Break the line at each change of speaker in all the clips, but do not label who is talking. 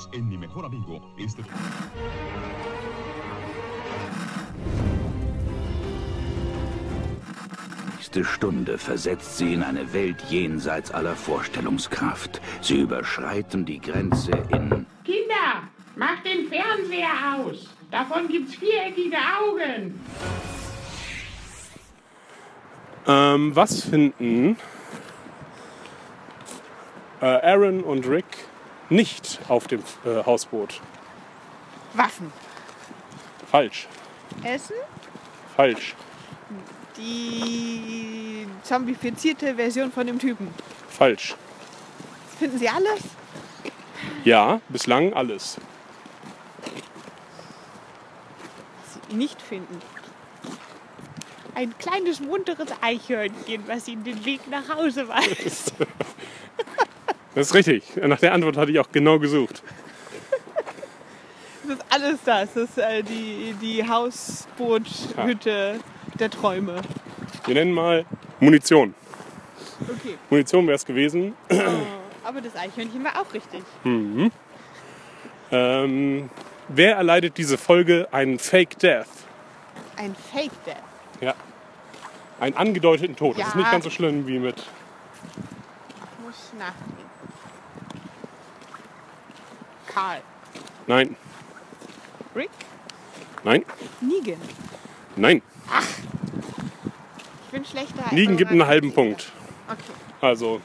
Unidos en Mi Mejor Amigo. Este...
nächste Stunde versetzt sie in eine Welt jenseits aller Vorstellungskraft. Sie überschreiten die Grenze in...
Kinder, macht den Fernseher aus. Davon gibt's viereckige Augen.
Ähm, was finden äh, Aaron und Rick nicht auf dem äh, Hausboot?
Waffen.
Falsch.
Essen.
Falsch.
Die zombifizierte Version von dem Typen.
Falsch.
Finden Sie alles?
Ja, bislang alles.
Was Sie nicht finden. Ein kleines munteres Eichhörnchen, was Ihnen den Weg nach Hause weist.
Das ist richtig. Nach der Antwort hatte ich auch genau gesucht.
Das ist alles das. Das ist äh, die, die Hausboothütte der Träume.
Wir nennen mal Munition.
Okay.
Munition wäre es gewesen.
Aber das Eichhörnchen war auch richtig.
Ähm, wer erleidet diese Folge einen Fake Death?
Ein Fake Death.
Ja. Einen angedeuteten Tod. Das ist
Ja.
nicht ganz so schlimm wie mit.
Ich muss nachdenken. Karl.
Nein,
Rick.
nein,
Negan.
nein.
Ich bin schlechter als
Liegen gibt einen halben Punkt.
Okay.
Also,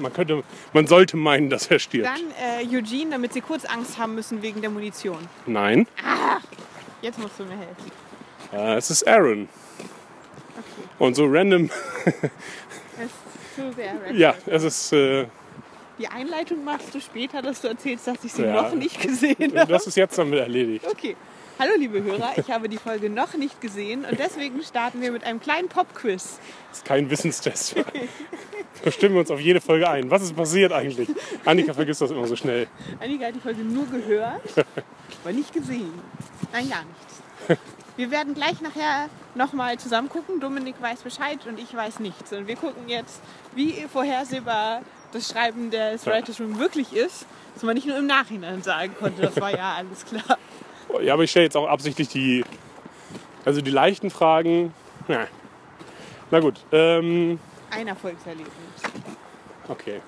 man könnte, man sollte meinen, dass er stirbt.
Dann äh, Eugene, damit sie kurz Angst haben müssen wegen der Munition.
Nein,
Jetzt musst du mir helfen.
äh, es ist Aaron.
Okay.
Und so random,
Das ist zu sehr random.
ja, es ist, äh,
Die Einleitung machst du später, dass du erzählst, dass ich sie
Ja.
noch nicht gesehen habe.
das ist jetzt damit erledigt.
Okay. Hallo liebe Hörer, ich habe die Folge noch nicht gesehen und deswegen starten wir mit einem kleinen Pop-Quiz.
Das ist kein Wissenstest. Da stimmen wir uns auf jede Folge ein. Was ist passiert eigentlich? Annika vergisst das immer so schnell.
Annika hat die Folge nur gehört, aber nicht gesehen. Nein, gar nichts. Wir werden gleich nachher nochmal zusammen gucken. Dominik weiß Bescheid und ich weiß nichts. Und wir gucken jetzt, wie vorhersehbar das Schreiben des Writers Room wirklich ist, dass man nicht nur im Nachhinein sagen konnte, das war ja alles klar.
Ja, aber ich stelle jetzt auch absichtlich die, also die leichten Fragen. Ja. Na gut, ähm,
Ein Erfolgserlebnis.
okay.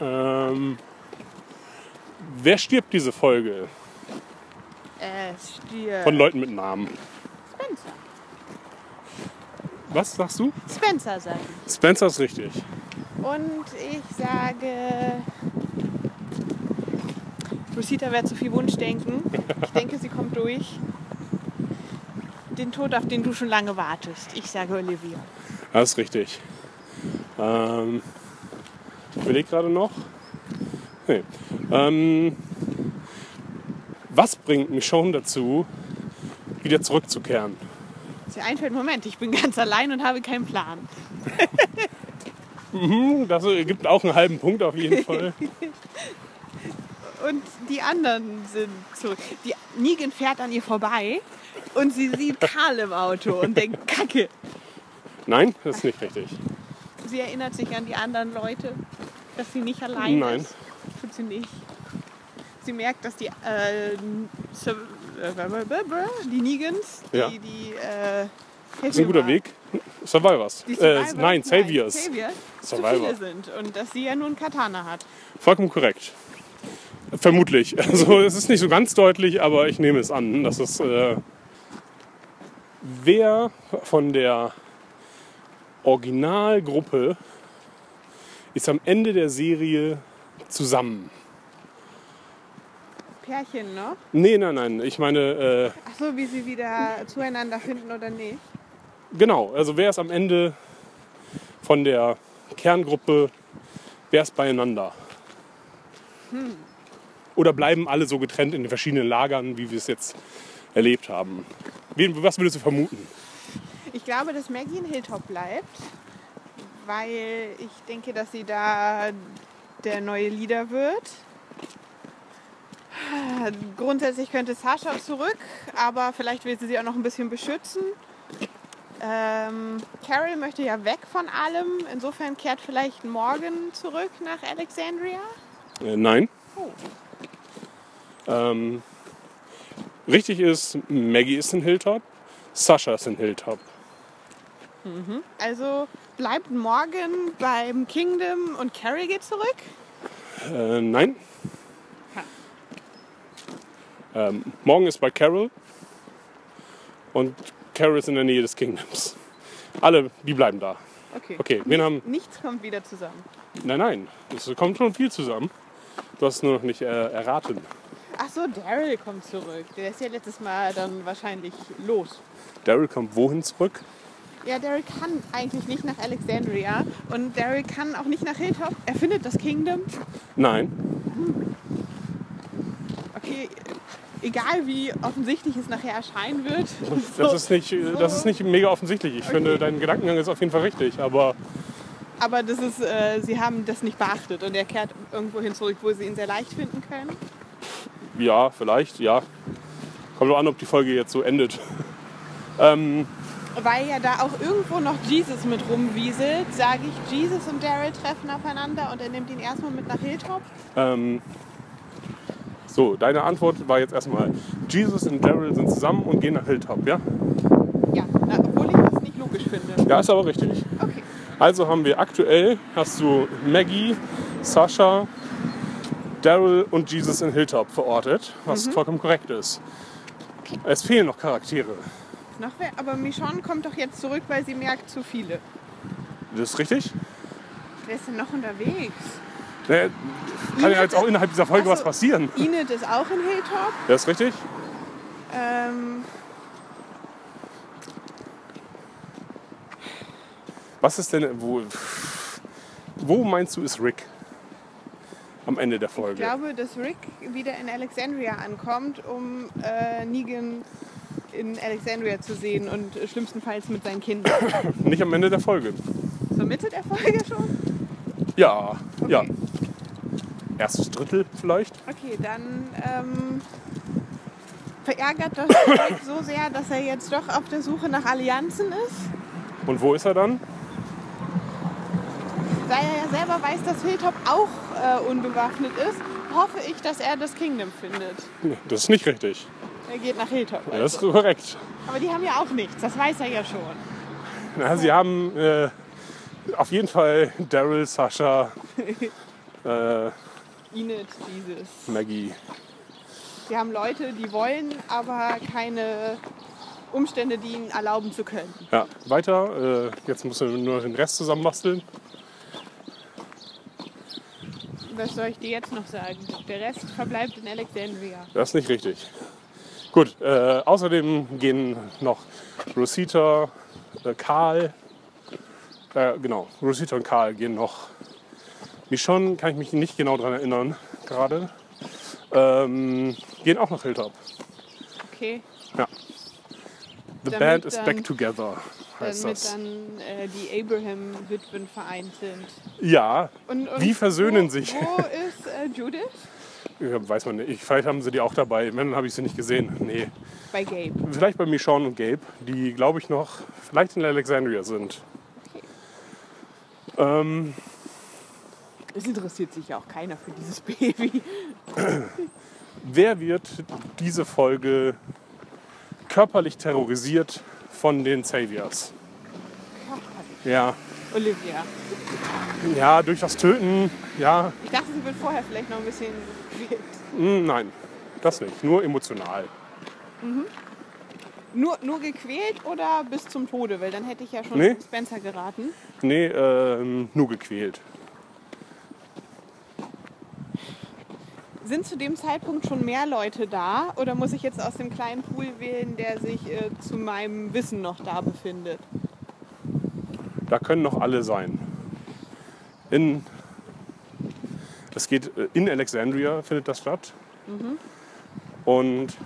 Ähm, wer stirbt diese Folge?
Es stirbt
Von Leuten mit Namen.
Spencer.
Was sagst du?
Spencer sagen.
Spencer ist richtig.
Und ich sage. Rosita wird zu viel Wunschdenken. Ich denke, sie kommt durch. Den Tod, auf den du schon lange wartest. Ich sage Olivia.
Das ist richtig. Ähm, ich überlege gerade noch. Nee. Ähm, was bringt Michonne dazu, wieder zurückzukehren?
Sie einfällt, Moment, ich bin ganz allein und habe keinen Plan.
Hm, Das gibt auch einen halben Punkt auf jeden Fall.
Und die anderen sind zurück. Die Negan fährt an ihr vorbei und sie sieht Karl im Auto und denkt, Kacke.
Nein, das ist nicht richtig.
Sie erinnert sich an die anderen Leute, dass sie nicht allein
Nein.
ist. Tut sie nicht. Sie merkt, dass die, äh, äh, die Negans, die,
Ja.
die äh,
Das ist ein guter Weg. Survivors. Äh,
Survivors,
nein, Saviors.
Saviors
Survivor.
sind und dass sie ja nur einen Katana hat.
Vollkommen korrekt. Vermutlich. Also es ist nicht so ganz deutlich, aber ich nehme es an, dass es äh, wer von der Originalgruppe ist am Ende der Serie zusammen.
Pärchen noch.
Nee, nein, nein. Ich meine, äh,
Ach so, wie sie wieder zueinander finden oder nicht.
Genau. Also wer ist am Ende von der Kerngruppe, wer ist beieinander? Oder bleiben alle so getrennt in den verschiedenen Lagern, wie wir es jetzt erlebt haben? Was würdest du vermuten?
Ich glaube, dass Maggie in Hilltop bleibt, weil ich denke, dass sie da der neue Leader wird. Grundsätzlich könnte Sascha zurück, aber vielleicht will sie sie auch noch ein bisschen beschützen. Ähm, Carol möchte ja weg von allem, insofern kehrt vielleicht Morgan zurück nach Alexandria.
Äh, nein,
Oh.
Ähm, richtig ist, Maggie ist in Hilltop, Sascha ist in Hilltop.
Also bleibt Morgan beim Kingdom und Carrie geht zurück?
Äh, nein. Ähm, morgen ist bei Carol und Carol ist in der Nähe des Kingdoms. Alle, die bleiben da.
Okay.
Okay, wen haben.
Nichts kommt wieder zusammen.
Nein, nein, es kommt schon viel zusammen. Du hast es nur noch nicht äh, erraten.
Ach so, Daryl kommt zurück. Der ist ja letztes Mal dann wahrscheinlich los.
Daryl kommt wohin zurück?
Ja, Daryl kann eigentlich nicht nach Alexandria und Daryl kann auch nicht nach Hilltop. Er findet das Kingdom.
Nein.
Okay, egal wie offensichtlich es nachher erscheinen wird.
Das
so-
ist nicht, das ist nicht mega offensichtlich. Ich finde, dein Gedankengang ist auf jeden Fall richtig, aber
Aber das ist, äh, sie haben das nicht beachtet und er kehrt irgendwo hin zurück, wo sie ihn sehr leicht finden können.
ja, vielleicht, ja. Kommt doch an, ob die Folge jetzt so endet. ähm,
Weil ja da auch irgendwo noch Jesus mit rumwieselt, sage ich, Jesus und Daryl treffen aufeinander und er nimmt ihn erstmal mit nach Hilltop.
ähm, so, deine Antwort war jetzt erstmal, Jesus und Daryl sind zusammen und gehen nach Hilltop, ja?
Ja, na, obwohl ich das nicht logisch finde.
Ja, ist aber richtig.
Okay.
Also haben wir aktuell, hast du Maggie, Sascha, Daryl und Jesus in Hilltop verortet, was vollkommen korrekt ist. Es fehlen noch Charaktere.
Noch wer? Aber Michonne kommt doch jetzt zurück, weil sie merkt zu viele.
Das ist richtig?
Wer ist denn noch unterwegs?
Ne, kann ja jetzt auch innerhalb dieser Folge
Ach
was passieren.
Enid ist auch in Hilltop.
Das ist richtig?
Ähm,
Was ist denn, wo, wo meinst du ist Rick am Ende der
ich
Folge?
glaube, dass Rick wieder in Alexandria ankommt, um äh, Negan in Alexandria zu sehen und schlimmstenfalls mit seinen Kindern.
Nicht am Ende der Folge.
Zur Mitte der Folge schon?
Ja, ja. Erstes Drittel vielleicht?
Okay, dann ähm, verärgert das so sehr, dass er jetzt doch auf der Suche nach Allianzen ist.
Und wo ist er dann?
Da er ja selber weiß, dass Hilltop auch äh, unbewaffnet ist, hoffe ich, dass er das Kingdom findet.
Nee, Das ist nicht richtig.
Er geht nach Hilltop.
Ja, Das ist
Also.
korrekt.
Aber die haben ja auch nichts, das weiß er ja schon.
Na, sie haben äh, auf jeden Fall Daryl, Sascha, äh,
Enid, dieses.
Maggie.
Sie haben Leute, die wollen, aber keine Umstände, die ihnen erlauben zu können.
Ja, weiter. Äh, jetzt müssen wir nur den Rest zusammenbasteln.
Was soll ich dir jetzt noch sagen? Der Rest verbleibt in Alexandria.
Das ist nicht richtig. Gut, äh, außerdem gehen noch Rosita, äh, Karl, äh, genau, Rosita und Karl gehen noch. Michonne kann ich mich nicht genau daran erinnern gerade. Ähm, gehen auch nach Hilltop.
Okay,
The
Damit
band is
dann-
back together, heißt
damit
das.
dann äh, die Abraham-Witwen vereint sind.
Ja,
Und, und
Wie versöhnen
wo,
sich?
Wo ist äh, Judith?
ja, weiß man nicht. Vielleicht haben sie die auch dabei. Wenn, dann habe ich sie nicht gesehen. Nee.
Bei Gabe.
Vielleicht bei Michonne und Gabe, die, glaube ich, noch vielleicht in Alexandria sind. Ähm,
Es interessiert sich ja auch keiner für dieses Baby.
wer wird diese Folge körperlich terrorisiert von den Saviors? Ja,
Olivia.
ja, durch das Töten, ja,
Ich dachte, sie wird vorher vielleicht noch ein bisschen
hm, nein, das nicht, nur emotional.
Nur, nur gequält oder bis zum Tode? Weil dann hätte ich ja schon
Nee.
Spencer geraten.
Nee, ähm, nur gequält.
Sind zu dem Zeitpunkt schon mehr Leute da oder muss ich jetzt aus dem kleinen Pool wählen, der sich äh, zu meinem Wissen noch da befindet?
Da können noch alle sein. In, das geht äh, in Alexandria findet das statt. Und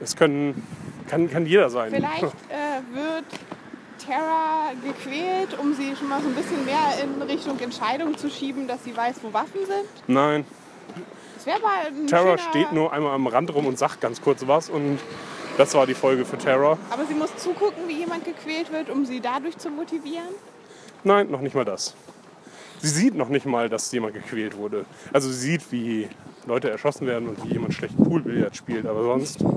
es können, kann, kann jeder sein.
Vielleicht äh, wird Tara gequält, um sie schon mal so ein bisschen mehr in Richtung Entscheidung zu schieben, dass sie weiß, wo Waffen sind.
Nein,
Das wäre mal ein schöner,
steht nur einmal am Rand rum und sagt ganz kurz was. Und das war die Folge für Tara.
Aber sie muss zugucken, wie jemand gequält wird, um sie dadurch zu motivieren.
Nein, noch nicht mal das. Sie sieht noch nicht mal, dass jemand gequält wurde. Also sie sieht, wie Leute erschossen werden und wie jemand schlecht Poolbillard spielt, aber sonst.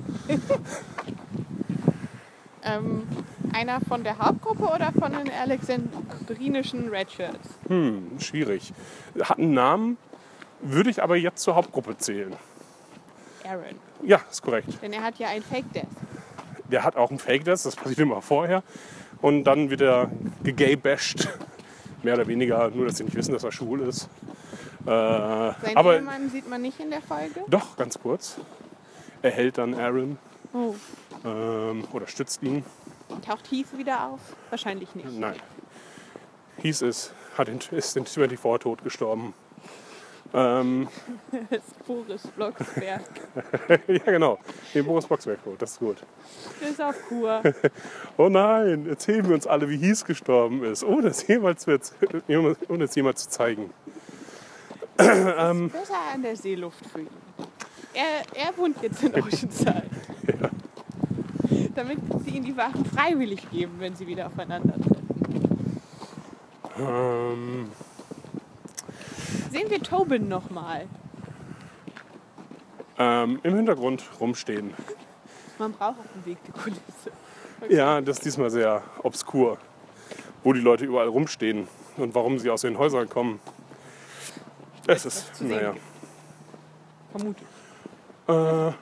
Ähm, einer von der Hauptgruppe oder von den alexandrinischen Redshirts?
Hm, schwierig. Hat einen Namen, würde ich aber jetzt zur Hauptgruppe zählen.
Aaron.
Ja, ist korrekt.
Denn er hat ja ein Fake Death.
Der hat auch einen Fake Death, das passiert immer vorher. Und dann wird er gegaybasht. Mehr oder weniger, nur dass sie nicht wissen, dass er schwul ist. Äh,
Sein
aber
Ehemann sieht man nicht in der Folge.
doch, ganz kurz. Er hält dann Aaron
Oh.
ähm, oder stützt ihn.
Taucht Heath wieder auf? Wahrscheinlich nicht.
Nein. Hieß es, hat in, ist in 24 tot gestorben. Ähm,
Das ist Boris Blocksberg.
ja, genau. Den Boris Boxberg tot, das ist gut.
ist auf Kur.
Oh nein, erzählen wir uns alle, wie Hies gestorben ist, ohne es jemals ohne es jemals zu zeigen.
Besser an der Seeluft für ihn. Er, er wohnt jetzt in Oceanside. Damit sie ihm die Wachen freiwillig geben, wenn sie wieder aufeinandertreffen.
Ähm,
Sehen wir Tobin nochmal.
ähm, Im Hintergrund rumstehen.
Man braucht auf dem Weg die Kulisse.
Ja, das ist diesmal sehr obskur, wo die Leute überall rumstehen und warum sie aus den Häusern kommen. Es ist,
zu
naja.
Vermute.
Äh,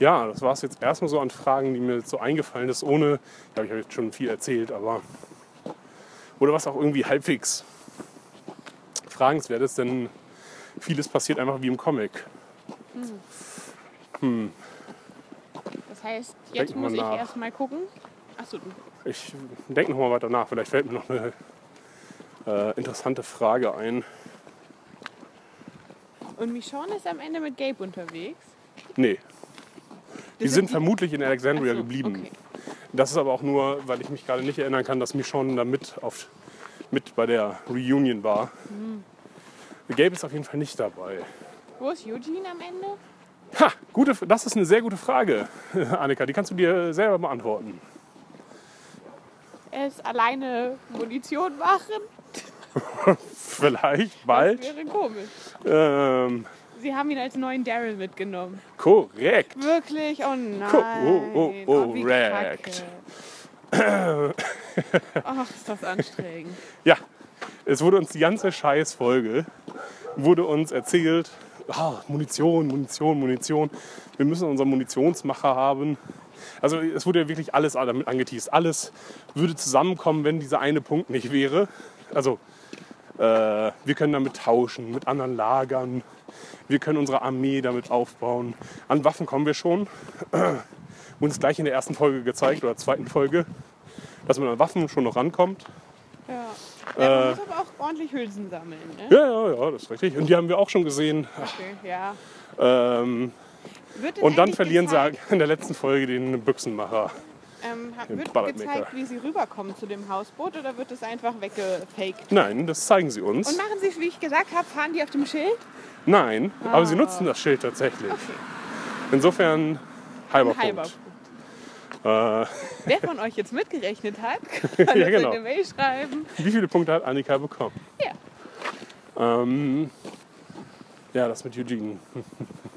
ja, das war es jetzt erstmal so an Fragen, die mir so eingefallen ist, ohne, ich habe jetzt schon viel erzählt, aber oder was auch irgendwie halbwegs fragenswert ist, denn vieles passiert einfach wie im Comic.
Das heißt, jetzt muss ich
nach.
erst mal gucken. Achso, du.
Ich denke noch mal weiter nach, vielleicht fällt mir noch eine äh, interessante Frage ein.
Und Michonne ist am Ende mit Gabe unterwegs.
Nee, die
Das
sind
die-
vermutlich in Alexandria
so,
geblieben.
Okay.
Das ist aber auch nur, weil ich mich gerade nicht erinnern kann, dass Michonne da mit, auf, mit bei der Reunion war. Gabe ist auf jeden Fall nicht dabei.
Wo ist Eugene am Ende?
Ha, gute, das ist eine sehr gute Frage, Annika. Die kannst du dir selber beantworten.
Er ist alleine Munition machen.
Vielleicht
Das
bald.
wäre komisch.
Ähm,
Sie haben ihn als neuen Daryl mitgenommen.
korrekt.
Wirklich? Oh nein.
Ko- oh, oh, oh, ragt.
kacke. Ach, ist das anstrengend.
Ja, es wurde uns die ganze Scheißfolge wurde uns erzählt, ah, Munition, Munition, Munition. Wir müssen unseren Munitionsmacher haben. Also es wurde ja wirklich alles damit angeteased. Alles würde zusammenkommen, wenn dieser eine Punkt nicht wäre. Also wir können damit tauschen, mit anderen Lagern. Wir können unsere Armee damit aufbauen. An Waffen kommen wir schon. Uns gleich in der ersten Folge gezeigt oder zweiten Folge, dass man an Waffen schon noch rankommt.
Ja. ja man
Äh.
muss aber auch ordentlich Hülsen sammeln. Ne?
Ja, ja, ja, das ist richtig. Und die haben wir auch schon gesehen.
Okay, ja.
Ähm, und dann verlieren sie
gezeigt,
in der letzten Folge den Büchsenmacher.
Ähm, wird gezeigt, wie sie rüberkommen zu dem Hausboot oder wird es einfach weggefaked?
Nein, das zeigen sie uns.
Und machen sie es, wie ich gesagt habe, fahren die auf dem Schild?
Nein, aber sie nutzen das Schild tatsächlich. Insofern halber
Ein halber
Punkt.
Punkt.
Äh,
Wer von euch jetzt mitgerechnet hat, kann
Ja, genau.
eine Mail schreiben.
wie viele Punkte hat Annika bekommen?
Ja.
Ähm, ja, das mit Eugene.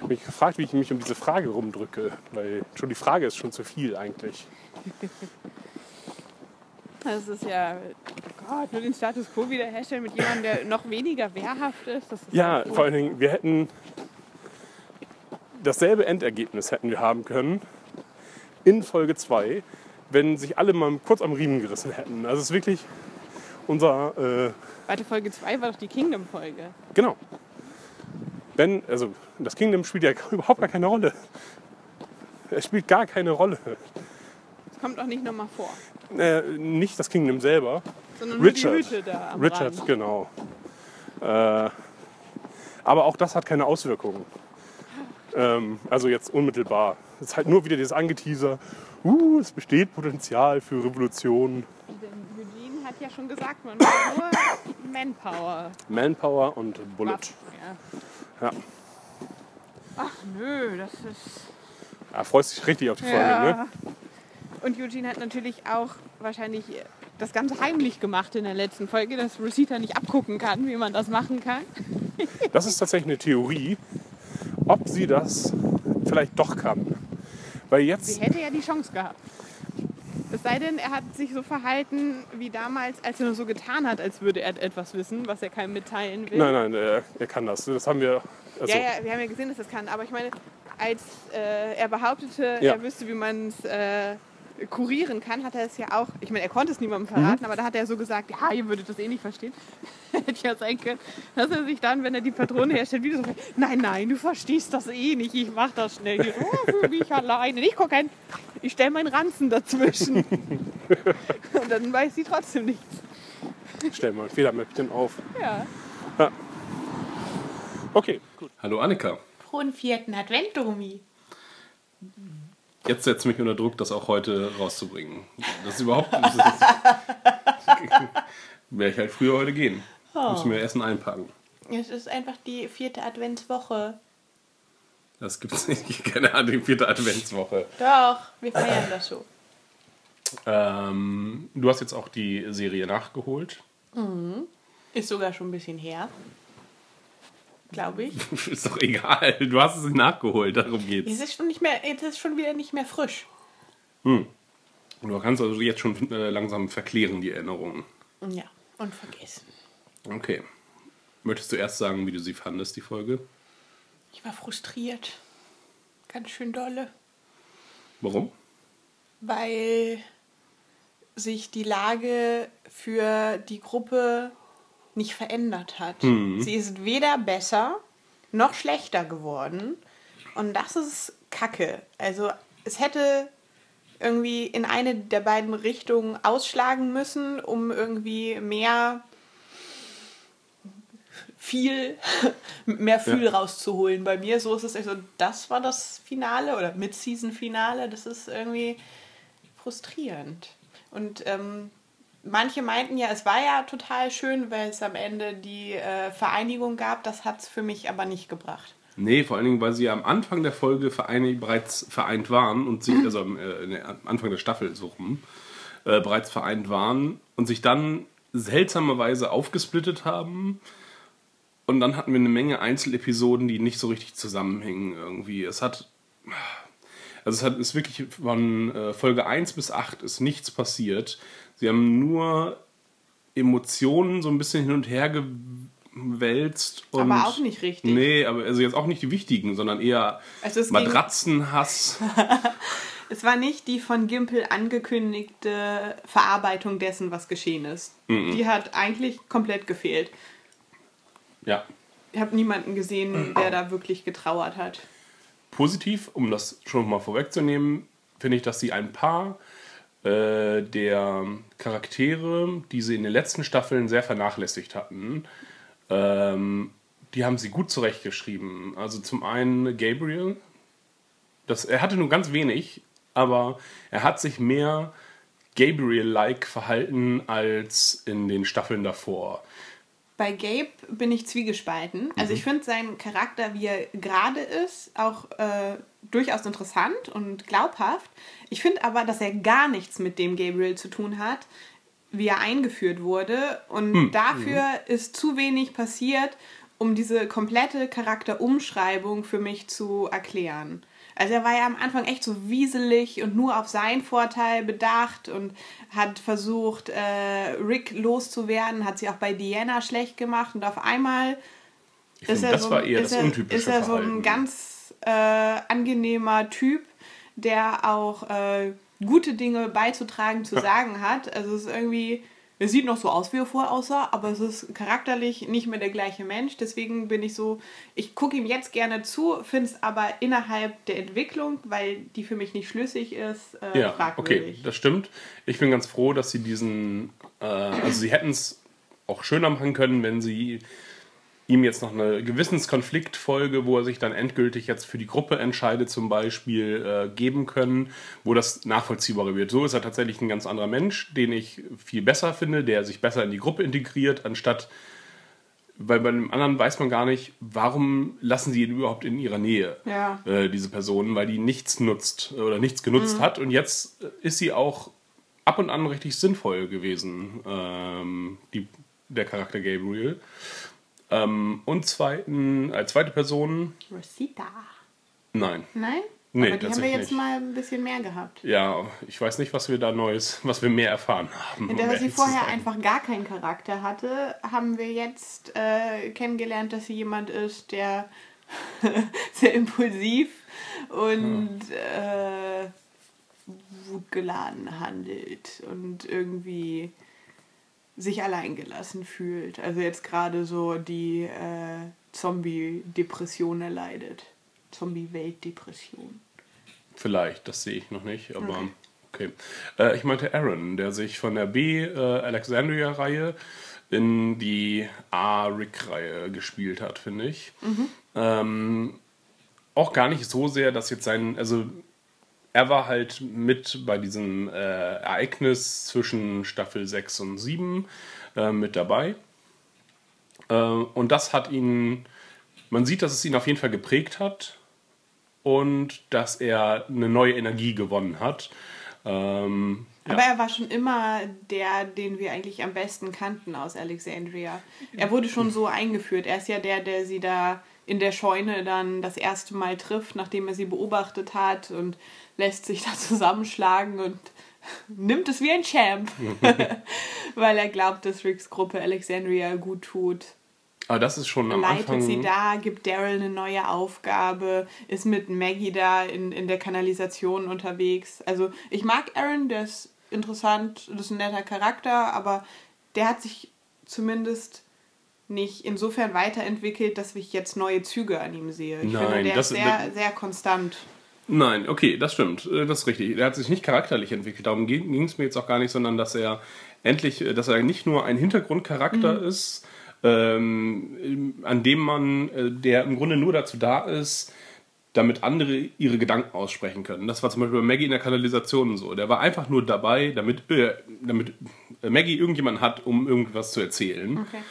Ich habe mich gefragt, wie ich mich um diese Frage rumdrücke, weil schon die Frage ist schon zu viel eigentlich.
Das ist ja, oh Gott, nur den Status quo wiederherstellen mit jemandem, der noch weniger wehrhaft ist. Ist
Ja,
gut.
vor allen Dingen, wir hätten dasselbe Endergebnis hätten wir haben können in Folge 2, wenn sich alle mal kurz am Riemen gerissen hätten. Also es ist wirklich unser, äh,
Warte, Folge 2 war doch die Kingdom-Folge.
genau. Wenn, also das Kingdom spielt ja überhaupt gar keine Rolle. Es spielt gar keine Rolle.
Das kommt auch nicht nochmal vor.
Äh, nicht das Kingdom selber,
Sondern
Richard.
nur die Hüte da am
Richard,
Rand.
genau. Äh, aber auch das hat keine Auswirkungen. Ähm, also jetzt unmittelbar. Es ist halt nur wieder dieses Angeteaser, uh, es besteht Potenzial für Revolution,
Denn Eugene hat ja schon gesagt, man braucht nur Manpower.
Manpower und Bullet.
Waffen, Ja.
Ja.
Ach nö, das ist.
Ja, freust dich richtig auf die Folge, ne?
Und Eugene hat natürlich auch wahrscheinlich
das Ganze heimlich gemacht in der letzten Folge, dass Rosita nicht abgucken kann, wie man das machen kann.
Das ist tatsächlich eine Theorie, ob sie das vielleicht doch kann. Weil
Sie
jetzt,
hätte ja die Chance gehabt. Es sei denn, er hat sich so verhalten wie damals, als er nur so getan hat, als würde er etwas wissen, was er keinem mitteilen will.
nein, nein, er, er kann das. Das haben wir, also,
Ja, ja, wir haben ja gesehen, dass das kann. Aber ich meine, als äh, er behauptete,
Ja.
er wüsste, wie man es äh, kurieren kann, hat er es ja auch. Ich meine, er konnte es niemandem verraten, aber da hat er so gesagt: Ja, ihr würdet das eh nicht verstehen. Hätte ja sein können, dass er sich dann, wenn er die Patrone herstellt, wieder so: Nein, nein, du verstehst das eh nicht. Ich mach das schnell hier oh, für mich alleine. Ich guck ein, ich stelle meinen Ranzen dazwischen. Und dann weiß sie trotzdem nichts.
stell mal ein Fehlermäppchen auf.
Ja.
Okay, gut.
Hallo Annika.
Frohen vierten Advent, Domi.
Jetzt setzt mich unter Druck, das auch heute rauszubringen. Das ist überhaupt nicht. Das Wäre ich halt früher heute gehen. Muss mir Essen einpacken.
Es ist einfach die vierte Adventswoche.
Das gibt's nicht. Keine Ahnung, die vierte Adventswoche.
Doch, wir feiern das so.
Ähm, du hast jetzt auch die Serie nachgeholt.
Ist sogar schon ein bisschen her. Glaube ich.
Ist doch egal. Du hast es nachgeholt, darum geht's.
Es ist schon nicht mehr, es ist schon wieder nicht mehr frisch.
Du kannst also jetzt schon äh, langsam verklären, die Erinnerungen.
Ja, und vergessen.
Okay. Möchtest du erst sagen, wie du sie fandest, die Folge?
Ich war frustriert. Ganz schön dolle.
Warum?
weil sich die Lage für die Gruppe nicht verändert hat. Sie ist weder besser noch schlechter geworden. Und das ist Kacke. Also es hätte irgendwie in eine der beiden Richtungen ausschlagen müssen, um irgendwie mehr viel mehr Fühl
Ja.
rauszuholen bei mir. So ist es also, das war das Finale oder Mid-Season-Finale. Das ist irgendwie frustrierend. Und ähm, manche meinten ja, es war ja total schön, weil es am Ende die äh, Vereinigung gab. Das hat es für mich aber nicht gebracht.
Nee, vor allen Dingen, weil sie ja am Anfang der Folge verein, bereits vereint waren und sich, also am, äh, nee, am Anfang der Staffel so rum, äh, bereits vereint waren und sich dann seltsamerweise aufgesplittet haben. Und dann hatten wir eine Menge Einzelepisoden, die nicht so richtig zusammenhängen irgendwie. Es hat. Also es hat ist wirklich von äh, Folge 1 bis 8 ist nichts passiert. Sie haben nur Emotionen so ein bisschen hin und her gewälzt. Und
Aber auch nicht richtig.
Nee, aber also jetzt auch nicht die wichtigen, sondern eher
Also
Matratzenhass.
Es war nicht die von Gimpel angekündigte Verarbeitung dessen, was geschehen ist. Die hat eigentlich komplett gefehlt.
Ja.
Ich habe niemanden gesehen, der da wirklich getrauert hat.
Positiv, um das schon mal vorwegzunehmen, finde ich, dass sie ein paar äh, der Charaktere, die sie in den letzten Staffeln sehr vernachlässigt hatten, ähm, die haben sie gut zurechtgeschrieben. Also zum einen Gabriel, das, er hatte nur ganz wenig, aber er hat sich mehr Gabriel-like verhalten als in den Staffeln davor.
Bei Gabe bin ich zwiegespalten. Also ich finde seinen Charakter, wie er gerade ist, auch äh, durchaus interessant und glaubhaft. Ich finde aber, dass er gar nichts mit dem Gabriel zu tun hat, wie er eingeführt wurde. Und dafür ist zu wenig passiert, um diese komplette Charakterumschreibung für mich zu erklären. Also er war ja am Anfang echt so wieselig und nur auf seinen Vorteil bedacht und hat versucht, äh, Rick loszuwerden, hat sie auch bei Diana schlecht gemacht und auf einmal
Ich finde, das
so,
war eher
ist er, ist er so ein ganz äh, angenehmer Typ, der auch äh, gute Dinge beizutragen, zu sagen hat. Also es ist irgendwie, er sieht noch so aus, wie er vorher aussah, aber es ist charakterlich nicht mehr der gleiche Mensch. Deswegen bin ich so, ich gucke ihm jetzt gerne zu, finde es aber innerhalb der Entwicklung, weil die für mich nicht schlüssig ist, äh,
Ja, okay,
fragwürdig.
das stimmt. Ich bin ganz froh, dass sie diesen, äh, also sie hätten es auch schöner machen können, wenn sie ihm jetzt noch eine Gewissenskonfliktfolge, wo er sich dann endgültig jetzt für die Gruppe entscheidet, zum Beispiel äh, geben können, wo das nachvollziehbarer wird. So ist er tatsächlich ein ganz anderer Mensch, den ich viel besser finde, der sich besser in die Gruppe integriert, anstatt weil bei dem anderen weiß man gar nicht, warum lassen sie ihn überhaupt in ihrer Nähe,
Ja.
äh, diese Person, weil die nichts nutzt oder nichts genutzt hat. Und jetzt äh, ist sie auch ab und an richtig sinnvoll gewesen, ähm, die, der Charakter Gabriel. Ähm, und zweiten, als zweite Person,
Rosita.
nein.
Nein?
Nee,
Aber die haben wir jetzt
nicht.
mal ein bisschen mehr gehabt.
Ja, ich weiß nicht, was wir da Neues, was wir mehr erfahren haben.
In
um
dass sie vorher einfach gar keinen Charakter hatte, haben wir jetzt äh, kennengelernt, dass sie jemand ist, der sehr impulsiv und äh, wutgeladen handelt und irgendwie sich alleingelassen fühlt. Also jetzt gerade so die äh, Zombie-Depression erleidet. Zombie-Weltdepression.
Vielleicht, das sehe ich noch nicht, aber okay. Äh, ich meinte Aaron, der sich von der B äh, Alexandria-Reihe in die A Rick-Reihe gespielt hat, finde ich. Ähm, auch gar nicht so sehr, dass jetzt sein, also er war halt mit bei diesem äh, Ereignis zwischen Staffel 6 und 7 äh, mit dabei. Äh, und das hat ihn, man sieht, dass es ihn auf jeden Fall geprägt hat und dass er eine neue Energie gewonnen hat. Ähm, ja.
Aber er war schon immer der, den wir eigentlich am besten kannten aus Alexandria. Er wurde schon so eingeführt. Er ist ja der, der sie da in der Scheune dann das erste Mal trifft, nachdem er sie beobachtet hat und lässt sich da zusammenschlagen und nimmt es wie ein Champ, weil er glaubt, dass Ricks Gruppe Alexandria gut tut.
Aber das ist schon am
Leitet
Anfang.
sie da, gibt Daryl eine neue Aufgabe, ist mit Maggie da in, in der Kanalisation unterwegs. Also ich mag Aaron, der ist interessant, das ist ein netter Charakter, aber der hat sich zumindest nicht insofern weiterentwickelt, dass ich jetzt neue Züge an ihm sehe. Ich finde,
Nein,
der
das-
ist sehr, sehr konstant.
Nein, okay, das stimmt. Äh, Das ist richtig. Er hat sich nicht charakterlich entwickelt. Darum ging es mir jetzt auch gar nicht, sondern dass er endlich, äh, dass er nicht nur ein Hintergrundcharakter ist, ähm, an dem man, äh, der im Grunde nur dazu da ist, damit andere ihre Gedanken aussprechen können. Das war zum Beispiel bei Maggie in der Kanalisation so. Der war einfach nur dabei, damit, äh, damit Maggie irgendjemanden hat, um irgendwas zu erzählen.
Okay.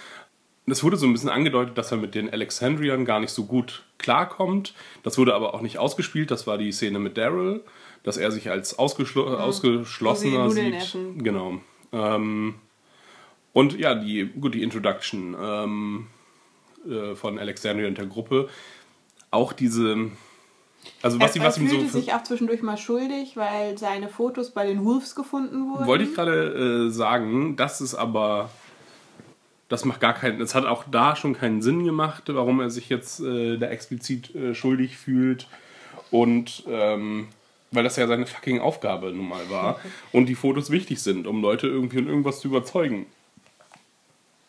Es wurde so ein bisschen angedeutet, dass er mit den Alexandriern gar nicht so gut klarkommt. Das wurde aber auch nicht ausgespielt. Das war die Szene mit Daryl, dass er sich als ausgeschlo ausgeschlossener
Wo sie Nudeln
sieht.
essen.
Genau. Ähm, und ja, die, gut, die Introduction ähm, äh, von Alexandria und der Gruppe. Auch diese, also was,
er
sie, was ihm so.
fühlte sich auch zwischendurch mal schuldig, weil seine Fotos bei den Wolves gefunden wurden.
Wollte ich gerade äh, sagen, das ist aber. Das macht gar keinen. Es hat auch da schon keinen Sinn gemacht, warum er sich jetzt äh, da explizit äh, schuldig fühlt. Und ähm, weil das ja seine fucking Aufgabe nun mal war. und die Fotos wichtig sind, um Leute irgendwie und irgendwas zu überzeugen.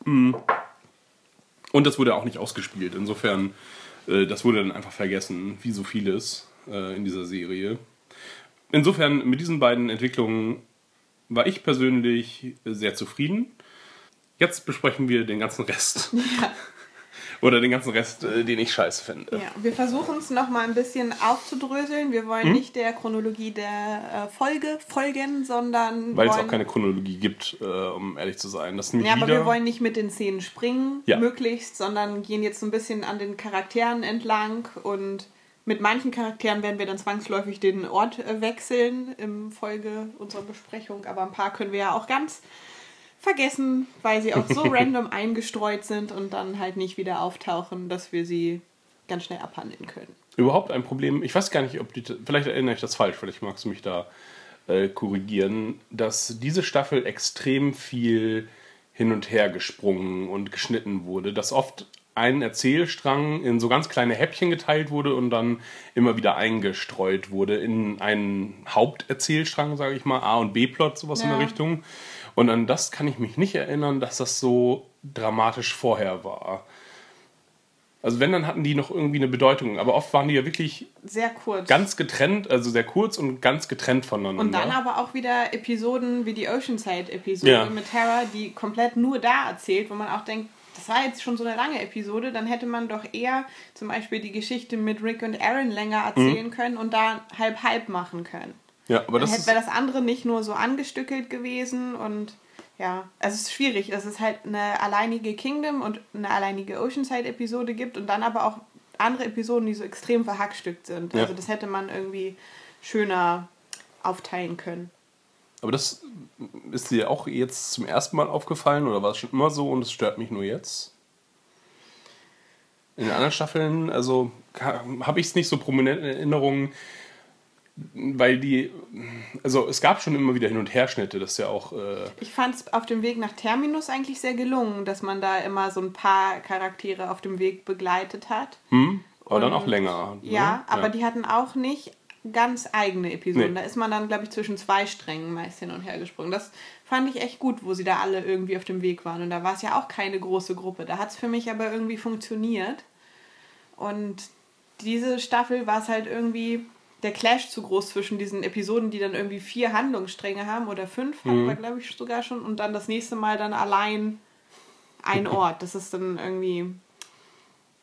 Mm. Und das wurde auch nicht ausgespielt. Insofern, äh, das wurde dann einfach vergessen, wie so vieles äh, in dieser Serie. Insofern, mit diesen beiden Entwicklungen war ich persönlich sehr zufrieden. Jetzt besprechen wir den ganzen Rest. Oder den ganzen Rest, äh, den ich scheiße finde.
Ja, wir versuchen es nochmal ein bisschen aufzudröseln. Wir
Hm?
wollen nicht der Chronologie der äh, Folge folgen, sondern
Weil es auch keine Chronologie gibt, äh, um ehrlich zu sein. Das
Ja, aber wir wollen nicht mit den Szenen springen,
Ja.
möglichst, sondern gehen jetzt so ein bisschen an den Charakteren entlang und mit manchen Charakteren werden wir dann zwangsläufig den Ort äh, wechseln im Folge unserer Besprechung, aber ein paar können wir ja auch ganz vergessen, weil sie auch so random eingestreut sind und dann halt nicht wieder auftauchen, dass wir sie ganz schnell abhandeln können.
überhaupt ein Problem. Ich weiß gar nicht, ob die. Vielleicht erinnere ich das falsch, vielleicht magst du mich da äh, korrigieren, dass diese Staffel extrem viel hin und her gesprungen und geschnitten wurde, dass oft ein Erzählstrang in so ganz kleine Häppchen geteilt wurde und dann immer wieder eingestreut wurde in einen Haupterzählstrang, sage ich mal, A und B-Plot, sowas in
Ja.
der Richtung. Und an das kann ich mich nicht erinnern, dass das so dramatisch vorher war. Also wenn, dann hatten die noch irgendwie eine Bedeutung. Aber oft waren die ja wirklich
Sehr kurz.
ganz getrennt, also sehr kurz und ganz getrennt voneinander.
Und dann aber auch wieder Episoden wie die Oceanside-Episode
Ja.
mit Tara, die komplett nur da erzählt, wo man auch denkt, das war jetzt schon so eine lange Episode, dann hätte man doch eher zum Beispiel die Geschichte mit Rick und Aaron länger erzählen können und da halb-halb machen können.
Ja, aber das
wäre das andere nicht nur so angestückelt gewesen und ja, also es ist schwierig, dass es halt eine alleinige Kingdom und eine alleinige Oceanside-Episode gibt und dann aber auch andere Episoden, die so extrem verhackstückt sind.
Ja.
Also das hätte man irgendwie schöner aufteilen können.
Aber das ist dir auch jetzt zum ersten Mal aufgefallen oder war es schon immer so und es stört mich nur jetzt? In den anderen Staffeln, also habe ich es nicht so prominent in Erinnerung, weil die, also es gab schon immer wieder Hin- und Herschnitte, das ist ja auch. Äh,
Ich fand es auf dem Weg nach Terminus eigentlich sehr gelungen, dass man da immer so ein paar Charaktere auf dem Weg begleitet hat.
hm, aber dann
Und-
auch länger. ne?
Ja, aber die hatten auch nicht ganz eigene Episoden.
Nee.
Da ist man dann, glaube ich, zwischen zwei Strängen meist hin und her gesprungen. Das fand ich echt gut, wo sie da alle irgendwie auf dem Weg waren. Und da war es ja auch keine große Gruppe. Da hat es für mich aber irgendwie funktioniert. Und diese Staffel war es halt irgendwie der Clash zu groß zwischen diesen Episoden, die dann irgendwie vier Handlungsstränge haben oder fünf, hatten wir, glaube ich, sogar schon. Und dann das nächste Mal dann allein ein Ort. Das ist dann irgendwie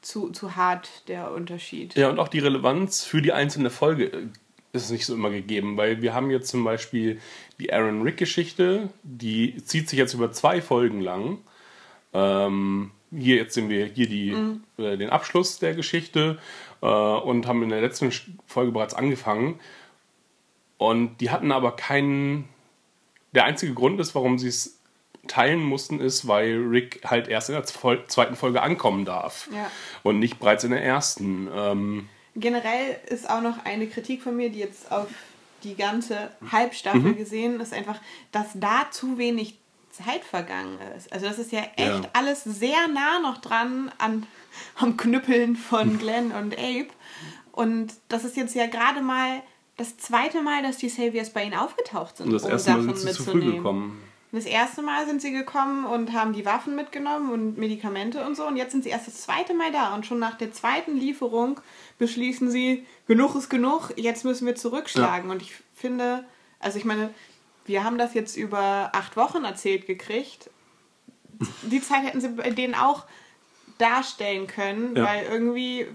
zu, zu hart, der Unterschied.
Ja, und auch die Relevanz für die einzelne Folge äh, ist nicht so immer gegeben, weil wir haben jetzt zum Beispiel die Aaron Rick-Geschichte, die zieht sich jetzt über zwei Folgen lang. Ähm, hier jetzt sehen wir hier die, äh, den Abschluss der Geschichte äh, und haben in der letzten Folge bereits angefangen. Und die hatten aber keinen. Der einzige Grund ist, warum sie es teilen mussten, ist, weil Rick halt erst in der zweiten Folge ankommen darf.
Ja.
Und nicht bereits in der ersten. Ähm,
Generell ist auch noch eine Kritik von mir, die jetzt auf die ganze Halbstaffel gesehen ist, einfach, dass da zu wenig Zeit vergangen ist. Also das ist ja echt
Ja.
alles sehr nah noch dran an, am Knüppeln von Glenn und Abe. Und das ist jetzt ja gerade mal das zweite Mal, dass die Saviors bei ihnen aufgetaucht sind,
und das
um
erste Mal
Sachen
sind sie zu früh
mitzunehmen.
gekommen.
Das erste Mal sind sie gekommen und haben die Waffen mitgenommen und Medikamente und so. Und jetzt sind sie erst das zweite Mal da. Und schon nach der zweiten Lieferung beschließen sie, genug ist genug, jetzt müssen wir zurückschlagen. Und ich finde, also ich meine, wir haben das jetzt über acht Wochen erzählt gekriegt. Die Zeit hätten sie bei denen auch darstellen können,
Ja.
weil irgendwie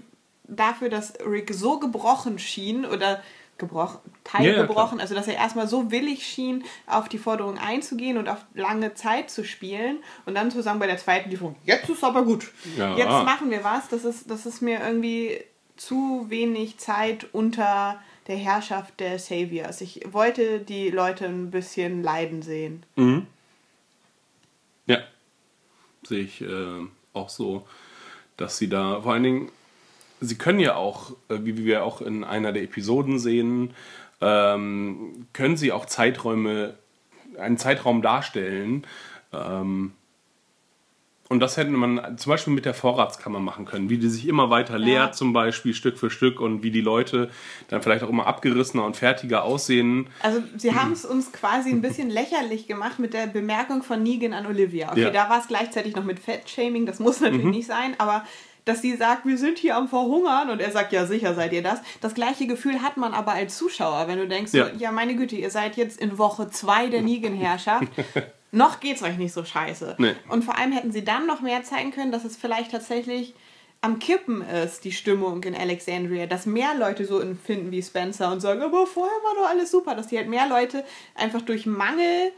dafür, dass Rick so gebrochen schien oder gebrochen,
Ja, ja,
teilgebrochen, also dass er erstmal so willig schien, auf die Forderung einzugehen und auf lange Zeit zu spielen und dann zu sagen bei der zweiten Lieferung, jetzt ist aber gut,
Ja.
jetzt machen wir was, das ist, das ist mir irgendwie zu wenig Zeit unter der Herrschaft der Saviors. Ich wollte die Leute ein bisschen leiden sehen.
Ja, sehe ich äh, auch so, dass sie da vor allen Dingen, sie können ja auch, äh, wie wir auch in einer der Episoden sehen, ähm, können sie auch Zeiträume, einen Zeitraum darstellen. Ähm, und das hätte man zum Beispiel mit der Vorratskammer machen können, wie die sich immer weiter leert, zum Beispiel Stück für Stück und wie die Leute dann vielleicht auch immer abgerissener und fertiger aussehen.
Also sie haben es uns quasi ein bisschen lächerlich gemacht mit der Bemerkung von Negan an Olivia. Okay,
Ja.
da war es gleichzeitig noch mit Fettshaming, das muss natürlich nicht sein, aber dass sie sagt, wir sind hier am Verhungern und er sagt, ja sicher seid ihr das. Das gleiche Gefühl hat man aber als Zuschauer, wenn du denkst,
Ja.
so, ja meine Güte, ihr seid jetzt in Woche zwei der Negan-Herrschaft. Noch geht's euch nicht so scheiße.
Nee.
Und vor allem hätten sie dann noch mehr zeigen können, dass es vielleicht tatsächlich am Kippen ist, die Stimmung in Alexandria, dass mehr Leute so empfinden wie Spencer und sagen, aber vorher war doch alles super, dass die halt mehr Leute einfach durch Mangel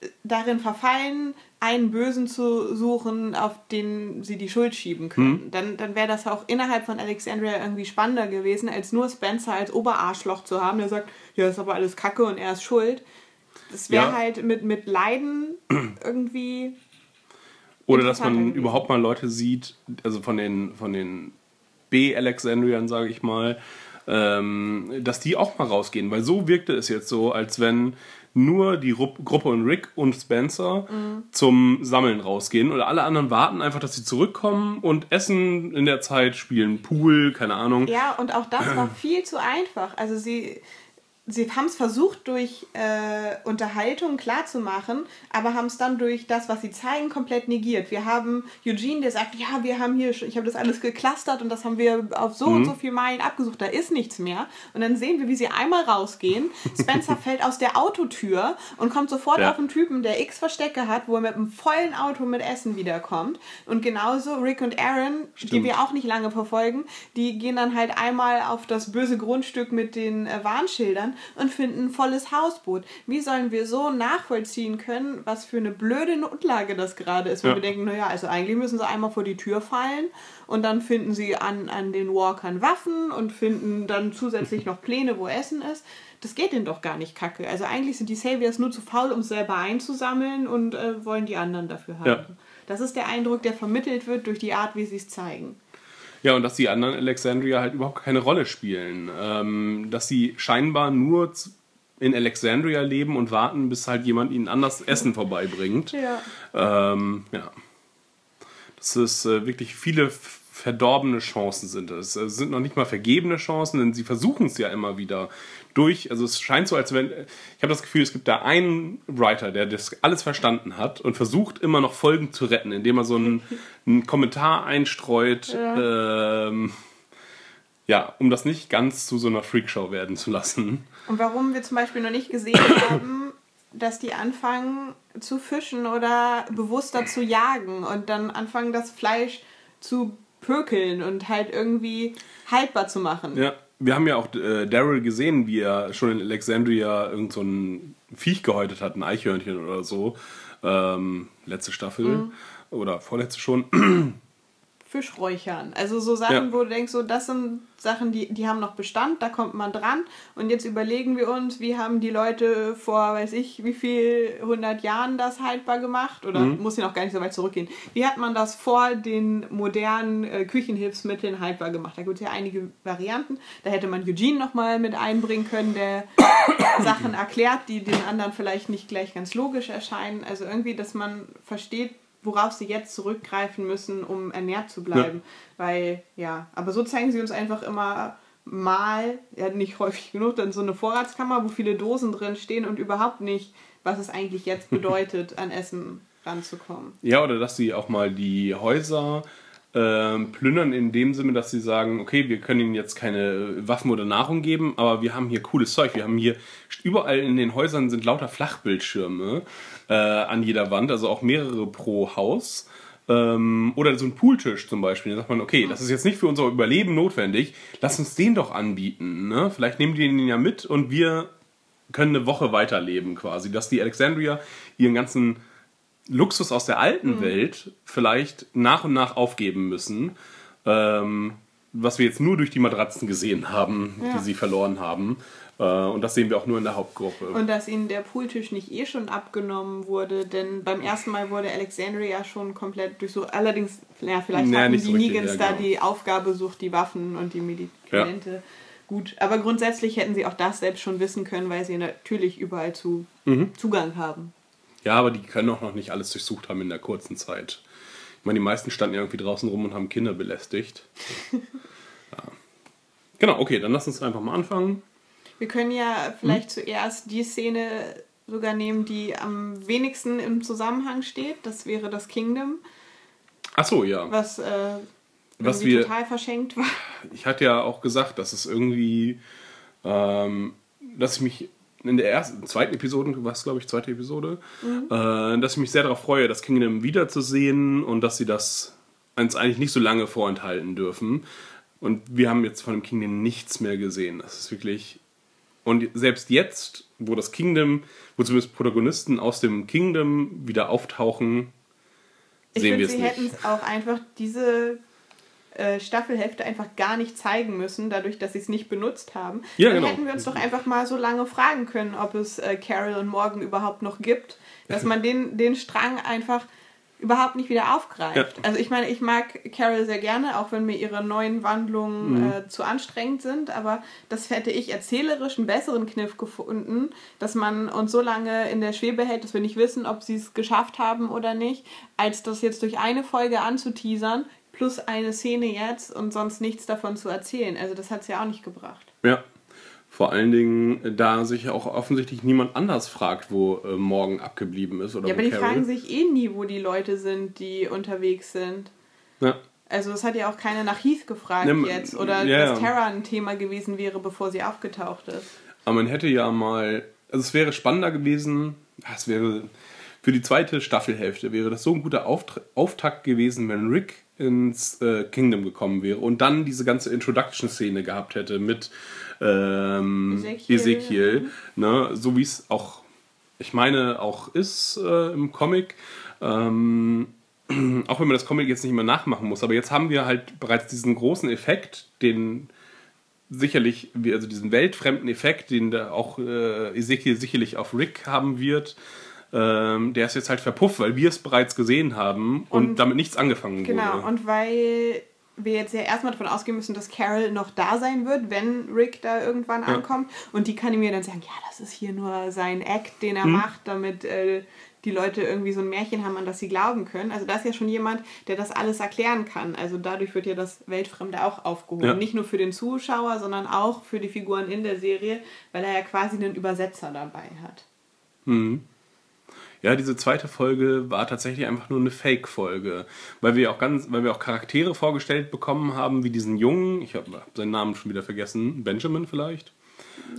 äh, darin verfallen, einen Bösen zu suchen, auf den sie die Schuld schieben können. Dann, dann wäre das auch innerhalb von Alexandria irgendwie spannender gewesen, als nur Spencer als Oberarschloch zu haben, der sagt, ja, ist aber alles Kacke und er ist schuld. Das wäre
Ja.
halt mit, mit Leiden irgendwie
Oder dass man
gewesen.
überhaupt mal Leute sieht, also von den, von den B-Alexandriern, sage ich mal, ähm, dass die auch mal rausgehen. Weil so wirkte es jetzt so, als wenn nur die Rupp- Gruppe und Rick und Spencer zum Sammeln rausgehen und alle anderen warten einfach, dass sie zurückkommen und essen in der Zeit, spielen Pool, keine Ahnung.
Ja, und auch das war viel zu einfach. Also sie, sie haben es versucht durch äh, Unterhaltung klarzumachen, aber haben es dann durch das, was sie zeigen, komplett negiert. Wir haben Eugene, der sagt, ja, wir haben hier, ich habe das alles geklustert und das haben wir auf so und so viel Meilen abgesucht, da ist nichts mehr. Und dann sehen wir, wie sie einmal rausgehen. Spencer fällt aus der Autotür und kommt sofort
Ja.
auf einen Typen, der x Verstecke hat, wo er mit einem vollen Auto mit Essen wiederkommt. Und genauso Rick und Aaron, die wir auch nicht lange verfolgen, die gehen dann halt einmal auf das böse Grundstück mit den äh, Warnschildern und finden ein volles Hausboot. Wie sollen wir so nachvollziehen können, was für eine blöde Notlage das gerade ist, wenn
Ja.
wir denken, naja, also eigentlich müssen sie einmal vor die Tür fallen und dann finden sie an, an den Walkern Waffen und finden dann zusätzlich noch Pläne, wo Essen ist. Das geht denen doch gar nicht kacke. Also eigentlich sind die Saviors nur zu faul, um es selber einzusammeln und äh, wollen die anderen dafür haben.
Ja.
Das ist der Eindruck, der vermittelt wird durch die Art, wie sie es zeigen.
Ja, und dass die anderen Alexandria halt überhaupt keine Rolle spielen. Ähm, dass sie scheinbar nur in Alexandria leben und warten, bis halt jemand ihnen anders Essen vorbeibringt.
Ja.
Ähm, ja. Das ist äh, wirklich viele verdorbene Chancen sind es. Es sind noch nicht mal vergebene Chancen, denn sie versuchen es ja immer wieder durch. Also es scheint so, als wenn ich habe das Gefühl, es gibt da einen Writer, der das alles verstanden hat und versucht immer noch Folgen zu retten, indem er so einen, einen Kommentar einstreut. Ähm, ja, um das nicht ganz zu so einer Freakshow werden zu lassen.
Und warum wir zum Beispiel noch nicht gesehen haben, dass die anfangen zu fischen oder bewusster zu jagen und dann anfangen, das Fleisch zu pökeln und halt irgendwie haltbar zu machen.
Ja, wir haben ja auch äh, Daryl gesehen, wie er schon in Alexandria irgend so ein Viech gehäutet hat, ein Eichhörnchen oder so. Ähm, letzte Staffel oder vorletzte schon.
Fischräuchern. Also so Sachen,
Ja.
wo du denkst, so das sind Sachen, die, die haben noch Bestand, da kommt man dran. Und jetzt überlegen wir uns, wie haben die Leute vor, weiß ich, wie viel, 100 Jahren das haltbar gemacht? Oder
Mhm.
muss ja noch gar nicht so weit zurückgehen. Wie hat man das vor den modernen äh, Küchenhilfsmitteln haltbar gemacht? Da gibt es ja einige Varianten. Da hätte man Eugene nochmal mit einbringen können, der Sachen erklärt, die den anderen vielleicht nicht gleich ganz logisch erscheinen. Also irgendwie, dass man versteht, worauf sie jetzt zurückgreifen müssen, um ernährt zu bleiben. Weil, ja, aber so zeigen sie uns einfach immer mal, ja nicht häufig genug, dann so eine Vorratskammer, wo viele Dosen drin stehen und überhaupt nicht, was es eigentlich jetzt bedeutet, an Essen ranzukommen.
Ja, oder dass sie auch mal die Häuser ähm, plündern in dem Sinne, dass sie sagen, okay, wir können ihnen jetzt keine Waffen oder Nahrung geben, aber wir haben hier cooles Zeug. Wir haben hier überall in den Häusern sind lauter Flachbildschirme äh, an jeder Wand, also auch mehrere pro Haus. Ähm, oder so ein Pooltisch zum Beispiel. Da sagt man, okay, das ist jetzt nicht für unser Überleben notwendig, lass uns den doch anbieten. Ne? Vielleicht nehmen die den ja mit und wir können eine Woche weiterleben quasi. Dass die Alexandria ihren ganzen Luxus aus der alten Welt vielleicht nach und nach aufgeben müssen, ähm, was wir jetzt nur durch die Matratzen gesehen haben,
Ja.
die sie verloren haben. Äh, und das sehen wir auch nur in der Hauptgruppe.
Und dass ihnen der Pooltisch nicht eh schon abgenommen wurde, denn beim ersten Mal wurde Alexandria schon komplett durchsucht. Allerdings, ja, vielleicht
Ja,
hatten die
so
Negans
ja,
da
genau.
die Aufgabe, sucht die Waffen und die Medikamente. Gut, aber grundsätzlich hätten sie auch das selbst schon wissen können, weil sie natürlich überall zu
Mhm.
Zugang haben.
ja, aber die können auch noch nicht alles durchsucht haben in der kurzen Zeit. Ich meine, die meisten standen ja irgendwie draußen rum und haben Kinder belästigt. ja. Genau, okay, dann lass uns einfach mal anfangen.
Wir können ja vielleicht
Hm?
zuerst die Szene sogar nehmen, die am wenigsten im Zusammenhang steht. Das wäre das Kingdom,
Ach so, ja.
was, äh,
Was wir-
total verschenkt war.
ich hatte ja auch gesagt, dass es irgendwie, ähm, dass ich mich in der ersten, zweiten Episode, was glaube ich, zweite Episode, äh, dass ich mich sehr darauf freue, das Kingdom wiederzusehen und dass sie das uns eigentlich nicht so lange vorenthalten dürfen. Und wir haben jetzt von dem Kingdom nichts mehr gesehen. Das ist wirklich. Und selbst jetzt, wo das Kingdom, wo zumindest Protagonisten aus dem Kingdom wieder auftauchen,
Ich
sehen wir es
sie
nicht.
hätten es auch einfach diese äh, Staffelhälfte einfach gar nicht zeigen müssen, dadurch, dass sie es nicht benutzt haben.
Ja,
Dann
genau.
hätten wir uns doch einfach mal so lange fragen können, ob es äh, Carol und Morgan überhaupt noch gibt, dass man den, den Strang einfach überhaupt nicht wieder aufgreift.
Ja.
Also ich meine, ich mag Carol sehr gerne, auch wenn mir ihre neuen Wandlungen
Mhm.
äh, zu anstrengend sind, aber das hätte ich erzählerisch einen besseren Kniff gefunden, dass man uns so lange in der Schwebe hält, dass wir nicht wissen, ob sie es geschafft haben oder nicht, als das jetzt durch eine Folge anzuteasern, plus eine Szene jetzt und sonst nichts davon zu erzählen. Also das hat es ja auch nicht gebracht.
Ja. Vor allen Dingen, da sich auch offensichtlich niemand anders fragt, wo äh, morgen abgeblieben ist oder
Ja, aber die
Carol.
fragen sich eh nie, wo die Leute sind, die unterwegs sind.
Ja.
Also es hat ja auch keiner nach Heath gefragt
Ne,
jetzt oder
ja,
dass
ja.
Terra ein Thema gewesen wäre, bevor sie aufgetaucht ist.
Aber man hätte ja mal, also es wäre spannender gewesen, ah, es wäre für die zweite Staffelhälfte wäre das so ein guter Auft Auftakt gewesen, wenn Rick ins äh, Kingdom gekommen wäre und dann diese ganze Introduction-Szene gehabt hätte mit ähm,
Ezekiel.
Ezekiel, ne, so wie es auch, ich meine, auch ist äh, im Comic. Ähm, auch wenn man das Comic jetzt nicht mehr nachmachen muss, aber jetzt haben wir halt bereits diesen großen Effekt, den sicherlich, also diesen weltfremden Effekt, den da auch äh, Ezekiel sicherlich auf Rick haben wird. Ähm, der ist jetzt halt verpufft, weil wir es bereits gesehen haben und,
Und-
damit nichts angefangen
Genau,
wurde.
und weil wir jetzt ja erstmal davon ausgehen müssen, dass Carol noch da sein wird, wenn Rick da irgendwann ankommt. Und die kann ihm ja dann sagen, ja, das ist hier nur sein Act, den er
Mhm.
macht, damit äh, die Leute irgendwie so ein Märchen haben, an das sie glauben können. Also da ist ja schon jemand, der das alles erklären kann. Also dadurch wird ja das Weltfremde auch aufgehoben.
Ja.
Nicht nur für den Zuschauer, sondern auch für die Figuren in der Serie, weil er ja quasi einen Übersetzer dabei hat.
Ja, diese zweite Folge war tatsächlich einfach nur eine Fake-Folge, weil wir auch ganz, weil wir auch Charaktere vorgestellt bekommen haben, wie diesen Jungen, ich habe seinen Namen schon wieder vergessen, Benjamin vielleicht,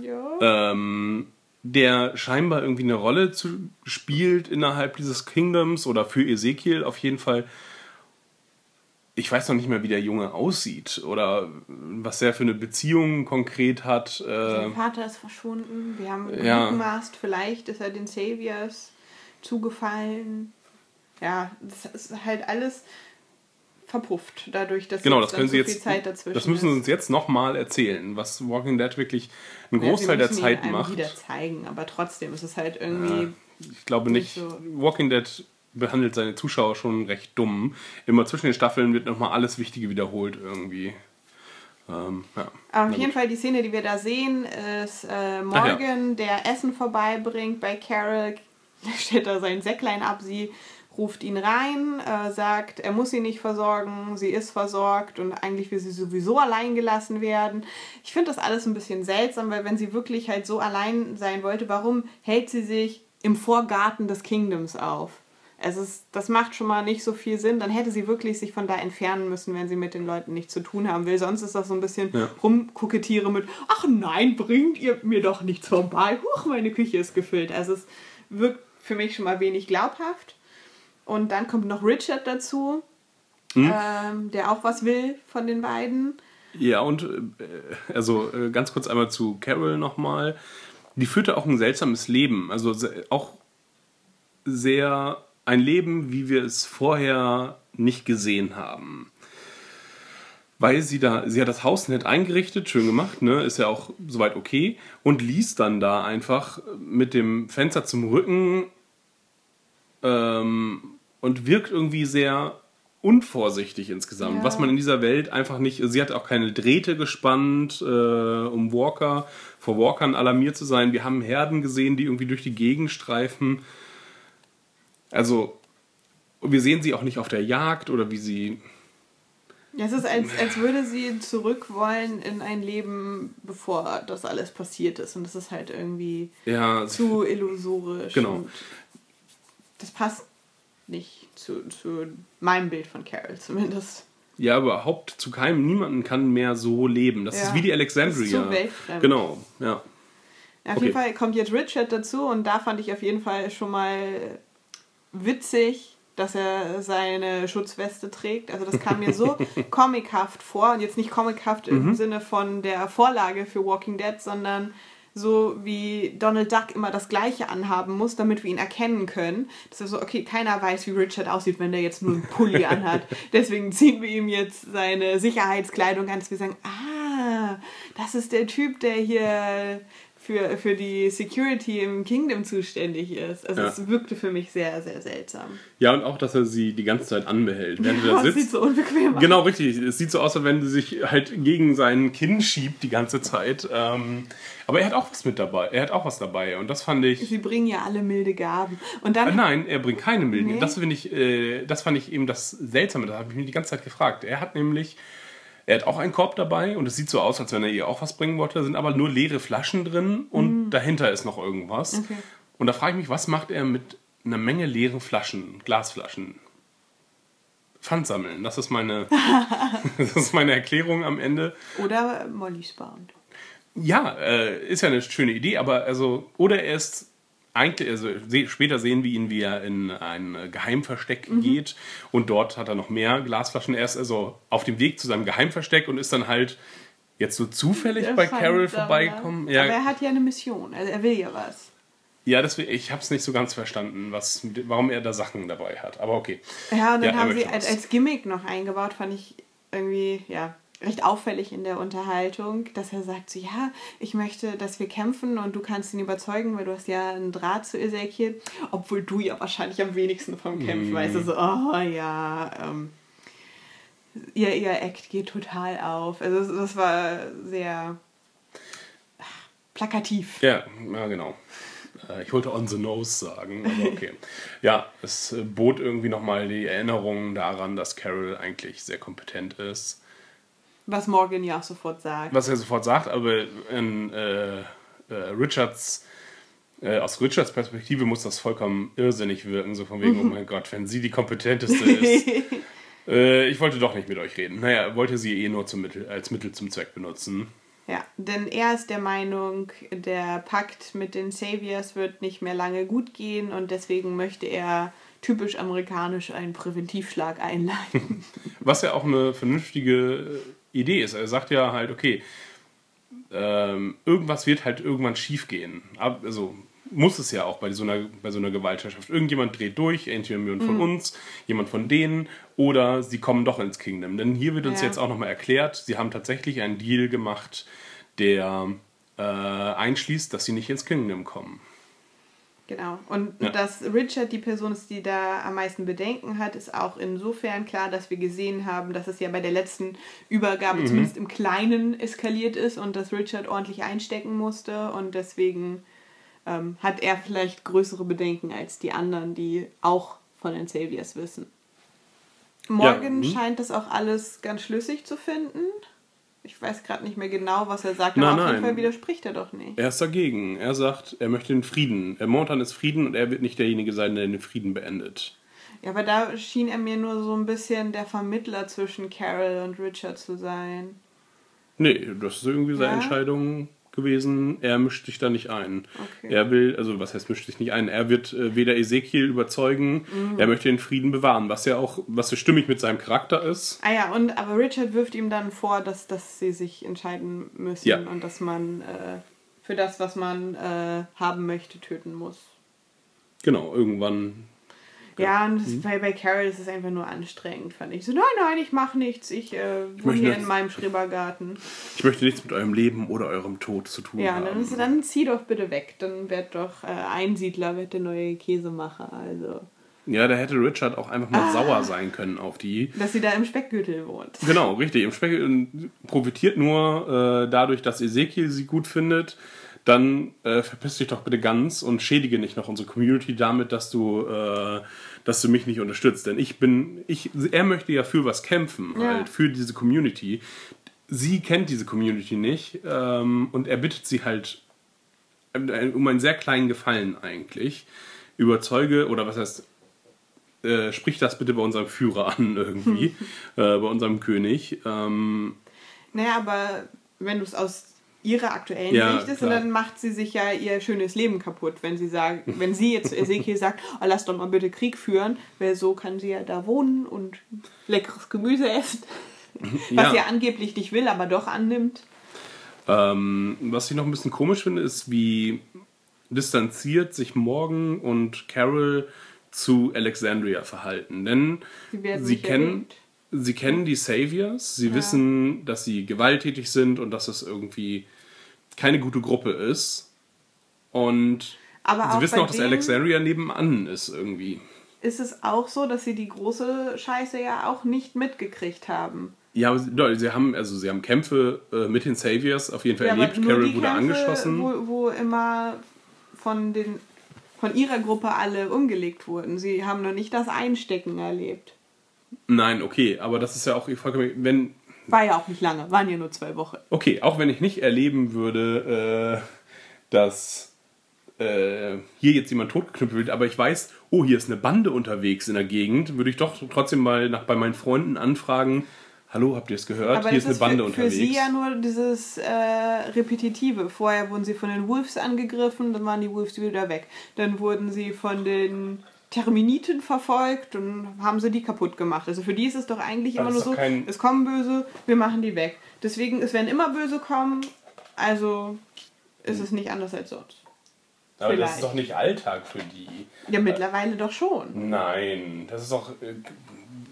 Ja.
ähm, der scheinbar irgendwie eine Rolle zu, spielt innerhalb dieses Kingdoms oder für Ezekiel auf jeden Fall. Ich weiß noch nicht mehr, wie der Junge aussieht oder was er für eine Beziehung konkret hat. Äh,
Sein Vater ist verschwunden. Wir haben
ja.
gemutmaßt, vielleicht ist er den Saviors zugefallen. Ja, das ist halt alles verpufft, dadurch, dass
Genau, das können Sie
so
jetzt.
Zeit dazwischen
Das müssen Sie uns jetzt nochmal erzählen, was Walking Dead wirklich einen
Ja,
Großteil der
ihn
Zeit
einem
macht.
wieder zeigen, aber trotzdem ist es halt irgendwie.
Ich glaube nicht.
Nicht so.
Walking Dead behandelt seine Zuschauer schon recht dumm. Immer zwischen den Staffeln wird nochmal alles Wichtige wiederholt irgendwie. Ähm, ja.
Auf jeden. Fall die Szene, die wir da sehen, ist äh, Morgan, der Essen vorbeibringt bei Carol. Da stellt er sein Säcklein ab, sie ruft ihn rein, äh, sagt, er muss sie nicht versorgen, sie ist versorgt und eigentlich will sie sowieso allein gelassen werden. Ich finde das alles ein bisschen seltsam, weil wenn sie wirklich halt so allein sein wollte, warum hält sie sich im Vorgarten des Kingdoms auf? Es ist, das macht schon mal nicht so viel Sinn. Dann hätte sie wirklich sich von da entfernen müssen, wenn sie mit den Leuten nichts zu tun haben will. Sonst ist das so ein bisschen
Ja.
rumkokettiere mit, ach nein, bringt ihr mir doch nichts vorbei. Huch, meine Küche ist gefüllt. Also es wirkt für mich schon mal wenig glaubhaft. Und dann kommt noch Richard dazu,
Hm?
ähm, der auch was will von den beiden.
Ja, und äh, also äh, ganz kurz einmal zu Carol nochmal. Die führte auch ein seltsames Leben. Also se- auch sehr ein Leben, wie wir es vorher nicht gesehen haben. Weil sie da, sie hat das Haus nett eingerichtet, schön gemacht, ne, ist ja auch soweit okay, und ließ dann da einfach mit dem Fenster zum Rücken ähm, und wirkt irgendwie sehr unvorsichtig insgesamt,
Ja.
was man in dieser Welt einfach nicht. Sie hat auch keine Drähte gespannt, äh, um Walker vor Walkern alarmiert zu sein. Wir haben Herden gesehen, die irgendwie durch die Gegend streifen. Also wir sehen sie auch nicht auf der Jagd oder wie sie.
Ja, es ist, als, als würde sie zurück wollen in ein Leben, bevor das alles passiert ist. Und das ist halt irgendwie
Ja,
zu illusorisch.
Genau.
Das passt nicht zu, zu meinem Bild von Carol zumindest.
ja, überhaupt zu keinem, niemanden kann mehr so leben. Das
Ja.
ist wie die Alexandria.
Das ist so weltfremd.
Genau, ja.
Auf
Okay.
jeden Fall kommt jetzt Richard dazu und da fand ich auf jeden Fall schon mal witzig, dass er seine Schutzweste trägt. Also das kam mir so comichaft vor und jetzt nicht comichaft
Mhm.
im Sinne von der Vorlage für Walking Dead, sondern so wie Donald Duck immer das Gleiche anhaben muss, damit wir ihn erkennen können. Das ist so, okay, keiner weiß, wie Richard aussieht, wenn der jetzt nur einen Pulli anhat. Deswegen ziehen wir ihm jetzt seine Sicherheitskleidung an, dass wir sagen, ah, das ist der Typ, der hier für, für die Security im Kingdom zuständig ist. Also
Ja.
es wirkte für mich sehr, sehr seltsam.
Ja, und auch, dass er sie die ganze Zeit anbehält, während er da
das
sitzt.
sieht so unbequem aus.
Genau, richtig. Es sieht so aus, als wenn sie sich halt gegen sein Kinn schiebt die ganze Zeit. Ähm, aber er hat auch was mit dabei. Er hat auch was dabei. Und das fand ich.
Sie bringen ja alle milde Gaben. Und
Äh,
dann
nein, er bringt keine Milden.
Nee.
Das finde ich, äh, das fand ich eben das Seltsame. Da habe ich mich die ganze Zeit gefragt. Er hat nämlich, er hat auch einen Korb dabei und es sieht so aus, als wenn er ihr auch was bringen wollte. Da sind aber nur leere Flaschen drin und dahinter ist noch irgendwas.
Mhm. Okay.
Und da frage ich mich, was macht er mit einer Menge leeren Flaschen, Glasflaschen? Pfand sammeln. Das ist meine, das ist meine Erklärung am Ende.
oder Molly sparen.
Ja, äh, ist ja eine schöne Idee, aber also, oder er ist eigentlich, also später sehen wir ihn, wie er in ein Geheimversteck
Mhm.
geht und dort hat er noch mehr Glasflaschen. Er ist also auf dem Weg zu seinem Geheimversteck und ist dann halt jetzt so zufällig bei Carol
da,
vorbeigekommen.
ne? Aber
Ja,
er hat ja eine Mission, also er will ja was.
ja deswegen, ich habe es nicht so ganz verstanden, was, warum er da Sachen dabei hat. Aber okay.
Ja, und dann
Ja,
haben sie als, als Gimmick noch eingebaut, fand ich irgendwie, ja, recht auffällig in der Unterhaltung, dass er sagt so, ja, ich möchte, dass wir kämpfen und du kannst ihn überzeugen, weil du hast ja einen Draht zu Ezekiel, obwohl du ja wahrscheinlich am wenigsten vom Kämpfen weißt. Also, oh ja, ähm, ihr, ihr Act geht total auf. Also das, das war sehr plakativ.
Ja, ja genau. Äh, Ich wollte on the nose sagen, aber okay. ja, es äh, bot irgendwie nochmal die Erinnerung daran, dass Carol eigentlich sehr kompetent ist.
Was Morgan ja auch sofort sagt.
Was er sofort sagt, aber in äh, äh, Richards, äh, aus Richards Perspektive muss das vollkommen irrsinnig wirken, so von wegen, oh mein Gott, wenn sie die kompetenteste ist. äh, ich wollte doch nicht mit euch reden. Naja, wollte sie eh nur zum Mittel, als Mittel zum Zweck benutzen.
Ja, denn er ist der Meinung, der Pakt mit den Saviors wird nicht mehr lange gut gehen und deswegen möchte er typisch amerikanisch einen Präventivschlag einleiten.
Was ja auch eine vernünftige Idee ist. Er sagt ja halt, okay, ähm, irgendwas wird halt irgendwann schief gehen. Also muss es ja auch bei so einer, bei so einer Gewaltherrschaft. Irgendjemand dreht durch, entweder jemand von uns, jemand von denen, oder sie kommen doch ins Kingdom. Denn hier wird uns
Ja.
jetzt auch nochmal erklärt, sie haben tatsächlich einen Deal gemacht, der äh, einschließt, dass sie nicht ins Kingdom kommen.
Genau. Und
Ja.
dass Richard die Person ist, die da am meisten Bedenken hat, ist auch insofern klar, dass wir gesehen haben, dass es ja bei der letzten Übergabe zumindest im Kleinen eskaliert ist und dass Richard ordentlich einstecken musste und deswegen ähm, hat er vielleicht größere Bedenken als die anderen, die auch von den Saviors wissen. Morgan
hm.
scheint das auch alles ganz schlüssig zu finden. Ich weiß gerade nicht mehr genau, was er sagt,
Nein,
aber auf jeden. Fall widerspricht er doch nicht.
Er ist dagegen. Er sagt, er möchte den Frieden. Er momentan ist Frieden und er wird nicht derjenige sein, der den Frieden beendet.
Ja, aber da schien er mir nur so ein bisschen der Vermittler zwischen Carol und Richard zu sein.
Nee, das ist irgendwie seine
Ja?
Entscheidung gewesen. Er mischt sich da nicht ein.
Okay.
Er will, also was heißt mischt sich nicht ein? Er wird äh, weder Ezekiel überzeugen,
Mhm.
er möchte den Frieden bewahren, was ja auch, was so stimmig mit seinem Charakter ist.
Ah ja, und aber Richard wirft ihm dann vor, dass, dass sie sich entscheiden müssen
Ja.
und dass man äh, für das, was man äh, haben möchte, töten muss.
Genau, irgendwann.
Ja, und
Mhm.
bei, bei Carol ist es einfach nur anstrengend, fand ich. So, nein, nein, ich mach nichts. Ich äh, wohne
möchte
hier
nichts.
in meinem Schrebergarten.
Ich möchte nichts mit eurem Leben oder eurem Tod zu tun
Ja,
haben.
dann, ist, dann zieh doch bitte weg. Dann wird doch äh, Einsiedler, wird der neue Käsemacher. Also,
ja, da hätte Richard auch einfach
Ah.
mal sauer sein können auf die.
dass sie da im Speckgürtel wohnt.
Genau, richtig. Im Speck und profitiert nur äh, dadurch, dass Ezekiel sie gut findet. Dann äh, verpiss dich doch bitte ganz und schädige nicht noch unsere Community damit, dass du, äh, dass du mich nicht unterstützt. Denn ich bin, ich, er möchte ja für was kämpfen,
Ja.
halt, für diese Community. Sie kennt diese Community nicht ähm, und er bittet sie halt äh, um einen sehr kleinen Gefallen eigentlich. Überzeuge, oder was heißt, äh, sprich das bitte bei unserem Führer an irgendwie, äh, bei unserem König. Ähm,
Naja, aber wenn du es aus ihrer aktuellen
Ja,
Sicht ist,
klar.
dann macht sie sich ja ihr schönes Leben kaputt, wenn sie sagt, wenn sie jetzt zu Ezekiel sagt, oh, lass doch mal bitte Krieg führen, weil so kann sie ja da wohnen und leckeres Gemüse essen, was
Ja.
sie ja angeblich nicht will, aber doch annimmt.
ähm, was ich noch ein bisschen komisch finde, ist, wie distanziert sich Morgan und Carol zu Alexandria verhalten. Denn
Sie werden
sie kennen,
erwähnt.
Sie kennen die Saviors, sie wissen, dass sie gewalttätig sind und dass es irgendwie keine gute Gruppe ist. Und
Aber
sie wissen auch, dass Alexandria nebenan ist irgendwie.
Ist es auch so, dass sie die große Scheiße ja auch nicht mitgekriegt haben?
Ja, aber sie, haben also sie haben Kämpfe äh, mit den Saviors auf jeden Fall
Ja,
erlebt. Carol wurde
Kämpfe,
angeschossen.
Wo, wo immer von den von ihrer Gruppe alle umgelegt wurden. Sie haben noch nicht das Einstecken erlebt.
Nein, okay, aber das ist ja auch vollkommen, wenn
War ja auch nicht lange, waren ja nur zwei Wochen.
okay, auch wenn ich nicht erleben würde, äh, dass äh, hier jetzt jemand totgeknüpft wird, aber ich weiß, oh, hier ist eine Bande unterwegs in der Gegend, würde ich doch trotzdem mal nach bei meinen Freunden anfragen, hallo, habt ihr es gehört?
Aber
Hier
das
ist eine Bande
für,
unterwegs.
Für sie ja nur dieses äh, Repetitive. Vorher wurden sie von den Wolves angegriffen, dann waren die Wolves wieder weg. Dann wurden sie von den Terminiten verfolgt und haben sie die kaputt gemacht. Also für die ist es doch eigentlich
Aber
immer nur so,
kein-
es kommen Böse, wir machen die weg. Deswegen, es werden immer Böse kommen, also ist es nicht anders als sonst.
Aber das ist
vielleicht.
doch nicht Alltag für die.
Ja, mittlerweile doch schon.
Nein, das ist doch. äh,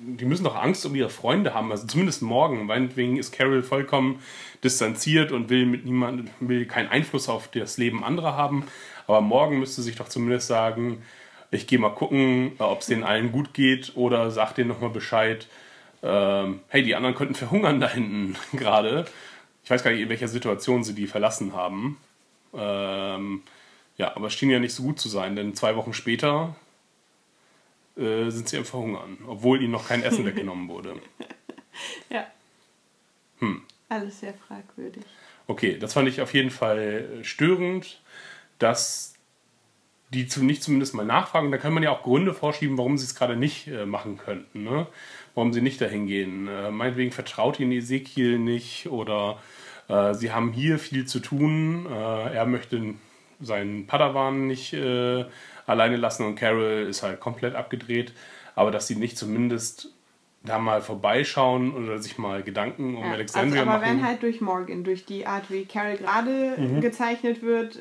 Die müssen doch Angst um ihre Freunde haben. Also zumindest morgen. Meinetwegen ist Carol vollkommen distanziert und will mit niemandem, will keinen Einfluss auf das Leben anderer haben. Aber morgen müsste sich doch zumindest sagen, ich gehe mal gucken, äh, ob es denen allen gut geht oder sag denen nochmal Bescheid. Ähm, hey, die anderen könnten verhungern da hinten gerade. Ich weiß gar nicht, in welcher Situation sie die verlassen haben. Ähm, ja, aber es schien ja nicht so gut zu sein, denn zwei Wochen später äh, sind sie am Verhungern, obwohl ihnen noch kein Essen weggenommen wurde.
Ja.
Hm.
Alles sehr fragwürdig.
Okay, das fand ich auf jeden Fall störend, dass die zu, nicht zumindest mal nachfragen. Da kann man ja auch Gründe vorschieben, warum sie es gerade nicht äh, machen könnten. Ne? Warum sie nicht dahin gehen. Äh, meinetwegen vertraut ihnen Ezekiel nicht oder äh, sie haben hier viel zu tun. Äh, er möchte seinen Padawan nicht äh, alleine lassen und Carol ist halt komplett abgedreht. Aber dass sie nicht zumindest da mal vorbeischauen oder sich mal Gedanken um
Ja,
Alexandria
also, aber
machen.
wenn halt durch Morgan, durch die Art, wie Carol gerade
Mhm.
gezeichnet wird,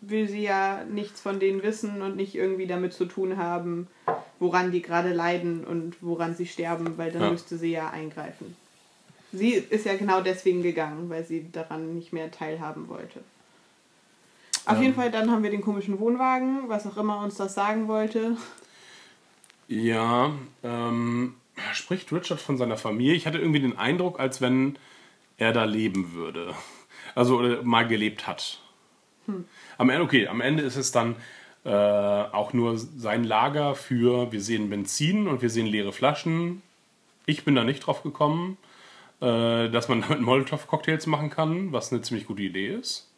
will sie ja nichts von denen wissen und nicht irgendwie damit zu tun haben, woran die gerade leiden und woran sie sterben, weil dann
Ja.
müsste sie ja eingreifen. Sie ist ja genau deswegen gegangen, weil sie daran nicht mehr teilhaben wollte. Auf
Ähm.
jeden Fall, dann haben wir den komischen Wohnwagen, was auch immer uns das sagen wollte.
Ja, ähm, spricht Richard von seiner Familie? Ich hatte irgendwie den Eindruck, als wenn er da leben würde. Also mal gelebt hat. Am Ende, okay, am Ende ist es dann äh, auch nur sein Lager für, wir sehen Benzin und wir sehen leere Flaschen. Ich bin da nicht drauf gekommen, äh, dass man damit Molotow-Cocktails machen kann, was eine ziemlich gute Idee ist.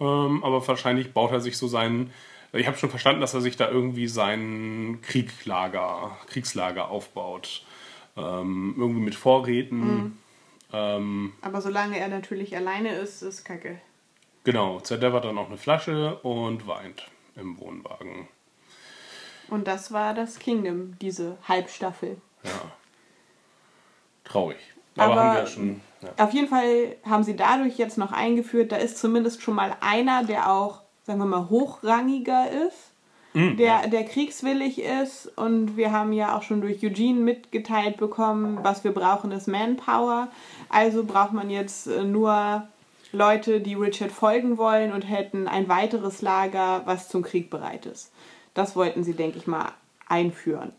Ähm, aber wahrscheinlich baut er sich so seinen. Ich habe schon verstanden, dass er sich da irgendwie sein Krieglager, Kriegslager aufbaut. Ähm, irgendwie mit Vorräten. Ähm,
Aber solange er natürlich alleine ist, ist kacke.
Genau, zerdeppert dann auch eine Flasche und weint im Wohnwagen.
Und das war das Kingdom, diese Halbstaffel.
Ja. Traurig. Aber,
Aber-
haben wir schon. Ja.
Auf jeden Fall haben sie dadurch jetzt noch eingeführt, da ist zumindest schon mal einer, der auch, sagen wir mal, hochrangiger ist, der, der kriegswillig ist. Und wir haben ja auch schon durch Eugene mitgeteilt bekommen, was wir brauchen, ist Manpower. Also braucht man jetzt äh, nur Leute, die Richard folgen wollen und hätten ein weiteres Lager, was zum Krieg bereit ist. Das wollten sie, denke ich mal, einführen.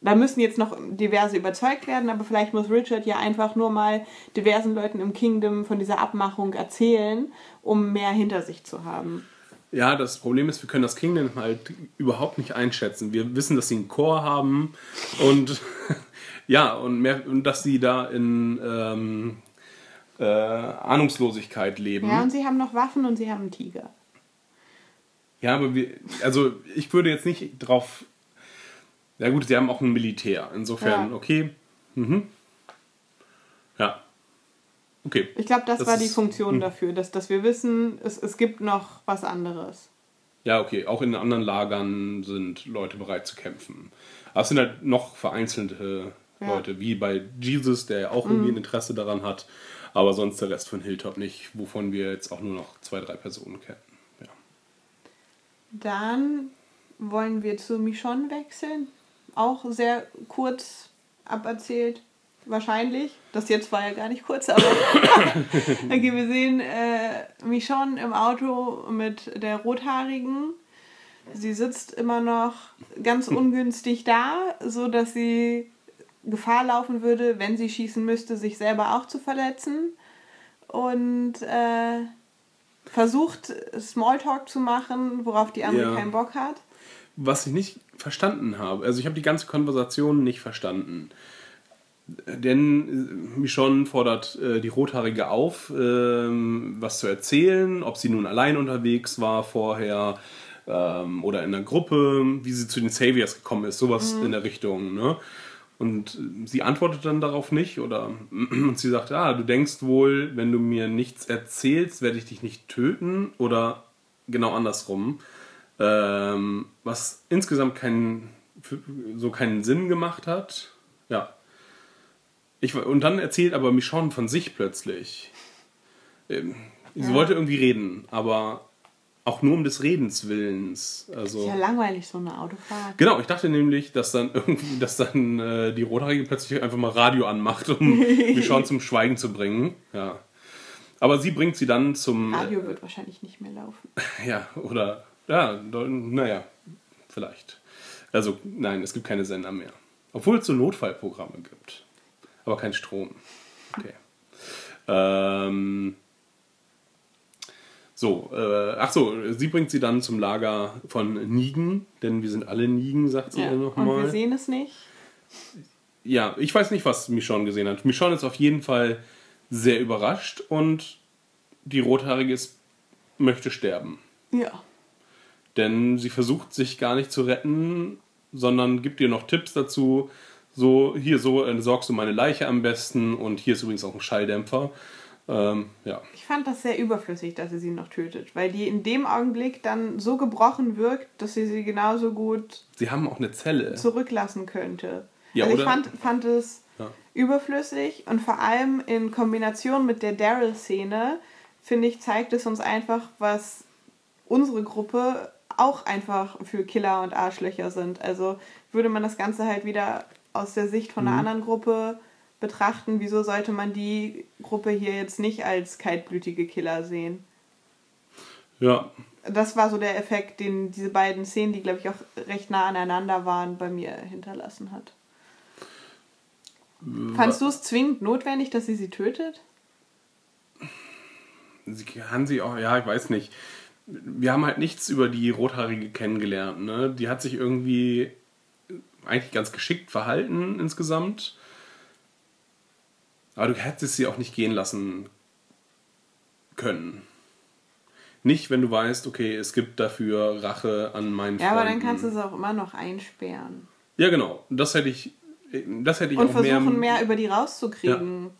Da müssen jetzt noch diverse überzeugt werden, aber vielleicht muss Richard ja einfach nur mal diversen Leuten im Kingdom von dieser Abmachung erzählen, um mehr hinter sich zu haben.
Ja, das Problem ist, wir können das Kingdom halt überhaupt nicht einschätzen. Wir wissen, dass sie einen Chor haben und ja, und, mehr, und dass sie da in ähm, äh, Ahnungslosigkeit leben.
Ja, und sie haben noch Waffen und sie haben einen Tiger.
Ja, aber wir, also ich würde jetzt nicht drauf. Ja gut, sie haben auch ein Militär. Insofern,
Ja.
okay. Mhm. Ja. Okay.
Ich glaube, das,
Das
war die
ist-
Funktion
hm.
dafür, dass, dass wir wissen, es, es gibt noch was anderes.
Ja, okay. Auch in anderen Lagern sind Leute bereit zu kämpfen. Aber es sind halt noch vereinzelte
Ja.
Leute, wie bei Jesus, der ja auch irgendwie ein Interesse daran hat. Aber sonst der Rest von Hilltop nicht, wovon wir jetzt auch nur noch zwei, drei Personen kennen. Ja.
Dann wollen wir zu Michonne wechseln. Auch sehr kurz aberzählt. Wahrscheinlich. Das jetzt war ja gar nicht kurz, aber okay, wir sehen äh, Michonne im Auto mit der Rothaarigen. Sie sitzt immer noch ganz ungünstig da, so dass sie Gefahr laufen würde, wenn sie schießen müsste, sich selber auch zu verletzen. Und äh, versucht Smalltalk zu machen, worauf die andere
Ja.
keinen Bock hat.
Was ich nicht verstanden habe, also ich habe die ganze Konversation nicht verstanden. Denn äh, Michonne fordert äh, die Rothaarige auf, ähm, was zu erzählen, ob sie nun allein unterwegs war vorher ähm, oder in einer Gruppe, wie sie zu den Saviors gekommen ist, sowas in der Richtung. Ne? Und sie antwortet dann darauf nicht oder und sie sagt, ah, du denkst wohl, wenn du mir nichts erzählst, werde ich dich nicht töten oder genau andersrum. Ähm, was insgesamt keinen, so keinen Sinn gemacht hat. Ja. Ich, und dann erzählt aber Michonne von sich plötzlich. Ähm, sie
Ja.
wollte irgendwie reden, aber auch nur um des Redens Willens. Also,
Ist ja langweilig, so eine Autofahrt.
Genau, ich dachte nämlich, dass dann irgendwie, dass dann äh, die Rothaarige plötzlich einfach mal Radio anmacht, um Michonne zum Schweigen zu bringen. Ja. Aber sie bringt sie dann zum.
Radio wird wahrscheinlich nicht mehr laufen.
Ja, oder. Ja, naja, vielleicht. Also, nein, es gibt keine Sender mehr. Obwohl es so Notfallprogramme gibt. Aber kein Strom. Okay. Ähm. So, äh, ach so, sie bringt sie dann zum Lager von Nigen, denn wir sind alle Nigen, sagt sie
Ja.
ja.
Und wir
nochmal.
sehen es nicht.
Ja, ich weiß nicht, was Michonne gesehen hat. Michonne ist auf jeden Fall sehr überrascht und die Rothaarige ist, möchte sterben.
Ja.
Denn sie versucht sich gar nicht zu retten, sondern gibt ihr noch Tipps dazu. So, hier, so entsorgst du meine Leiche am besten und hier ist übrigens auch ein Schalldämpfer. Ähm, ja.
Ich fand das sehr überflüssig, dass sie sie noch tötet, weil die in dem Augenblick dann so gebrochen wirkt, dass sie sie genauso gut
Sie haben auch eine Zelle.
zurücklassen könnte.
Ja,
also ich fand, fand es
Ja.
überflüssig und vor allem in Kombination mit der Daryl-Szene, finde ich, zeigt es uns einfach, was unsere Gruppe auch einfach für Killer und Arschlöcher sind. Also würde man das Ganze halt wieder aus der Sicht von einer
Mhm.
anderen Gruppe betrachten, wieso sollte man die Gruppe hier jetzt nicht als kaltblütige Killer sehen?
Ja,
Das war so der Effekt, den diese beiden Szenen, die glaube ich auch recht nah aneinander waren, bei mir hinterlassen hat. Fandst du es zwingend notwendig, dass sie sie tötet?
sie kann sie auch, ja, ich weiß nicht. Wir haben halt nichts über die Rothaarige kennengelernt. Ne? Die hat sich irgendwie eigentlich ganz geschickt verhalten insgesamt. Aber du hättest sie auch nicht gehen lassen können. Nicht, wenn du weißt, okay, es gibt dafür Rache an meinen
Ja, aber dann
Freunden.
kannst du sie auch immer noch einsperren.
Ja, genau. Das hätte ich, das hätte ich
Und
auch mehr,
versuchen, mehr über die rauszukriegen.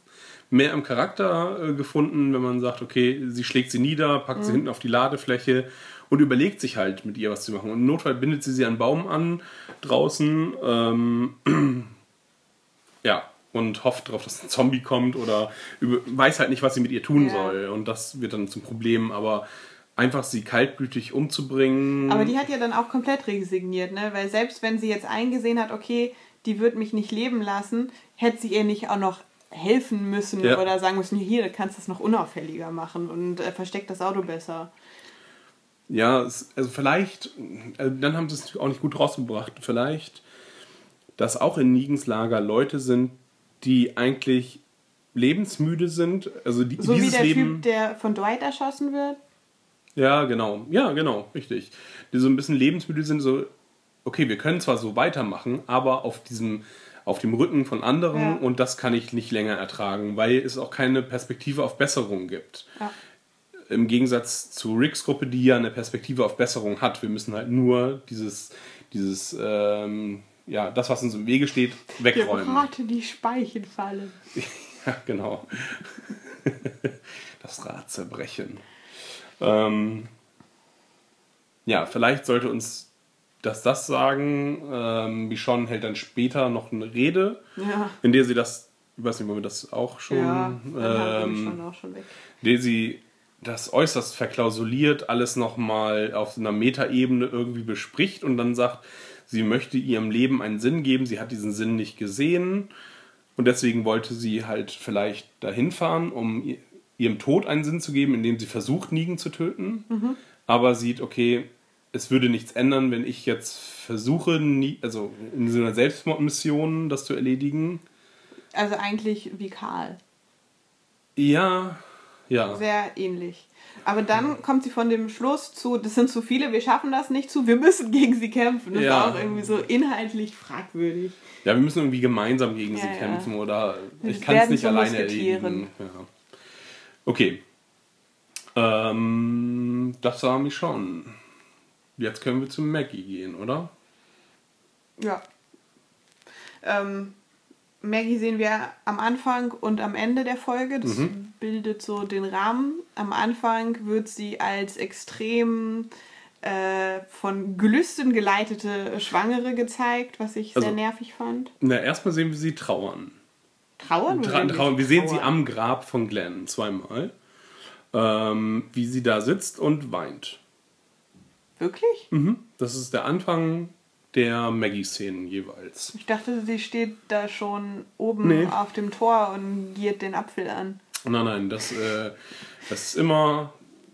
mehr im Charakter äh, gefunden, wenn man sagt, okay, sie schlägt sie nieder, packt
Mhm.
sie hinten auf die Ladefläche und überlegt sich halt mit ihr was zu machen. Und im Notfall bindet sie sie an einen Baum an, draußen, ähm, ja, und hofft darauf, dass ein Zombie kommt oder weiß halt nicht, was sie mit ihr tun
Ja.
soll. Und das wird dann zum Problem, aber einfach sie kaltblütig umzubringen.
Aber die hat ja dann auch komplett resigniert, ne? Weil selbst wenn sie jetzt eingesehen hat, okay, die wird mich nicht leben lassen, hätte sie ihr nicht auch noch helfen müssen
Ja.
oder sagen müssen, hier, du kannst das noch unauffälliger machen und äh, versteckt das Auto besser.
Ja, es, also vielleicht, äh, dann haben sie es auch nicht gut rausgebracht, vielleicht, dass auch in Nigens Lager Leute sind, die eigentlich lebensmüde sind. Also die,
So wie
dieses
der
Leben.
Typ, der von Dwight erschossen wird.
Ja, genau. Ja, genau, richtig. Die so ein bisschen lebensmüde sind, so, okay, wir können zwar so weitermachen, aber auf diesem, auf dem Rücken von anderen
Ja.
und das kann ich nicht länger ertragen, weil es auch keine Perspektive auf Besserung gibt.
Ja.
Im Gegensatz zu Ricks Gruppe, die ja eine Perspektive auf Besserung hat. Wir müssen halt nur dieses, dieses, ähm, ja, das, was uns im Wege steht, wegräumen.
braten die Speichelfalle.
Ja, genau. das Rad zerbrechen. Ähm, ja, vielleicht sollte uns das das sagen. Ähm, Bichon hält dann später noch eine Rede,
Ja.
in der sie das, ich weiß nicht, wollen wir das auch schon,
Ja,
ähm,
auch schon weg.
in der sie das äußerst verklausuliert, alles nochmal auf einer Metaebene irgendwie bespricht und dann sagt, sie möchte ihrem Leben einen Sinn geben, sie hat diesen Sinn nicht gesehen und deswegen wollte sie halt vielleicht dahin fahren, um ihrem Tod einen Sinn zu geben, indem sie versucht, Nigen zu töten, aber sieht, okay, es würde nichts ändern, wenn ich jetzt versuche, nie, also in so einer Selbstmordmission das zu erledigen.
Also eigentlich wie Karl.
Ja, ja.
Sehr ähnlich. Aber dann kommt sie von dem Schluss zu, das sind zu viele, wir schaffen das nicht zu, wir müssen gegen sie kämpfen. Das
Ja.
ist auch irgendwie so inhaltlich fragwürdig.
Ja, wir müssen irgendwie gemeinsam gegen sie
Ja, ja.
kämpfen oder ich kann es nicht alleine erledigen. Ja. Okay. Ähm, das war mich schon. Jetzt können wir zu Maggie gehen, oder?
Ja. Ähm, Maggie sehen wir am Anfang und am Ende der Folge. Das
Mhm.
bildet so den Rahmen. Am Anfang wird sie als extrem äh, von Gelüsten geleitete Schwangere gezeigt, was ich
Also-
sehr nervig fand.
Na, erstmal sehen wir sie trauern.
Trauern?
Tra trauern. Wir sehen sie
Trauern.
am Grab von Glenn zweimal. Ähm, wie sie da sitzt und weint.
Wirklich?
Mhm. Das ist der Anfang der Maggie-Szenen jeweils.
Ich dachte, sie steht da schon oben
Nee.
auf dem Tor und giert den Apfel an.
Nein, nein, das, äh, das ist immer,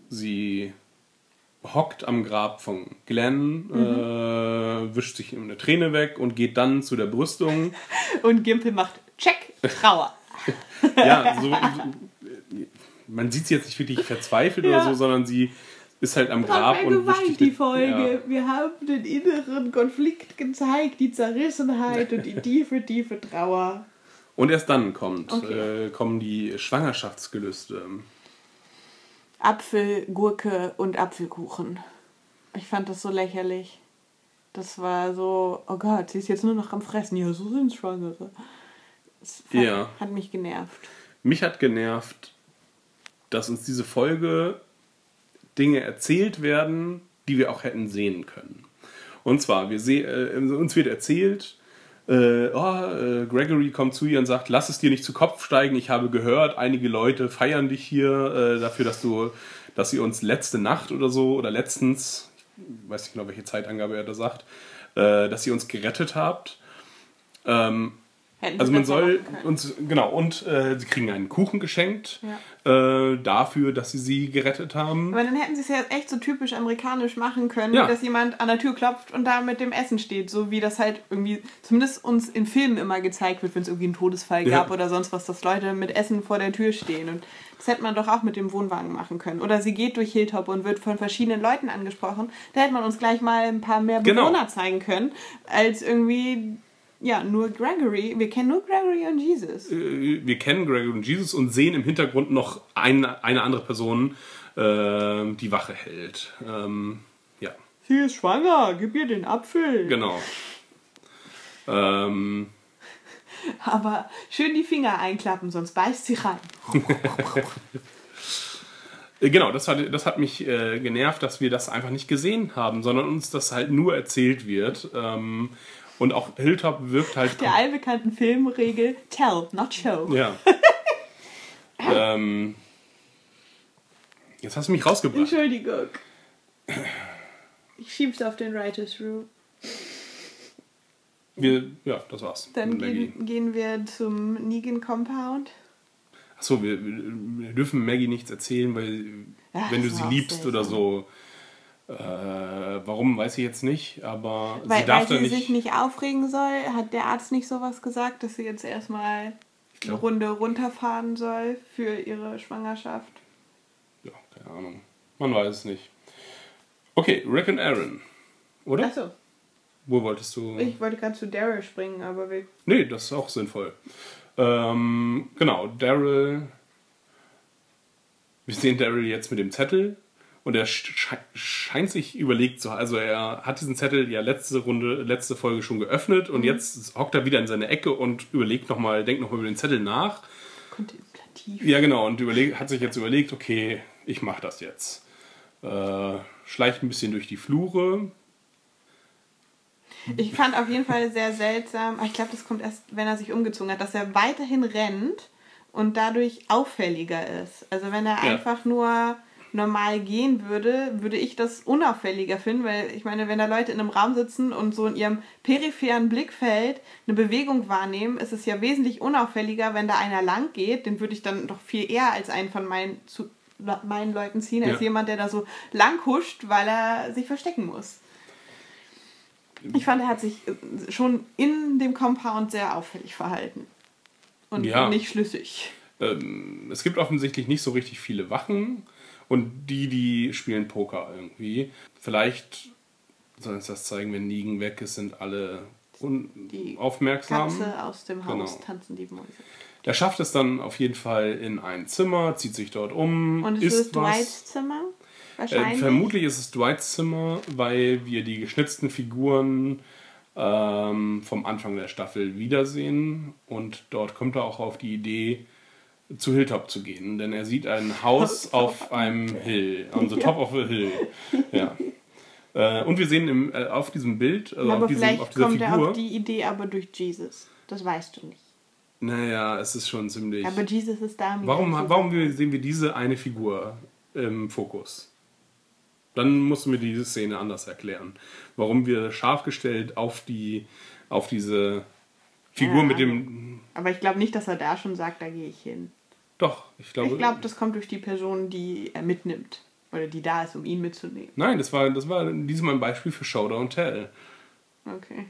sie hockt am Grab von Glenn, äh, wischt sich eine Träne weg und geht dann zu der Brüstung.
Und Gimpel macht Check, Trauer.
Ja, so, so man sieht sie jetzt nicht wirklich verzweifelt
Ja.
oder so, sondern sie ist halt am Grab und sich
die Folge. Wir haben den inneren Konflikt gezeigt, die Zerrissenheit und die tiefe, tiefe Trauer.
Und erst dann kommt,
Okay.
äh, kommen die Schwangerschaftsgelüste.
Apfel, Gurke und Apfelkuchen. Ich fand das so lächerlich. Das war so, oh Gott, sie ist jetzt nur noch am Fressen. Ja, so sind Schwangere. Das fand,
Ja.
hat mich genervt.
Mich hat genervt, dass uns diese Folge Dinge erzählt werden, die wir auch hätten sehen können. Und zwar, wir seh, äh, uns wird erzählt, äh, oh, äh, Gregory kommt zu ihr und sagt, lass es dir nicht zu Kopf steigen. Ich habe gehört, einige Leute feiern dich hier äh, dafür, dass du, dass sie uns letzte Nacht oder so oder letztens, ich weiß nicht genau, welche Zeitangabe er da sagt, äh, dass ihr uns gerettet habt. Ähm,
Hätten
also man soll uns, genau, und äh, sie kriegen einen Kuchen geschenkt äh, dafür, dass sie sie gerettet haben.
Aber dann hätten sie es ja echt so typisch amerikanisch machen können,
Ja.
dass jemand an der Tür klopft und da mit dem Essen steht. So wie das halt irgendwie, zumindest uns in Filmen immer gezeigt wird, wenn es irgendwie einen Todesfall
Ja.
gab oder sonst was, dass Leute mit Essen vor der Tür stehen. Und das hätte man doch auch mit dem Wohnwagen machen können. Oder sie geht durch Hilltop und wird von verschiedenen Leuten angesprochen. Da hätte man uns gleich mal ein paar mehr
Genau.
Bewohner zeigen können, als irgendwie, ja, nur Gregory. Wir kennen nur Gregory und Jesus.
Äh, wir kennen Gregory und Jesus und sehen im Hintergrund noch eine, eine andere Person, äh, die Wache hält. Ähm, ja,
Sie ist schwanger, gib ihr den Apfel.
genau. Ähm,
Aber schön die Finger einklappen, sonst beißt sie rein.
Äh, Genau, das hat, das hat mich äh, genervt, dass wir das einfach nicht gesehen haben, sondern uns das halt nur erzählt wird. Ähm, und auch Hilltop wirkt halt.
Der allbekannten Filmregel Tell, not show.
Ja. ähm, jetzt hast du mich rausgebracht.
Entschuldigung. Ich schieb's auf den Writers Room.
Wir, ja, das war's.
Dann gehen, gehen wir zum Negan Compound.
Achso, wir, wir dürfen Maggie nichts erzählen, weil
Ach,
wenn du sie liebst oder so. Äh, warum, weiß ich jetzt nicht, aber
Weil,
sie darf
weil
da
sie
nicht.
sich nicht aufregen soll, hat der Arzt nicht sowas gesagt, dass sie jetzt erstmal eine Runde runterfahren soll für ihre Schwangerschaft.
Ja, keine Ahnung. Man weiß es nicht. Okay, Rick und Aaron. Oder?
Achso,
Wo wolltest du.
ich wollte gerade zu Daryl springen, aber wir
Nee, das ist auch sinnvoll. Ähm, genau, Daryl. Wir sehen Daryl jetzt mit dem Zettel und er sche scheint sich überlegt zu Also er hat diesen Zettel ja letzte Runde, letzte Folge schon geöffnet und jetzt hockt er wieder in seine Ecke und überlegt nochmal, denkt nochmal über den Zettel nach.
kontemplativ.
Ja, genau, und überleg, hat sich jetzt überlegt, okay, ich mache das jetzt. Äh, schleicht ein bisschen durch die Flure.
Ich fand auf jeden Fall sehr seltsam, ich glaube, das kommt erst, wenn er sich umgezogen hat, dass er weiterhin rennt und dadurch auffälliger ist. Also wenn er
Ja.
einfach nur normal gehen würde, würde ich das unauffälliger finden, weil ich meine, wenn da Leute in einem Raum sitzen und so in ihrem peripheren Blickfeld eine Bewegung wahrnehmen, ist es ja wesentlich unauffälliger, wenn da einer lang geht, den würde ich dann doch viel eher als einen von meinen, zu, meinen Leuten ziehen, als
Ja.
jemand, der da so lang huscht, weil er sich verstecken muss. Ich fand, er hat sich äh, schon in dem Compound sehr auffällig verhalten. Und
Ja.
nicht schlüssig.
ähm, es gibt offensichtlich nicht so richtig viele Wachen und die, die spielen Poker irgendwie. Vielleicht soll uns das zeigen, wenn Negan weg ist, sind alle
Die
unaufmerksam.
Katze aus dem Haus
Genau.
tanzen die Mäuse.
Er schafft es dann auf jeden Fall in ein Zimmer, zieht sich dort um,
Und es ist. Dwights Zimmer?
Äh,
Wahrscheinlich.
vermutlich ist es Dwights Zimmer, weil wir die geschnitzten Figuren ähm, vom Anfang der Staffel wiedersehen. Und dort kommt er auch auf die Idee, zu Hilltop zu gehen, denn er sieht ein Haus auf einem Hill, on the top of a hill. Ja. Äh, und wir sehen im, äh, auf diesem Bild, also
aber
auf, diesem,
vielleicht
auf dieser
kommt er
Figur,
auf die Idee aber durch Jesus. Das weißt du nicht.
naja, es ist schon ziemlich.
Aber Jesus ist da. um
Warum, warum sehen wir diese eine Figur im Fokus? Dann musst du mir diese Szene anders erklären. Warum wir scharf gestellt auf die, auf diese Figur
Ja.
mit dem.
Aber ich glaube nicht, dass er da schon sagt, da gehe ich hin.
Doch, ich glaube.
Ich glaube, das kommt durch die Person, die er mitnimmt. Oder die da ist, um ihn mitzunehmen.
Nein, das war, das war diesmal ein Beispiel für Show Don't Tell.
Okay.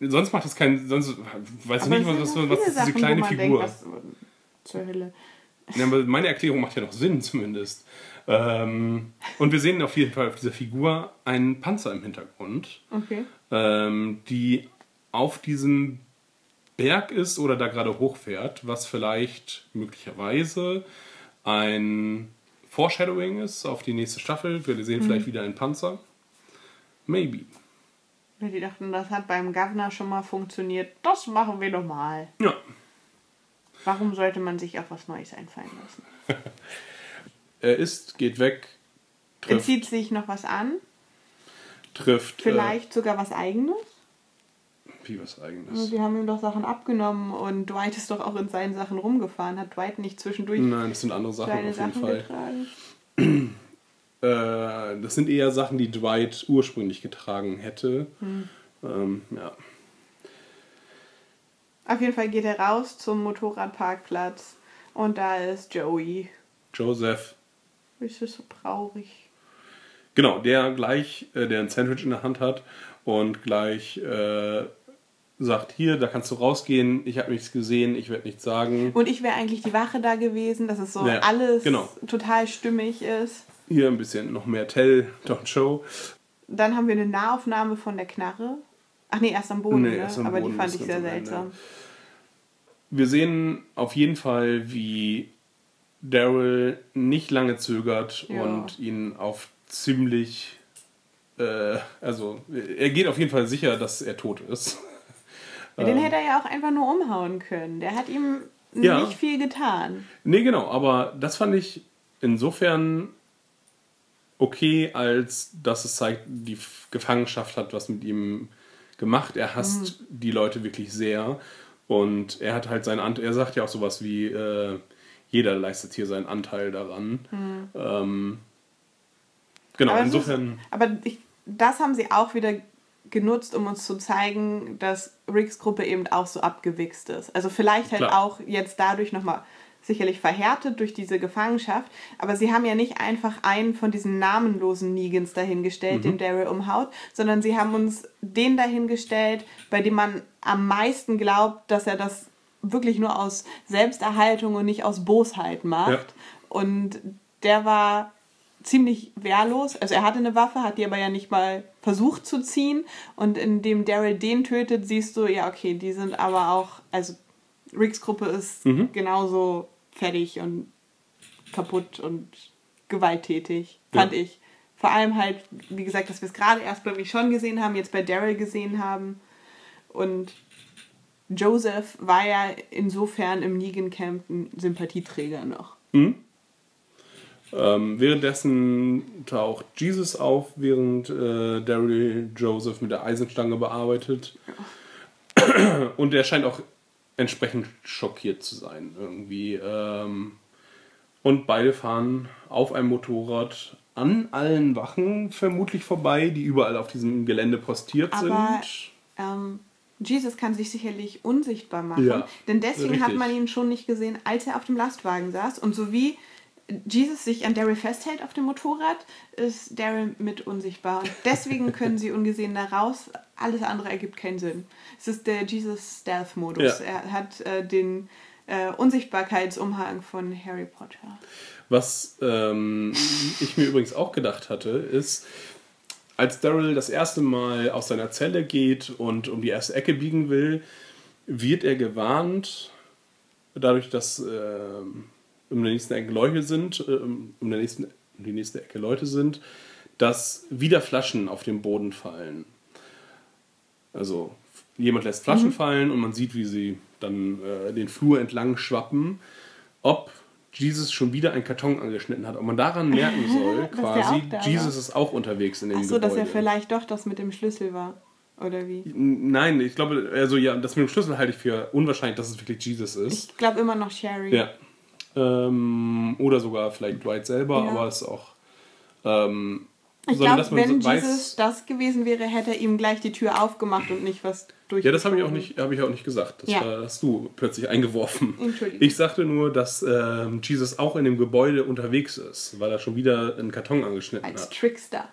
Sonst macht das keinen. Sonst weiß ich nicht, was, was, was ist diese kleine Figur.
Denkt, was zur Hölle.
Ja, aber meine Erklärung macht ja noch Sinn, zumindest. Ähm, und wir sehen auf jeden Fall auf dieser Figur einen Panzer im Hintergrund.
Okay.
ähm, die auf diesem Berg ist oder da gerade hochfährt, was vielleicht möglicherweise ein Foreshadowing ist auf die nächste Staffel. Wir sehen vielleicht wieder einen Panzer. Maybe.
Die dachten, das hat beim Governor schon mal funktioniert. Das machen wir doch mal.
Ja.
Warum sollte man sich auf was Neues einfallen lassen?
Er ist, geht weg,
Er
trifft,
zieht sich noch was an.
trifft
Vielleicht sogar was Eigenes.
Wie was eigenes.
Sie haben ihm doch Sachen abgenommen und Dwight ist doch auch in seinen Sachen rumgefahren. Hat Dwight nicht zwischendurch
Nein, das sind andere Sachen auf jeden
Sachen
Fall.
getragen?
Äh, das sind eher Sachen, die Dwight ursprünglich getragen hätte.
Hm.
Ähm, ja.
Auf jeden Fall geht er raus zum Motorradparkplatz und da ist Joey.
Joseph
Ist das so traurig?
Genau, der gleich, äh, der ein Sandwich in der Hand hat und gleich äh, sagt, hier, da kannst du rausgehen, ich habe nichts gesehen, ich werde nichts sagen.
Und ich wäre eigentlich die Wache da gewesen, dass es so
Ja,
alles
genau.
total stimmig ist.
Hier ein bisschen noch mehr Tell, don't show.
Dann haben wir eine Nahaufnahme von der Knarre. Ach nee, erst am Boden,
Nee,
ne?
erst am
aber
Boden,
die fand ich sehr seltsam.
Wir sehen auf jeden Fall, wie Daryl nicht lange zögert
Ja.
und ihn auf ziemlich, äh, also er geht auf jeden Fall sicher, dass er tot ist.
Ja, Den hätte er ja auch einfach nur umhauen können. Der hat ihm
Ja.
nicht viel getan.
Nee, genau, aber das fand ich insofern okay, als dass es zeigt, die Gefangenschaft hat was mit ihm gemacht. Er hasst die Leute wirklich sehr und er hat halt seinen Anteil, er sagt ja auch sowas wie, äh, jeder leistet hier seinen Anteil daran. Ähm, genau,
Aber
insofern.
Ist, aber ich, das haben sie auch wieder genutzt, um uns zu zeigen, dass Ricks Gruppe eben auch so abgewichst ist. Also vielleicht halt
Klar.
auch jetzt dadurch nochmal sicherlich verhärtet durch diese Gefangenschaft, aber sie haben ja nicht einfach einen von diesen namenlosen Negans dahingestellt, den Daryl umhaut, sondern sie haben uns den dahingestellt, bei dem man am meisten glaubt, dass er das wirklich nur aus Selbsterhaltung und nicht aus Bosheit macht.
Ja.
Und der war ziemlich wehrlos. Also er hatte eine Waffe, hat die aber ja nicht mal versucht zu ziehen. Und indem Daryl den tötet, siehst du, ja, okay, die sind aber auch, also Ricks Gruppe ist genauso fertig und kaputt und gewalttätig, fand
Ja.
ich. Vor allem halt, wie gesagt, dass wir es gerade erst bei Michonne gesehen haben, jetzt bei Daryl gesehen haben. Und Joseph war ja insofern im Negan Camp ein Sympathieträger noch.
Ähm, währenddessen taucht Jesus auf, während äh, Daryl Joseph mit der Eisenstange bearbeitet. Und er scheint auch entsprechend schockiert zu sein irgendwie. Ähm, und beide fahren auf einem Motorrad an allen Wachen vermutlich vorbei, die überall auf diesem Gelände postiert
Aber
sind.
ähm, Jesus kann sich sicherlich unsichtbar machen,
Ja,
denn deswegen hat
richtig.
man ihn schon nicht gesehen, als er auf dem Lastwagen saß. Und so wie Jesus sich an Daryl festhält auf dem Motorrad, ist Daryl mit unsichtbar. Und deswegen können sie ungesehen da raus. Alles andere ergibt keinen Sinn. Es ist der Jesus Stealth-Modus.
Ja.
Er hat äh, den äh, Unsichtbarkeitsumhang von Harry Potter.
Was ähm, ich mir übrigens auch gedacht hatte, ist, als Daryl das erste Mal aus seiner Zelle geht und um die erste Ecke biegen will, wird er gewarnt, dadurch, dass ähm, um der nächsten Ecke Leute sind, äh, um der nächsten, um die nächste Ecke Leute sind, dass wieder Flaschen auf den Boden fallen. Also jemand lässt Flaschen fallen und man sieht, wie sie dann äh, den Flur entlang schwappen. Ob Jesus schon wieder einen Karton angeschnitten hat, ob man daran merken soll, quasi. Jesus ist auch unterwegs in dem
Achso,
Gebäude.
dass er vielleicht doch das mit dem Schlüssel war. Oder wie?
Nein, ich glaube, also ja, das mit dem Schlüssel halte ich für unwahrscheinlich, dass es wirklich Jesus ist.
Ich glaube immer noch Sherry.
Ja. Ähm, oder sogar vielleicht Dwight selber,
Ja.
aber es ist auch. Ähm,
Ich glaube, wenn
so
Jesus das gewesen wäre, hätte er ihm gleich die Tür aufgemacht und nicht was durch.
Ja, das habe ich auch nicht, habe ich auch nicht gesagt. Das
Ja.
hast du plötzlich eingeworfen.
Entschuldigung.
Ich sagte nur, dass ähm, Jesus auch in dem Gebäude unterwegs ist, weil er schon wieder einen Karton angeschnitten
Als
hat.
Trickster.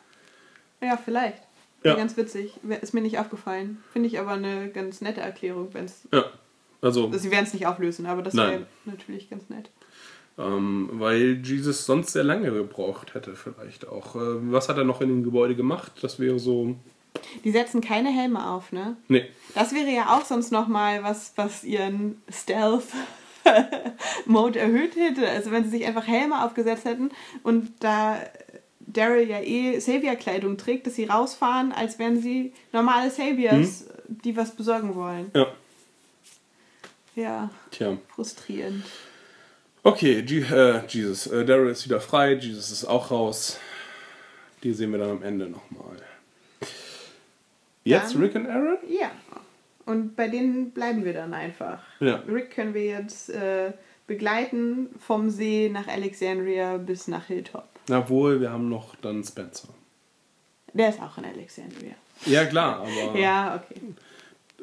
Ja, vielleicht.
Ja.
Ganz witzig. Ist mir nicht aufgefallen. Finde ich aber eine ganz nette Erklärung, wenn's.
Ja, also,
Sie werden es nicht auflösen, aber das wäre natürlich ganz nett.
Ähm, weil Jesus sonst sehr lange gebraucht hätte, vielleicht auch. Ähm, was hat er noch in dem Gebäude gemacht? Das wäre so.
Die setzen keine Helme auf, ne?
Nee,
Das wäre ja auch sonst nochmal was, was ihren Stealth-Mode erhöht hätte. Also wenn sie sich einfach Helme aufgesetzt hätten und da Daryl ja eh Savior-Kleidung trägt, dass sie rausfahren, als wären sie normale Saviors, die was besorgen wollen.
ja,
Ja,
tja.
frustrierend.
Okay, G äh, Jesus. Äh, Daryl ist wieder frei, Jesus ist auch raus. Die sehen wir dann am Ende nochmal. Jetzt
Dann-
Rick und Aaron?
Ja. Und bei denen bleiben wir dann einfach.
Ja.
Rick können wir jetzt äh, begleiten vom See nach Alexandria bis nach Hilltop.
Obwohl, wir haben noch dann Spencer.
Der ist auch in Alexandria.
Ja, klar, aber.
Ja, okay.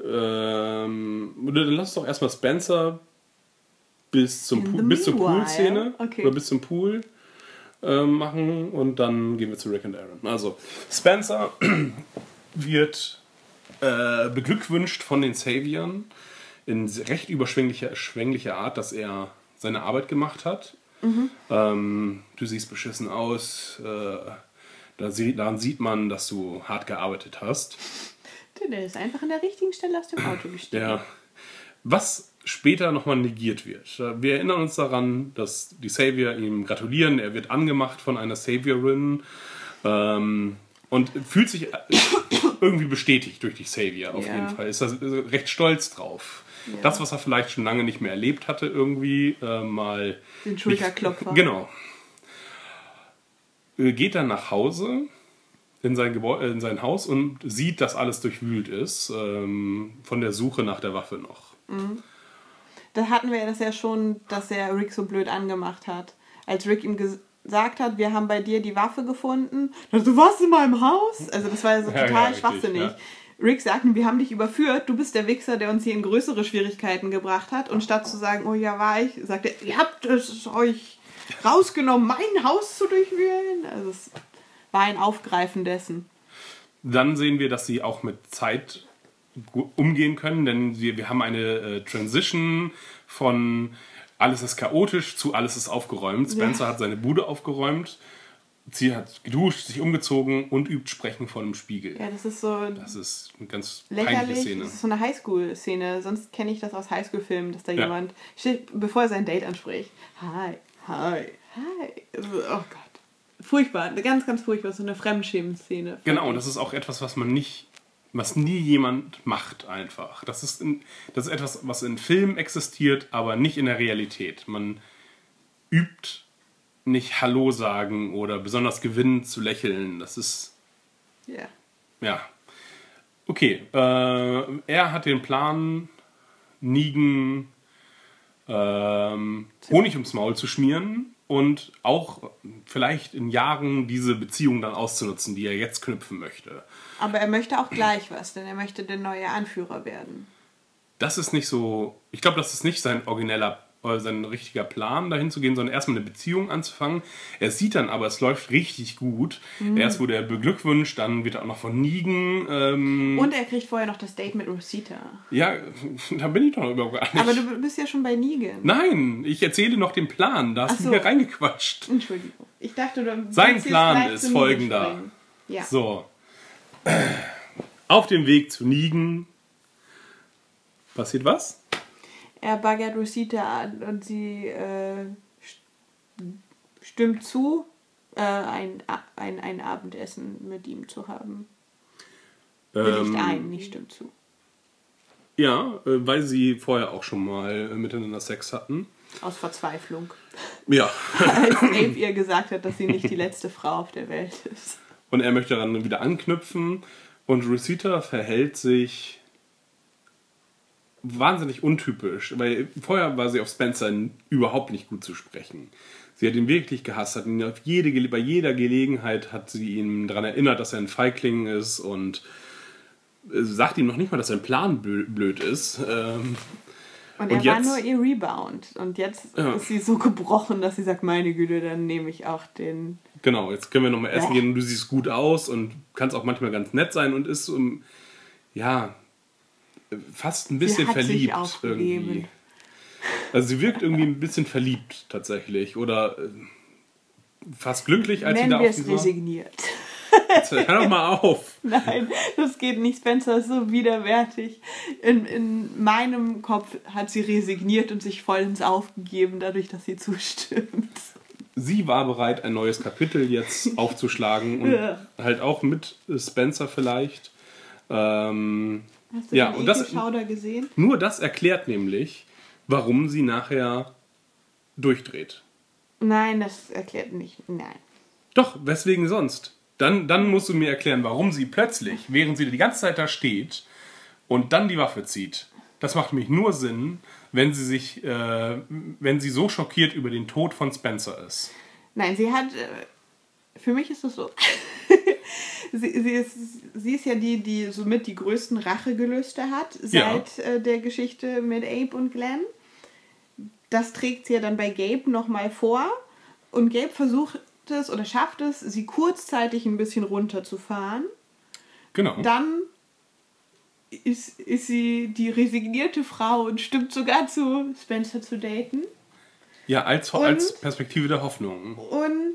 Ähm, dann lass doch erstmal Spencer bis, zum Pool, bis zur. Pool-Szene
Okay.
oder bis zum Pool ähm, machen und dann gehen wir zu Rick und Aaron. Also, Spencer wird äh, beglückwünscht von den Saviern in recht überschwänglicher schwänglicher Art, dass er seine Arbeit gemacht hat. Ähm, du siehst beschissen aus. Äh, da daran sieht man, dass du hart gearbeitet hast.
Der ist einfach an der richtigen Stelle aus dem Auto gestiegen.
Ja. Was später nochmal negiert wird. Wir erinnern uns daran, dass die Savior ihm gratulieren. Er wird angemacht von einer Saviorin ähm, und fühlt sich irgendwie bestätigt durch die Savior auf
Ja.
jeden Fall. Ist da recht stolz drauf.
Ja.
Das, was er vielleicht schon lange nicht mehr erlebt hatte, irgendwie äh, mal.
Den Schulterklopfer.
Genau. Äh, Geht dann nach Hause in sein, Gebäu äh, in sein Haus und sieht, dass alles durchwühlt ist, ähm, von der Suche nach der Waffe noch.
Da hatten wir das ja schon, dass er Rick so blöd angemacht hat. Als Rick ihm ges- gesagt hat, wir haben bei dir die Waffe gefunden. Dann so, was in meinem Haus? Also das war ja so
Ja,
total
ja, richtig,
schwachsinnig.
ja.
Rick sagt, wir haben dich überführt, du bist der Wichser, der uns hier in größere Schwierigkeiten gebracht hat. Und statt zu sagen, oh ja, war ich, sagt er, ihr habt es euch rausgenommen, mein Haus zu durchwühlen. Also es war ein Aufgreifen dessen.
Dann sehen wir, dass sie auch mit Zeit umgehen können, denn wir, wir haben eine äh, Transition von alles ist chaotisch zu alles ist aufgeräumt. Spencer hat seine Bude aufgeräumt, sie hat geduscht, sich umgezogen und übt Sprechen vor dem Spiegel.
Ja, das ist so
Das ist eine ganz peinliche. Szene.
Das ist so eine Highschool-Szene. Sonst kenne ich das aus Highschool-Filmen, dass da
Ja.
jemand, bevor er sein Date anspricht, hi, hi, hi. Also, Oh Gott. Furchtbar. Ganz, ganz furchtbar. So eine Fremdschämen-Szene.
Genau, und das ist auch etwas, was man nicht, was nie jemand macht einfach. Das ist, in, das ist etwas, was in Filmen existiert, aber nicht in der Realität. Man übt nicht Hallo sagen oder besonders gewinnend zu lächeln. Das ist,
Ja.
ja. Okay, äh, er hat den Plan, Nigen ähm, Honig ums Maul zu schmieren und auch vielleicht in Jahren diese Beziehung dann auszunutzen, die er jetzt knüpfen möchte.
Aber er möchte auch gleich was, denn er möchte der neue Anführer werden.
Das ist nicht so, ich glaube, das ist nicht sein origineller, sein richtiger Plan, dahin zu gehen, sondern erstmal eine Beziehung anzufangen. Er sieht dann aber, es läuft richtig gut. Erst wurde er beglückwünscht, dann wird er auch noch von Nigen. Ähm,
Und er kriegt vorher noch das Date mit Rosita.
ja, da bin ich doch überhaupt gar nicht.
Aber du bist ja schon bei Negan.
Nein, ich erzähle noch den Plan. Da hast
Ach
du
so.
mir reingequatscht.
Entschuldigung. Ich dachte, du
Sein Plan ist folgender.
Ja.
So. Auf dem Weg zu Nigen. Passiert was?
Er baggert Rosita an und sie äh, st- stimmt zu, äh, ein, ein, ein Abendessen mit ihm zu haben.
Ähm,
ein, nicht stimmt zu.
Ja, äh, weil sie vorher auch schon mal äh, miteinander Sex hatten.
Aus Verzweiflung.
Ja.
Als Abe ihr gesagt hat, dass sie nicht die letzte Frau auf der Welt ist.
Und er möchte daran wieder anknüpfen. Und Rosita verhält sich wahnsinnig untypisch, weil vorher war sie auf Spencer überhaupt nicht gut zu sprechen. Sie hat ihn wirklich gehasst, hat ihn auf jede, bei jeder Gelegenheit hat sie ihn daran erinnert, dass er ein Feigling ist und äh, sagt ihm noch nicht mal, dass sein Plan blö- blöd ist. Ähm,
Und,
Und
er war
jetzt-
nur ihr Rebound. Und jetzt
Ja.
ist sie so gebrochen, dass sie sagt, meine Güte, dann nehme ich auch den.
Genau, jetzt können wir nochmal essen
Ja.
gehen und du siehst gut aus und kannst auch manchmal ganz nett sein und ist so, im- ja, fast ein bisschen verliebt irgendwie. Also sie wirkt irgendwie ein bisschen verliebt tatsächlich oder äh, fast glücklich, als
Nennen
sie da auf
es resigniert.
Jetzt Hör doch mal auf!
Nein, das geht nicht. Spencer ist so widerwärtig. In, in meinem Kopf hat sie resigniert und sich vollends aufgegeben, dadurch, dass sie zustimmt.
Sie war bereit, ein neues Kapitel jetzt aufzuschlagen und
Ja.
halt auch mit Spencer vielleicht. Ähm,
Hast du
Ja,
den
und das-
Ekelschauder gesehen?
Nur das erklärt nämlich, warum sie nachher durchdreht.
Nein, das erklärt nicht. Nein.
Doch, weswegen sonst? Dann, dann musst du mir erklären, warum sie plötzlich, während sie die ganze Zeit da steht und dann die Waffe zieht. Das macht mich nur Sinn, wenn sie sich, äh, wenn sie so schockiert über den Tod von Spencer ist.
Nein, sie hat. äh, Für mich ist es so. sie, sie, ist, sie ist ja die, die somit die größten Rachegelüste hat
Ja.
seit äh, der Geschichte mit Abe und Glenn. Das trägt sie ja dann bei Gabe nochmal vor. Und Gabe versucht es oder schafft es, sie kurzzeitig ein bisschen runterzufahren.
Genau.
Dann ist, ist sie die resignierte Frau und stimmt sogar zu, Spencer zu daten.
ja, als,
Und-
als Perspektive der Hoffnung.
und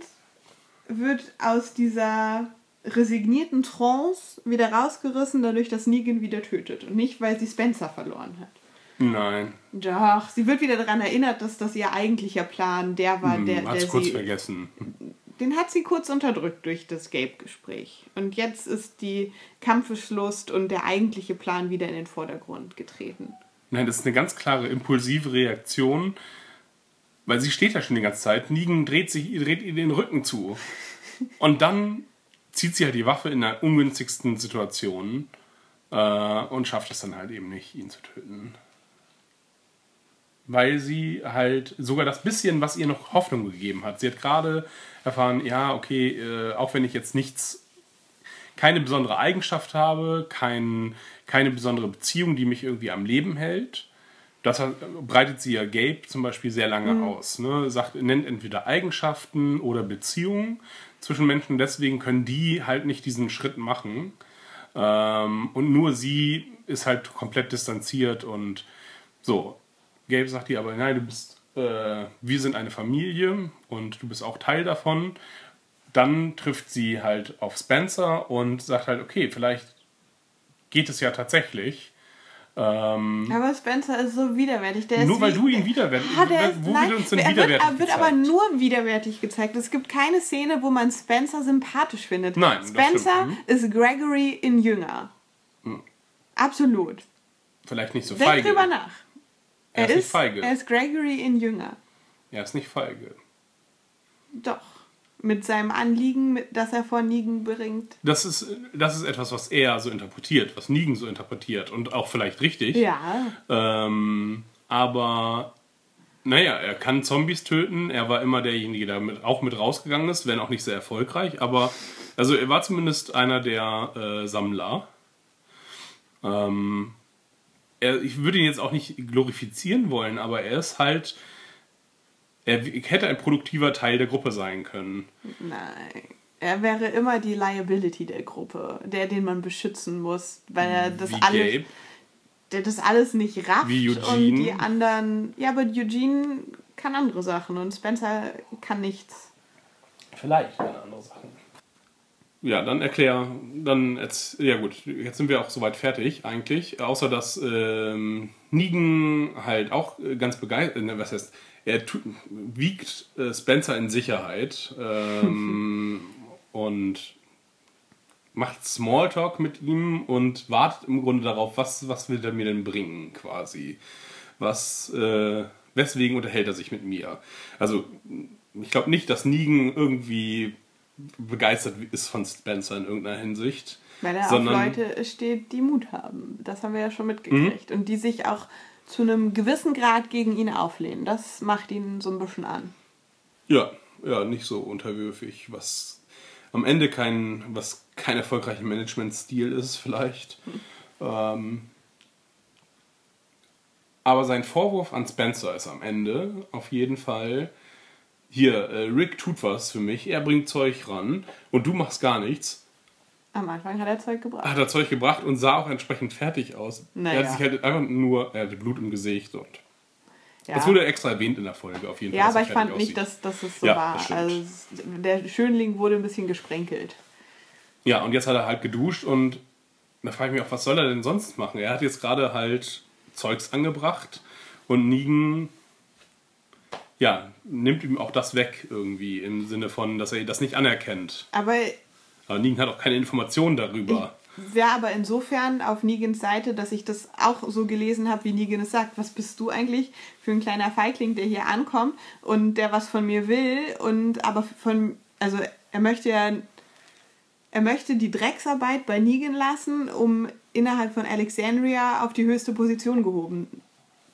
wird aus dieser resignierten Trance wieder rausgerissen, dadurch, dass Negan wieder tötet. Und nicht, weil sie Spencer verloren hat.
Nein,
Doch, sie wird wieder daran erinnert, dass das ihr eigentlicher Plan der war, der,
hm, hat's
der
kurz
sie,
vergessen.
den hat sie kurz unterdrückt durch das Gabe-Gespräch. Und jetzt ist die Kampfeslust und der eigentliche Plan wieder in den Vordergrund getreten.
Nein, das ist eine ganz klare impulsive Reaktion, weil sie steht ja schon die ganze Zeit. Negan dreht sich, dreht ihr den Rücken zu. Und dann zieht sie halt die Waffe in der ungünstigsten Situation äh, und schafft es dann halt eben nicht, ihn zu töten. Weil sie halt sogar das bisschen, was ihr noch Hoffnung gegeben hat. Sie hat gerade erfahren, ja, okay, äh, auch wenn ich jetzt nichts keine besondere Eigenschaft habe, kein, keine besondere Beziehung, die mich irgendwie am Leben hält. Das breitet sie ja Gabe zum Beispiel sehr lange aus. Ne? Sagt, nennt entweder Eigenschaften oder Beziehungen zwischen Menschen. Deswegen können die halt nicht diesen Schritt machen. Ähm, und nur sie ist halt komplett distanziert und so. Gabe sagt ihr aber, nein, du bist, äh, wir sind eine Familie und du bist auch Teil davon dann trifft sie halt auf Spencer und sagt halt, okay, vielleicht geht es ja tatsächlich. Ähm,
Aber Spencer ist so widerwärtig. Der
nur
ist
weil
wie-
du ihn widerwärtig
Ah, der ist,
Wo
nein,
wird uns denn
er wird,
widerwärtig
er wird aber nur widerwärtig gezeigt. Es gibt keine Szene, wo man Spencer sympathisch findet.
Nein,
Spencer.
Mhm.
ist Gregory in Jünger. Absolut.
Vielleicht nicht so
Denk
feige.
drüber nach.
Er ist nicht feige.
Er ist Gregory in Jünger.
Er ist nicht feige.
Doch. Mit seinem Anliegen, mit, das er vor Negan bringt.
Das ist, das ist etwas, was er so interpretiert, was Negan so interpretiert und auch vielleicht richtig.
Ja.
Ähm, aber naja, er kann Zombies töten. Er war immer derjenige, der mit, auch mit rausgegangen ist, wenn auch nicht sehr erfolgreich. Aber also er war zumindest einer der äh, Sammler. Ähm, er, ich würde ihn jetzt auch nicht glorifizieren wollen, aber er ist halt. Er hätte ein produktiver Teil der Gruppe sein können.
Nein. Er wäre immer die Liability der Gruppe, der, den man beschützen muss, weil er das
Wie
alles.
Gabe.
der das alles nicht rafft
Wie
und
Eugene.
die anderen. Ja, aber Eugene kann andere Sachen und Spencer kann nichts.
Vielleicht eine andere Sachen. Ja, dann erklär, dann jetzt, ja gut, jetzt sind wir auch soweit fertig eigentlich. Außer dass ähm, Negan halt auch äh, ganz begeistert, ne, was heißt, er wiegt äh, Spencer in Sicherheit ähm, und macht Smalltalk mit ihm und wartet im Grunde darauf, was, was will er mir denn bringen, quasi. Was, äh, weswegen unterhält er sich mit mir? Also, ich glaube nicht, dass Negan irgendwie begeistert ist von Spencer in irgendeiner Hinsicht.
Weil er
sondern,
auf Leute steht, die Mut haben. Das haben wir ja schon mitgekriegt. Und die sich auch zu einem gewissen Grad gegen ihn auflehnen. Das macht ihn so ein bisschen an.
Ja, ja, nicht so unterwürfig, was am Ende kein, was kein erfolgreicher Managementstil ist, vielleicht. Ähm, aber sein Vorwurf an Spencer ist am Ende auf jeden Fall, hier, äh, Rick tut was für mich, er bringt Zeug ran und du machst gar nichts.
Am Anfang hat er Zeug gebracht.
Hat er Zeug gebracht und sah auch entsprechend fertig aus.
Naja.
Er hat sich halt einfach nur, er hatte Blut im Gesicht und
ja.
das wurde extra erwähnt in der Folge auf jeden Fall.
ja, aber
er
ich fand nicht,
aussieht.
dass, dass es so
Ja,
war. Also, der Schönling wurde ein bisschen gesprenkelt.
Ja, und jetzt hat er halt geduscht und da frage ich mich auch, was soll er denn sonst machen? Er hat jetzt gerade halt Zeugs angebracht und Negan, ja, nimmt ihm auch das weg irgendwie im Sinne von, dass er das nicht anerkennt.
Aber
Aber Negan hat auch keine Informationen darüber.
wäre aber insofern auf Negans Seite, dass ich das auch so gelesen habe, wie Negan es sagt. Was bist du eigentlich für ein kleiner Feigling, der hier ankommt und der was von mir will und aber von, also er möchte ja, er möchte die Drecksarbeit bei Negan lassen, um innerhalb von Alexandria auf die höchste Position gehoben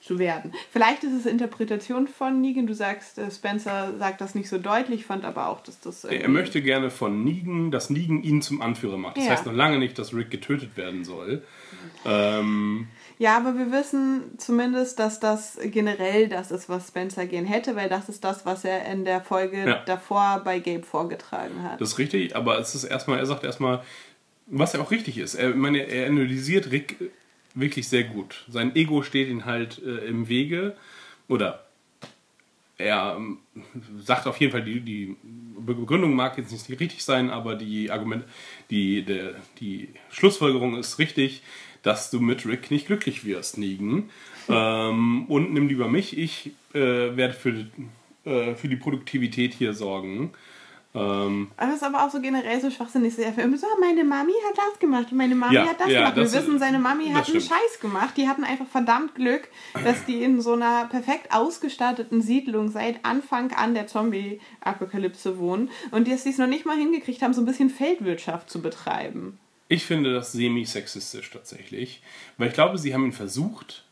zu werden. Vielleicht ist es Interpretation von Negan. Du sagst, äh, Spencer sagt das nicht so deutlich, fand aber auch, dass das.
Er möchte gerne von Negan, dass Negan ihn zum Anführer macht. Das
Ja.
heißt noch lange nicht, dass Rick getötet werden soll. Ähm,
Ja, aber wir wissen zumindest, dass das generell das ist, was Spencer gern hätte, weil das ist das, was er in der Folge
Ja.
davor bei Gabe vorgetragen hat.
Das ist richtig, aber es ist erstmal, er sagt erstmal, was ja auch richtig ist. Er, meine, er analysiert Rick wirklich sehr gut. Sein Ego steht ihm halt äh, im Wege. Oder er ähm, sagt auf jeden Fall, die, die Begründung mag jetzt nicht richtig sein, aber die Argument, die, der, die Schlussfolgerung ist richtig, dass du mit Rick nicht glücklich wirst, Negan. ähm, und nimm lieber mich, ich äh, werde für, äh, für die Produktivität hier sorgen. Ähm,
Aber das ist aber auch so generell so schwachsinnig. Der Film so, meine Mami hat das gemacht und meine Mami
Ja,
hat das
ja,
gemacht.
das-
Wir wissen, seine Mami hat einen. Scheiß gemacht. Die hatten einfach verdammt Glück, dass die in so einer perfekt ausgestatteten Siedlung seit Anfang an der Zombie-Apokalypse wohnen und dass sie es noch nicht mal hingekriegt haben, so ein bisschen Feldwirtschaft zu betreiben.
Ich finde das semi-sexistisch tatsächlich, weil ich glaube, sie haben ihn versucht,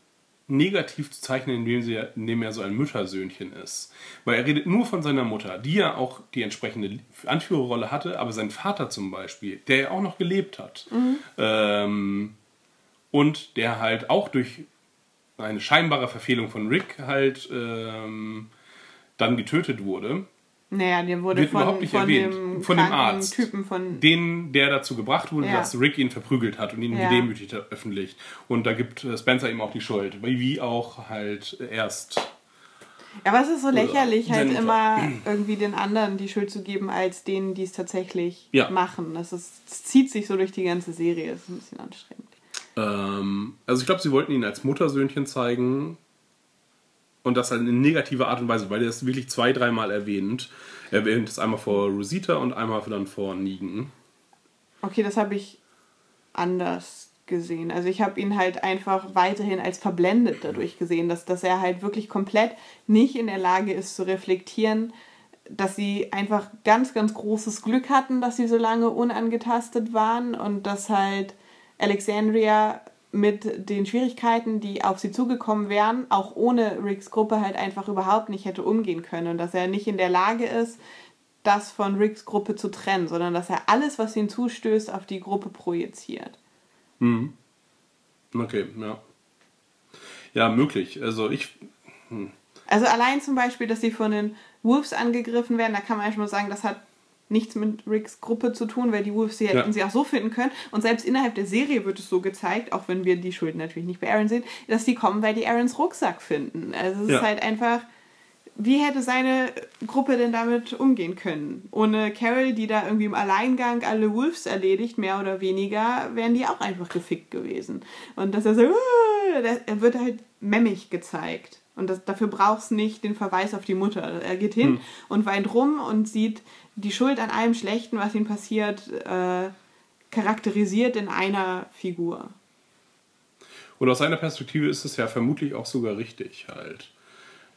negativ zu zeichnen, indem, sie, indem er so ein Müttersöhnchen ist. Weil er redet nur von seiner Mutter, die ja auch die entsprechende Anführerrolle hatte, aber sein Vater zum Beispiel, der ja auch noch gelebt hat. Ähm, und der halt auch durch eine scheinbare Verfehlung von Rick halt ähm, dann getötet wurde.
Naja, der wurde
Wird
von,
überhaupt nicht
von
erwähnt.
dem
Von dem Arzt.
Typen von
den, der dazu gebracht wurde,
Ja.
dass Rick ihn verprügelt hat und ihn
Ja.
gedemütigt hat öffentlich. Und da gibt äh, Spencer ihm auch die Schuld. Wie wie auch halt erst.
Ja, aber es ist so lächerlich, halt
Seine Mutter.
immer irgendwie den anderen die Schuld zu geben, als denen, die es tatsächlich
Ja.
machen. Das, ist, das zieht sich so durch die ganze Serie. Das ist ein bisschen anstrengend.
Ähm, also ich glaube, sie wollten ihn als Muttersöhnchen zeigen. Und das halt in negativer Art und Weise, weil er es wirklich zwei, dreimal erwähnt. Er erwähnt es einmal vor Rosita und einmal dann vor Negan.
Okay, das habe ich anders gesehen. Also ich habe ihn halt einfach weiterhin als verblendet dadurch gesehen, dass, dass er halt wirklich komplett nicht in der Lage ist zu reflektieren, dass sie einfach ganz, ganz großes Glück hatten, dass sie so lange unangetastet waren und dass halt Alexandria mit den Schwierigkeiten, die auf sie zugekommen wären, auch ohne Ricks Gruppe halt einfach überhaupt nicht hätte umgehen können und dass er nicht in der Lage ist, das von Ricks Gruppe zu trennen, sondern dass er alles, was ihm zustößt, auf die Gruppe projiziert.
Okay, ja. Ja, möglich. Also ich.
Also allein zum Beispiel, dass sie von den Wolves angegriffen werden, da kann man schon mal sagen, das hat nichts mit Ricks Gruppe zu tun, weil die Wolves sie hätten
Ja.
sie auch so finden können. Und selbst innerhalb der Serie wird es so gezeigt, auch wenn wir die Schuld natürlich nicht bei Aaron sehen, dass die kommen, weil die Aarons Rucksack finden. Also es
Ja.
ist halt einfach, wie hätte seine Gruppe denn damit umgehen können? Ohne Carol, die da irgendwie im Alleingang alle Wolves erledigt, mehr oder weniger, wären die auch einfach gefickt gewesen. Und dass er so, er wird halt memmig gezeigt. Und das, dafür brauchst nicht den Verweis auf die Mutter. Er geht hin und weint rum und sieht die Schuld an allem Schlechten, was ihm passiert, äh, charakterisiert in einer Figur.
Und aus seiner Perspektive ist es ja vermutlich auch sogar richtig halt.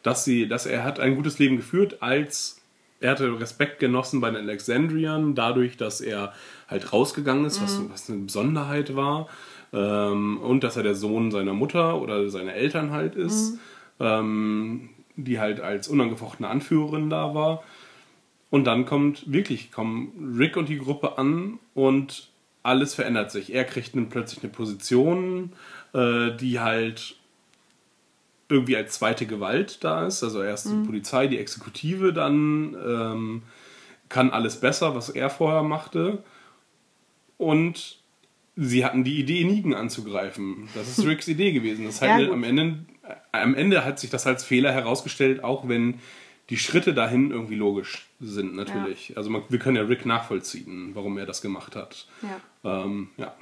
Dass sie, dass er hat ein gutes Leben geführt als er hatte Respekt genossen bei den Alexandriern, dadurch, dass er halt rausgegangen ist, was, was eine Besonderheit war. Ähm, und dass er der Sohn seiner Mutter oder seiner Eltern halt ist, ähm, die halt als unangefochtene Anführerin da war. Und dann kommt wirklich, kommen Rick und die Gruppe an und alles verändert sich. Er kriegt dann plötzlich eine Position, äh, die halt irgendwie als zweite Gewalt da ist. Also erst die Polizei, die Exekutive, dann ähm, kann alles besser, was er vorher machte. Und sie hatten die Idee, Negan anzugreifen. Das ist Ricks Idee gewesen. Das
Ja,
halt
gut.
am, Ende, am Ende hat sich das als Fehler herausgestellt, auch wenn die Schritte dahin irgendwie logisch sind, natürlich. Also man, wir können ja Rick nachvollziehen, warum er das gemacht hat.
Ja.
Ähm, ja.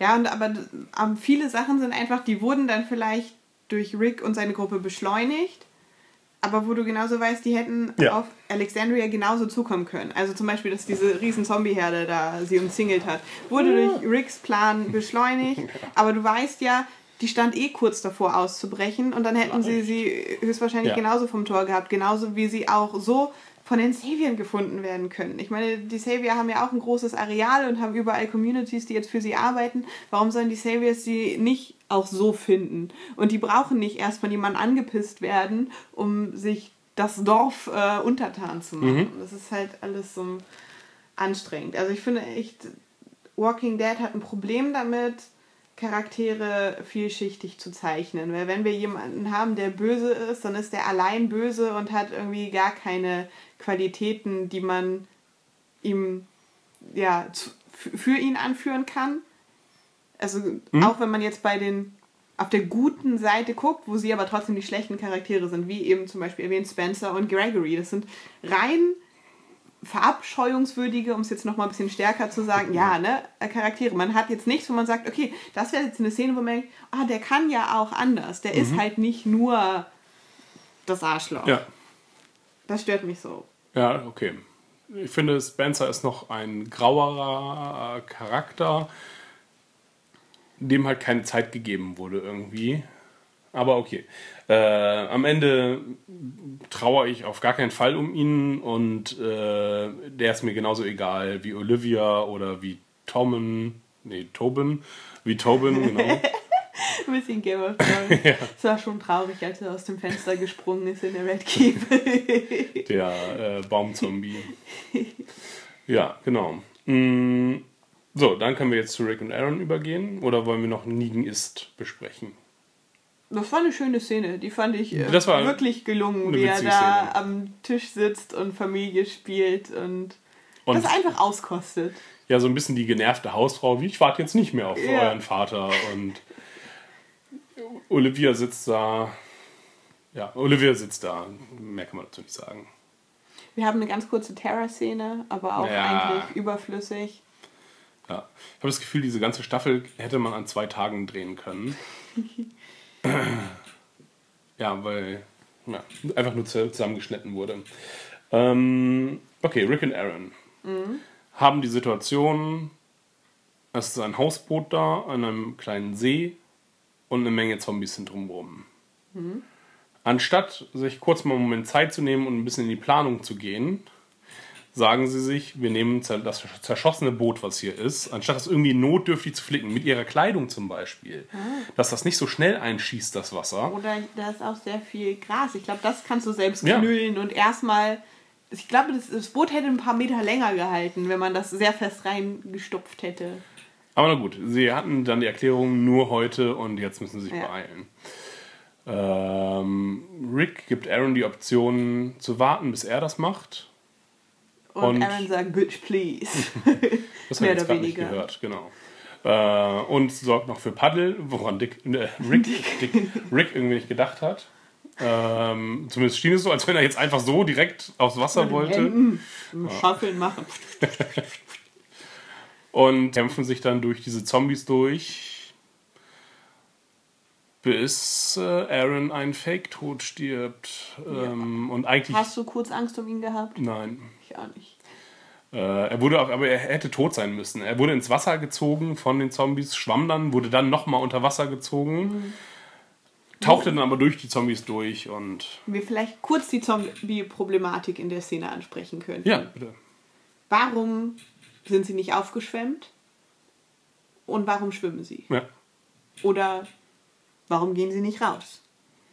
Ja, und aber ähm, viele Sachen sind einfach, die wurden dann vielleicht durch Rick und seine Gruppe beschleunigt, aber wo du genauso weißt, die hätten
Ja.
auf Alexandria genauso zukommen können. Also zum Beispiel, dass diese riesen Zombie-Herde da sie umzingelt hat, wurde durch Ricks Plan beschleunigt, aber du weißt ja, die stand eh kurz davor auszubrechen und dann hätten sie sie höchstwahrscheinlich
Ja.
genauso vom Tor gehabt, genauso wie sie auch so von den Saviern gefunden werden können. Ich meine, die Savior haben ja auch ein großes Areal und haben überall Communities, die jetzt für sie arbeiten. Warum sollen die Saviors sie nicht auch so finden? Und die brauchen nicht erst von jemandem angepisst werden, um sich das Dorf äh, untertan zu machen. Das ist halt alles so anstrengend. Also ich finde echt, Walking Dead hat ein Problem damit, Charaktere vielschichtig zu zeichnen. Weil wenn wir jemanden haben, der böse ist, dann ist der allein böse und hat irgendwie gar keine Qualitäten, die man ihm ja zu, für ihn anführen kann. Also auch wenn man jetzt bei den auf der guten Seite guckt, wo sie aber trotzdem die schlechten Charaktere sind, wie eben zum Beispiel erwähnt Spencer und Gregory. Das sind rein verabscheuungswürdige, um es jetzt noch mal ein bisschen stärker zu sagen, ja, ne, Charaktere. Man hat jetzt nichts, wo man sagt, okay, das wäre jetzt eine Szene, wo man denkt, ah, der kann ja auch anders. Der ist halt nicht nur das Arschloch.
ja.
Das stört mich so.
Ja, okay.
Ich finde, Spencer ist noch ein grauerer Charakter, dem halt keine Zeit gegeben wurde irgendwie. Aber okay. Äh, am Ende trauere ich auf gar keinen Fall um ihn und äh, der ist mir genauso egal wie Olivia oder wie Tommen. Nee, Tobin. Wie Tobin, genau.
Ein bisschen Game of Thrones. Es war schon traurig, als er aus dem Fenster gesprungen ist in der Red Keep.
der äh, Baumzombie. Ja, genau. Mm, so, dann können wir jetzt zu Rick und Aaron übergehen. Oder wollen wir noch Negan ist besprechen?
Das war eine schöne Szene, die fand ich äh,
Das war
wirklich gelungen, wie er da
Szene.
am Tisch sitzt und Familie spielt und,
Und
das einfach auskostet.
ja, so ein bisschen die genervte Hausfrau, wie ich warte jetzt nicht mehr auf
Ja.
euren Vater. Und Olivia sitzt da. Ja, Olivia sitzt da. Mehr kann man dazu nicht sagen.
Wir haben eine ganz kurze Terror-Szene, aber auch
Ja.
eigentlich überflüssig.
Ja. Ich habe das Gefühl, diese ganze Staffel hätte man an zwei Tagen drehen können. ja, weil ja, einfach nur zu- zusammengeschnitten wurde. Ähm, okay, Rick und Aaron haben die Situation, es ist ein Hausboot da an einem kleinen See und eine Menge Zombies sind drumherum. Anstatt sich kurz mal einen Moment Zeit zu nehmen und ein bisschen in die Planung zu gehen, sagen sie sich, wir nehmen das zerschossene Boot, was hier ist, anstatt das irgendwie notdürftig zu flicken, mit ihrer Kleidung zum Beispiel, dass das nicht so schnell einschießt, das Wasser.
Oder da ist auch sehr viel Gras. Ich glaube, das kannst du selbst
Ja.
knüllen und erstmal. Ich glaube, das, das Boot hätte ein paar Meter länger gehalten, wenn man das sehr fest reingestopft hätte.
Aber na gut, sie hatten dann die Erklärung nur heute und jetzt müssen sie sich
Ja.
beeilen. Ähm, Rick gibt Aaron die Option zu warten, bis er das macht.
Und,
Und-
Aaron sagt, bitch, please.
Das habe ich jetzt nicht gehört, genau. Äh, und sorgt noch für Paddel, woran Dick, äh, Rick, Dick, Rick irgendwie nicht gedacht hat. Ähm, zumindest schien es so, als wenn er jetzt einfach so direkt aufs Wasser wollte.
Händen Schaufeln machen.
Und kämpfen sich dann durch diese Zombies durch, bis äh, Aaron einen Fake-Tod stirbt. Ähm, und eigentlich.
Hast du kurz Angst um ihn gehabt?
Nein.
Ich auch nicht.
Äh, er wurde auch, aber er hätte tot sein müssen. Er wurde ins Wasser gezogen von den Zombies, schwamm dann, wurde dann nochmal unter Wasser gezogen, tauchte dann aber durch die Zombies durch und.
Wir vielleicht kurz die Zombie-Problematik in der Szene ansprechen können.
Ja, bitte.
Warum sind sie nicht aufgeschwemmt? Und warum schwimmen sie?
Ja.
Oder warum gehen sie nicht raus?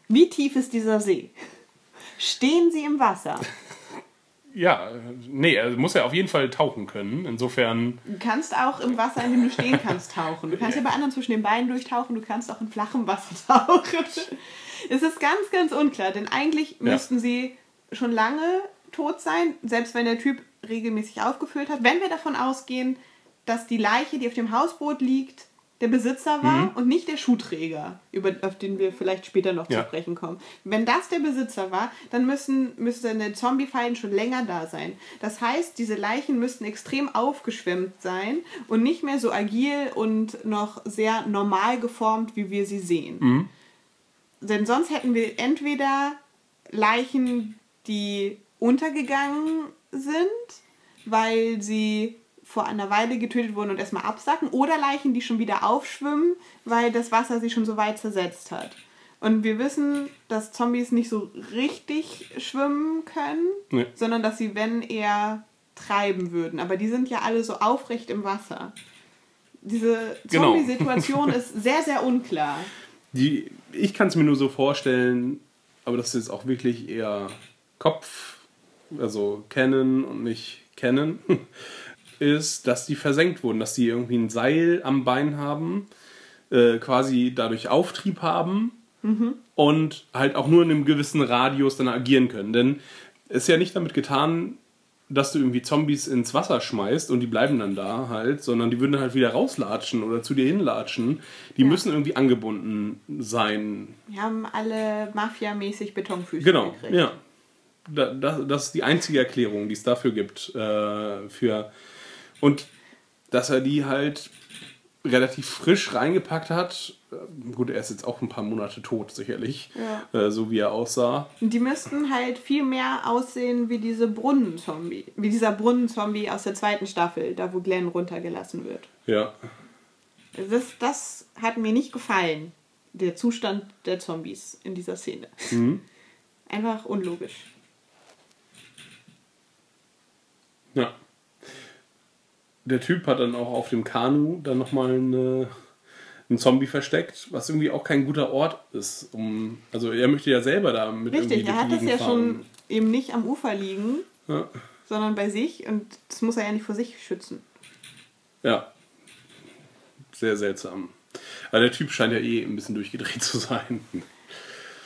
Wie tief ist dieser See? Stehen sie im Wasser?
Ja, nee, er muss ja auf jeden Fall tauchen können. Insofern.
Du kannst auch im Wasser, in dem du stehen kannst, tauchen. Du kannst ja bei anderen zwischen den Beinen durchtauchen, du kannst auch in flachem Wasser tauchen. Es ist ganz, ganz unklar, denn eigentlich
Ja.
müssten sie schon lange tot sein, selbst wenn der Typ regelmäßig aufgefüllt hat. Wenn wir davon ausgehen, dass die Leiche, die auf dem Hausboot liegt, der Besitzer war
Mhm.
und nicht der Schuhträger, über, auf den wir vielleicht später noch
Ja.
zu sprechen kommen. Wenn das der Besitzer war, dann müssen, müsste der Zombie-Fallen schon länger da sein. Das heißt, diese Leichen müssten extrem aufgeschwemmt sein und nicht mehr so agil und noch sehr normal geformt, wie wir sie sehen. Denn sonst hätten wir entweder Leichen, die untergegangen sind, weil sie vor einer Weile getötet wurden und erstmal absacken, oder Leichen, die schon wieder aufschwimmen, weil das Wasser sie schon so weit zersetzt hat. Und wir wissen, dass Zombies nicht so richtig schwimmen können,
Nee.
sondern dass sie, wenn eher treiben würden. Aber die sind ja alle so aufrecht im Wasser. Diese
Genau.
Zombie-Situation ist sehr, sehr unklar.
Die, ich kann es mir nur so vorstellen, aber das ist auch wirklich eher Kopf, also kennen und nicht kennen, ist, dass die versenkt wurden, dass die irgendwie ein Seil am Bein haben, äh, quasi dadurch Auftrieb haben und halt auch nur in einem gewissen Radius dann agieren können. Denn es ist ja nicht damit getan, dass du irgendwie Zombies ins Wasser schmeißt und die bleiben dann da halt, sondern die würden halt wieder rauslatschen oder zu dir hinlatschen. Die müssen irgendwie angebunden sein.
Wir haben alle Mafia-mäßig Betonfüße
Genau,
gekriegt.
ja. Da, das, das ist die einzige Erklärung, die es dafür gibt. Äh, für und dass er die halt relativ frisch reingepackt hat. Äh, Gut, er ist jetzt auch ein paar Monate tot, sicherlich. Äh, so wie er aussah.
Die müssten halt viel mehr aussehen wie diese Brunnenzombie. Wie dieser Brunnenzombie aus der zweiten Staffel, da wo Glenn runtergelassen wird.
Ja.
Das, das hat mir nicht gefallen, der Zustand der Zombies in dieser Szene. Einfach unlogisch.
Ja. Der Typ hat dann auch auf dem Kanu dann nochmal eine, einen Zombie versteckt, was irgendwie auch kein guter Ort ist. Um, also er möchte ja selber da mit
Richtig, er hat das ja
fahren.
schon eben nicht am Ufer liegen,
Ja.
sondern bei sich und das muss er ja nicht vor sich schützen.
ja. Sehr seltsam. Aber der Typ scheint ja eh ein bisschen durchgedreht zu sein.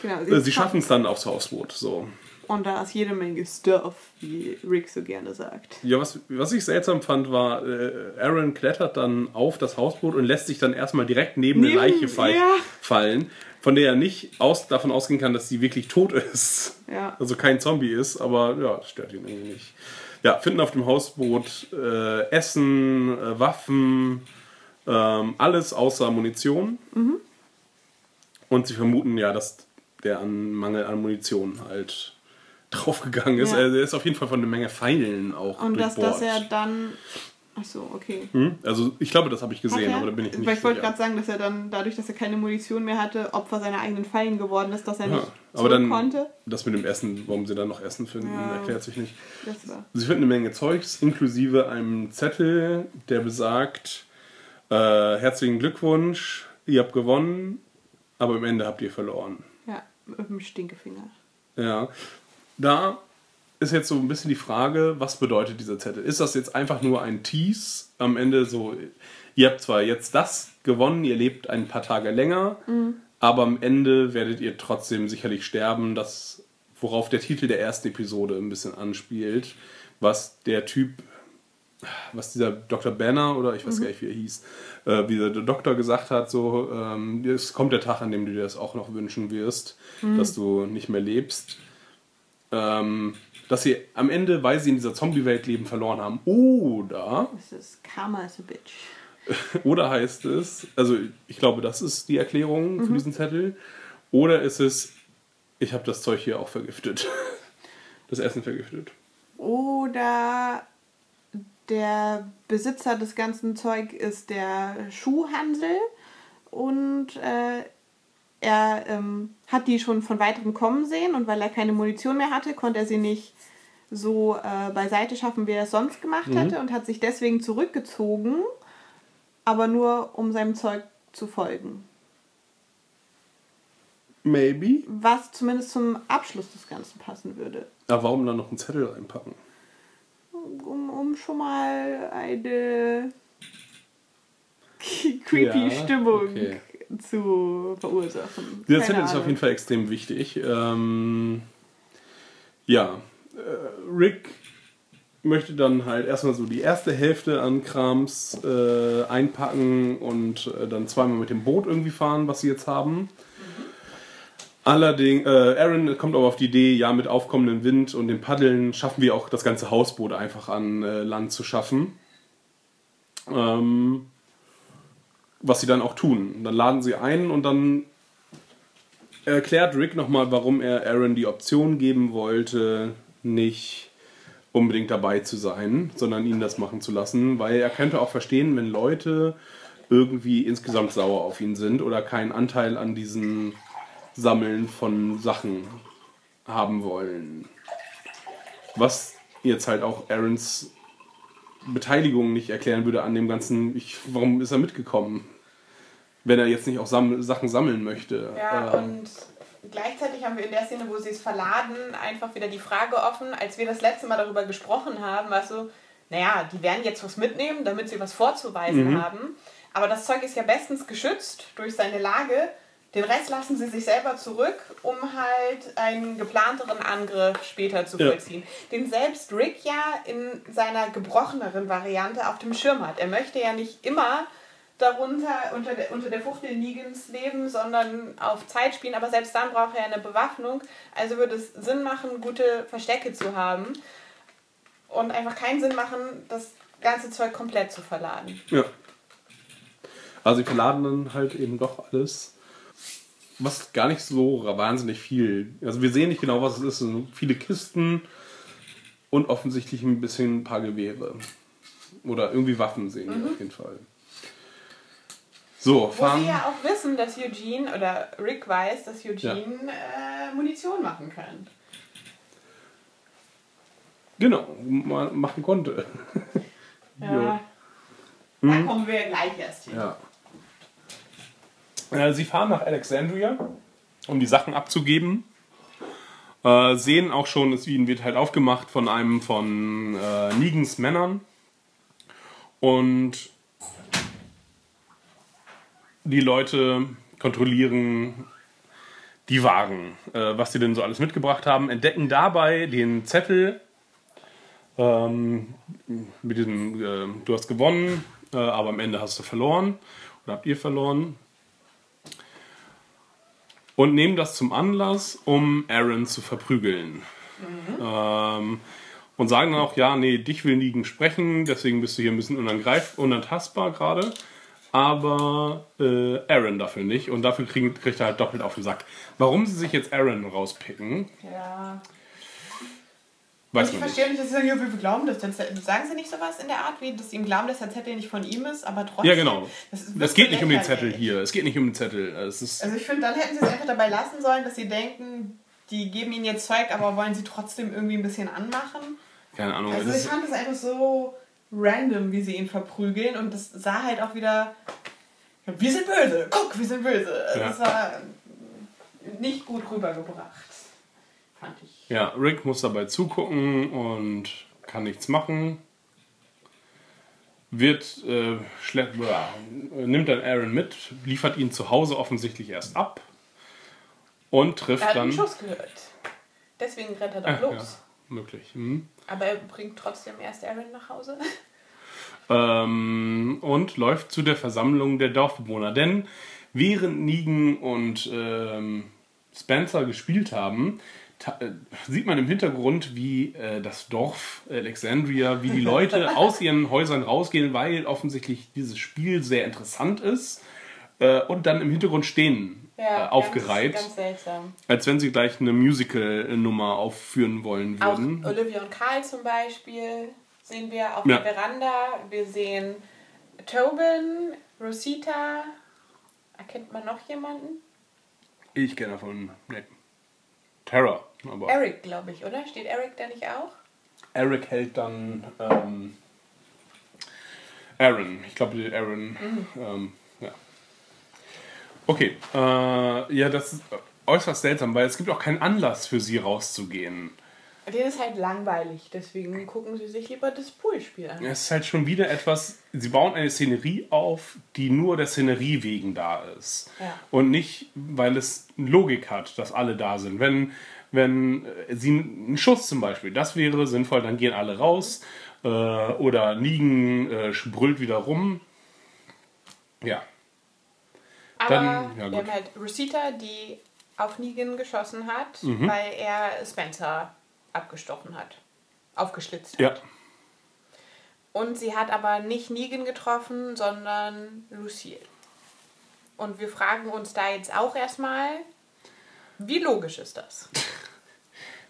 Genau,
Äh, Sie schaffen es dann aufs Hausboot. So.
Und da ist jede Menge Stuff, wie Rick so gerne sagt.
Ja, was, was ich seltsam fand, war, äh, Aaron klettert dann auf das Hausboot und lässt sich dann erstmal direkt neben, eine
Neben-
Leiche fall,
ja.
fallen, von der er nicht aus, davon ausgehen kann, dass sie wirklich tot ist.
Ja.
Also kein Zombie ist, aber ja, das stört ihn irgendwie nicht. Ja, finden auf dem Hausboot äh, Essen, äh, Waffen, ähm, alles außer Munition.
Mhm.
Und sie vermuten ja, dass der an Mangel an Munition halt draufgegangen ist.
Ja.
Also er ist auf jeden Fall von einer Menge Pfeilen auch
Und dass, dass er dann. Achso, okay.
Hm? Also ich glaube, das habe ich gesehen,
er?
aber da bin ich nicht
Weil ich wollte gerade sagen, dass er dann, dadurch, dass er keine Munition mehr hatte, Opfer seiner eigenen Fallen geworden ist, dass er
Ja,
nicht
aber dann
konnte.
das mit dem Essen, warum sie dann noch Essen finden,
Ja.
erklärt sich nicht.
Das war.
Sie finden eine Menge Zeugs, inklusive einem Zettel, der besagt, äh, herzlichen Glückwunsch, ihr habt gewonnen, aber am Ende habt ihr verloren.
Ja, mit dem Stinkefinger.
Ja, da ist jetzt so ein bisschen die Frage, was bedeutet dieser Zettel? Ist das jetzt einfach nur ein Tease am Ende so, ihr habt zwar jetzt das gewonnen, ihr lebt ein paar Tage länger, aber am Ende werdet ihr trotzdem sicherlich sterben, das, worauf der Titel der ersten Episode ein bisschen anspielt, was der Typ, was dieser Dr. Banner oder ich weiß gar nicht, wie er hieß, äh, wie der Doktor gesagt hat, so, ähm, es kommt der Tag, an dem du dir das auch noch wünschen wirst, dass du nicht mehr lebst ähm, dass sie am Ende, weil sie in dieser Zombie-Welt leben, verloren haben. Oder,
Das ist Karma is a bitch.
oder heißt es, also ich glaube, das ist die Erklärung
Mhm.
für diesen Zettel. Oder ist es, ich habe das Zeug hier auch vergiftet. Das Essen vergiftet.
Oder der Besitzer des ganzen Zeug ist der Schuhhansel und äh, er ähm, hat die schon von weitem kommen sehen und weil er keine Munition mehr hatte, konnte er sie nicht so äh, beiseite schaffen, wie er es sonst gemacht hätte und hat sich deswegen zurückgezogen, aber nur um seinem Zeug zu folgen.
Maybe.
Was zumindest zum Abschluss des Ganzen passen würde.
Aber warum dann noch einen Zettel reinpacken?
Um, um schon mal eine creepy
Ja,
Stimmung
okay.
Zu verursachen.
Dieser
Keine
Zettel ist auf jeden Fall extrem wichtig. Ähm, ja, äh, Rick möchte dann halt erstmal so die erste Hälfte an Krams äh, einpacken und äh, dann zweimal mit dem Boot irgendwie fahren, was sie jetzt haben. Allerdings, äh, Aaron kommt aber auf die Idee, ja, mit aufkommendem Wind und dem Paddeln schaffen wir auch das ganze Hausboot einfach an äh, Land zu schaffen. Ähm, was sie dann auch tun. Dann laden sie ein und dann erklärt Rick nochmal, warum er Aaron die Option geben wollte, nicht unbedingt dabei zu sein, sondern ihn das machen zu lassen, weil er könnte auch verstehen, wenn Leute irgendwie insgesamt sauer auf ihn sind oder keinen Anteil an diesem Sammeln von Sachen haben wollen. Was jetzt halt auch Aarons Beteiligung nicht erklären würde an dem ganzen, ich, warum ist er mitgekommen? Wenn er jetzt nicht auch sam Sachen sammeln möchte.
Ja,
Äh,
und gleichzeitig haben wir in der Szene, wo sie es verladen, einfach wieder die Frage offen, als wir das letzte Mal darüber gesprochen haben, war es so, naja, die werden jetzt was mitnehmen, damit sie was vorzuweisen haben. Aber das Zeug ist ja bestens geschützt durch seine Lage. Den Rest lassen sie sich selber zurück, um halt einen geplanteren Angriff später zu
Ja.
vollziehen. Den selbst Rick ja in seiner gebrocheneren Variante auf dem Schirm hat. Er möchte ja nicht immer darunter unter der, unter der Fuchtel Negans leben, sondern auf Zeit spielen. Aber selbst dann braucht er eine Bewaffnung. Also würde es Sinn machen, gute Verstecke zu haben. Und einfach keinen Sinn machen, das ganze Zeug komplett zu verladen.
Ja. Also sie verladen dann halt eben doch alles. Was gar nicht so wahnsinnig viel. Also wir sehen nicht genau, was es ist. Es sind viele Kisten und offensichtlich ein bisschen ein paar Gewehre. Oder irgendwie Waffen sehen wir auf jeden Fall. So,
Wo
fahren.
sie ja auch wissen, dass Eugene, oder Rick weiß, dass Eugene äh, Munition machen kann.
Genau, ma- machen konnte.
Ja. Da kommen wir gleich erst hin.
Ja. Sie fahren nach Alexandria, um die Sachen abzugeben. Äh, sehen auch schon, es wird halt aufgemacht von einem von äh, Negans Männern. Und die Leute kontrollieren die Waren, äh, was sie denn so alles mitgebracht haben, entdecken dabei den Zettel ähm, mit diesem, äh, du hast gewonnen, äh, aber am Ende hast du verloren oder habt ihr verloren. Und nehmen das zum Anlass, um Aaron zu verprügeln. Ähm, und sagen dann auch, ja, nee, dich will Negan sprechen, deswegen bist du hier ein bisschen unangreif, unantastbar gerade. Aber äh, Aaron dafür nicht. Und dafür kriegen, kriegt er halt doppelt auf den Sack. Warum sie sich jetzt Aaron rauspicken,
Ja.
Weiß
ich verstehe nicht, dass sie sagen, ja, wir glauben das. Sagen sie nicht sowas in der Art, wie dass sie ihm glauben, dass der Zettel nicht von ihm ist, aber trotzdem.
Ja, genau.
Das, ist-
geht nicht um den. Zettel hier. Es geht nicht um den Zettel.
Also ich finde, dann hätten sie es einfach dabei lassen sollen, dass sie denken, die geben ihnen jetzt Zeug, aber wollen sie trotzdem irgendwie ein bisschen anmachen.
keine Ahnung.
Also ich fand es einfach so random, wie sie ihn verprügeln und das sah halt auch wieder, wir sind böse, guck, wir sind böse.
Ja.
Das war nicht gut rübergebracht, fand ich.
Ja, Rick muss dabei zugucken und kann nichts machen. Wird, äh, nimmt dann Aaron mit, liefert ihn zu Hause offensichtlich erst ab und trifft
Er hat
dann.
einen Schuss gehört. Deswegen rennt er doch
Ah,
los.
ja, möglich. Hm.
Aber er bringt trotzdem erst Aaron nach Hause.
Ähm, und läuft zu der Versammlung der Dorfbewohner. Denn während Negan und ähm, Spencer gespielt haben, sieht man im Hintergrund, wie äh, das Dorf Alexandria, wie die Leute aus ihren Häusern rausgehen, weil offensichtlich dieses Spiel sehr interessant ist. Äh, und dann im Hintergrund stehen, äh, aufgereiht,
Ganz, ganz seltsam.
als wenn sie gleich eine Musical-Nummer aufführen wollen
Auch
würden.
Olivia und Karl zum Beispiel sehen wir auf
Ja.
der Veranda. Wir sehen Tobin, Rosita. Erkennt man noch jemanden?
Ich kenne davon. Nee. Terror. Aber
Eric, glaube ich, oder? Steht Eric da nicht auch?
Eric hält dann ähm, Aaron. Ich glaube, die Aaron. Ähm, ja. Okay. Äh, ja, das ist äußerst seltsam, weil es gibt auch keinen Anlass für sie rauszugehen.
Den ist halt langweilig, deswegen gucken sie sich lieber das Poolspiel an.
Es ist halt schon wieder etwas, sie bauen eine Szenerie auf, die nur der Szenerie wegen da ist.
Ja.
Und nicht, weil es Logik hat, dass alle da sind. Wenn, wenn äh, sie ein Schuss zum Beispiel, das wäre sinnvoll, dann gehen alle raus. Äh, oder Nigen äh, brüllt wieder rum. Ja.
Aber
Dann- ja,
wir haben halt Rosita, die auf Negan geschossen hat,
Mhm.
weil er Spencer abgestochen hat. Aufgeschlitzt hat.
Ja.
Und sie hat aber nicht Negan getroffen, sondern Lucille. Und wir fragen uns da jetzt auch erstmal, wie logisch ist das?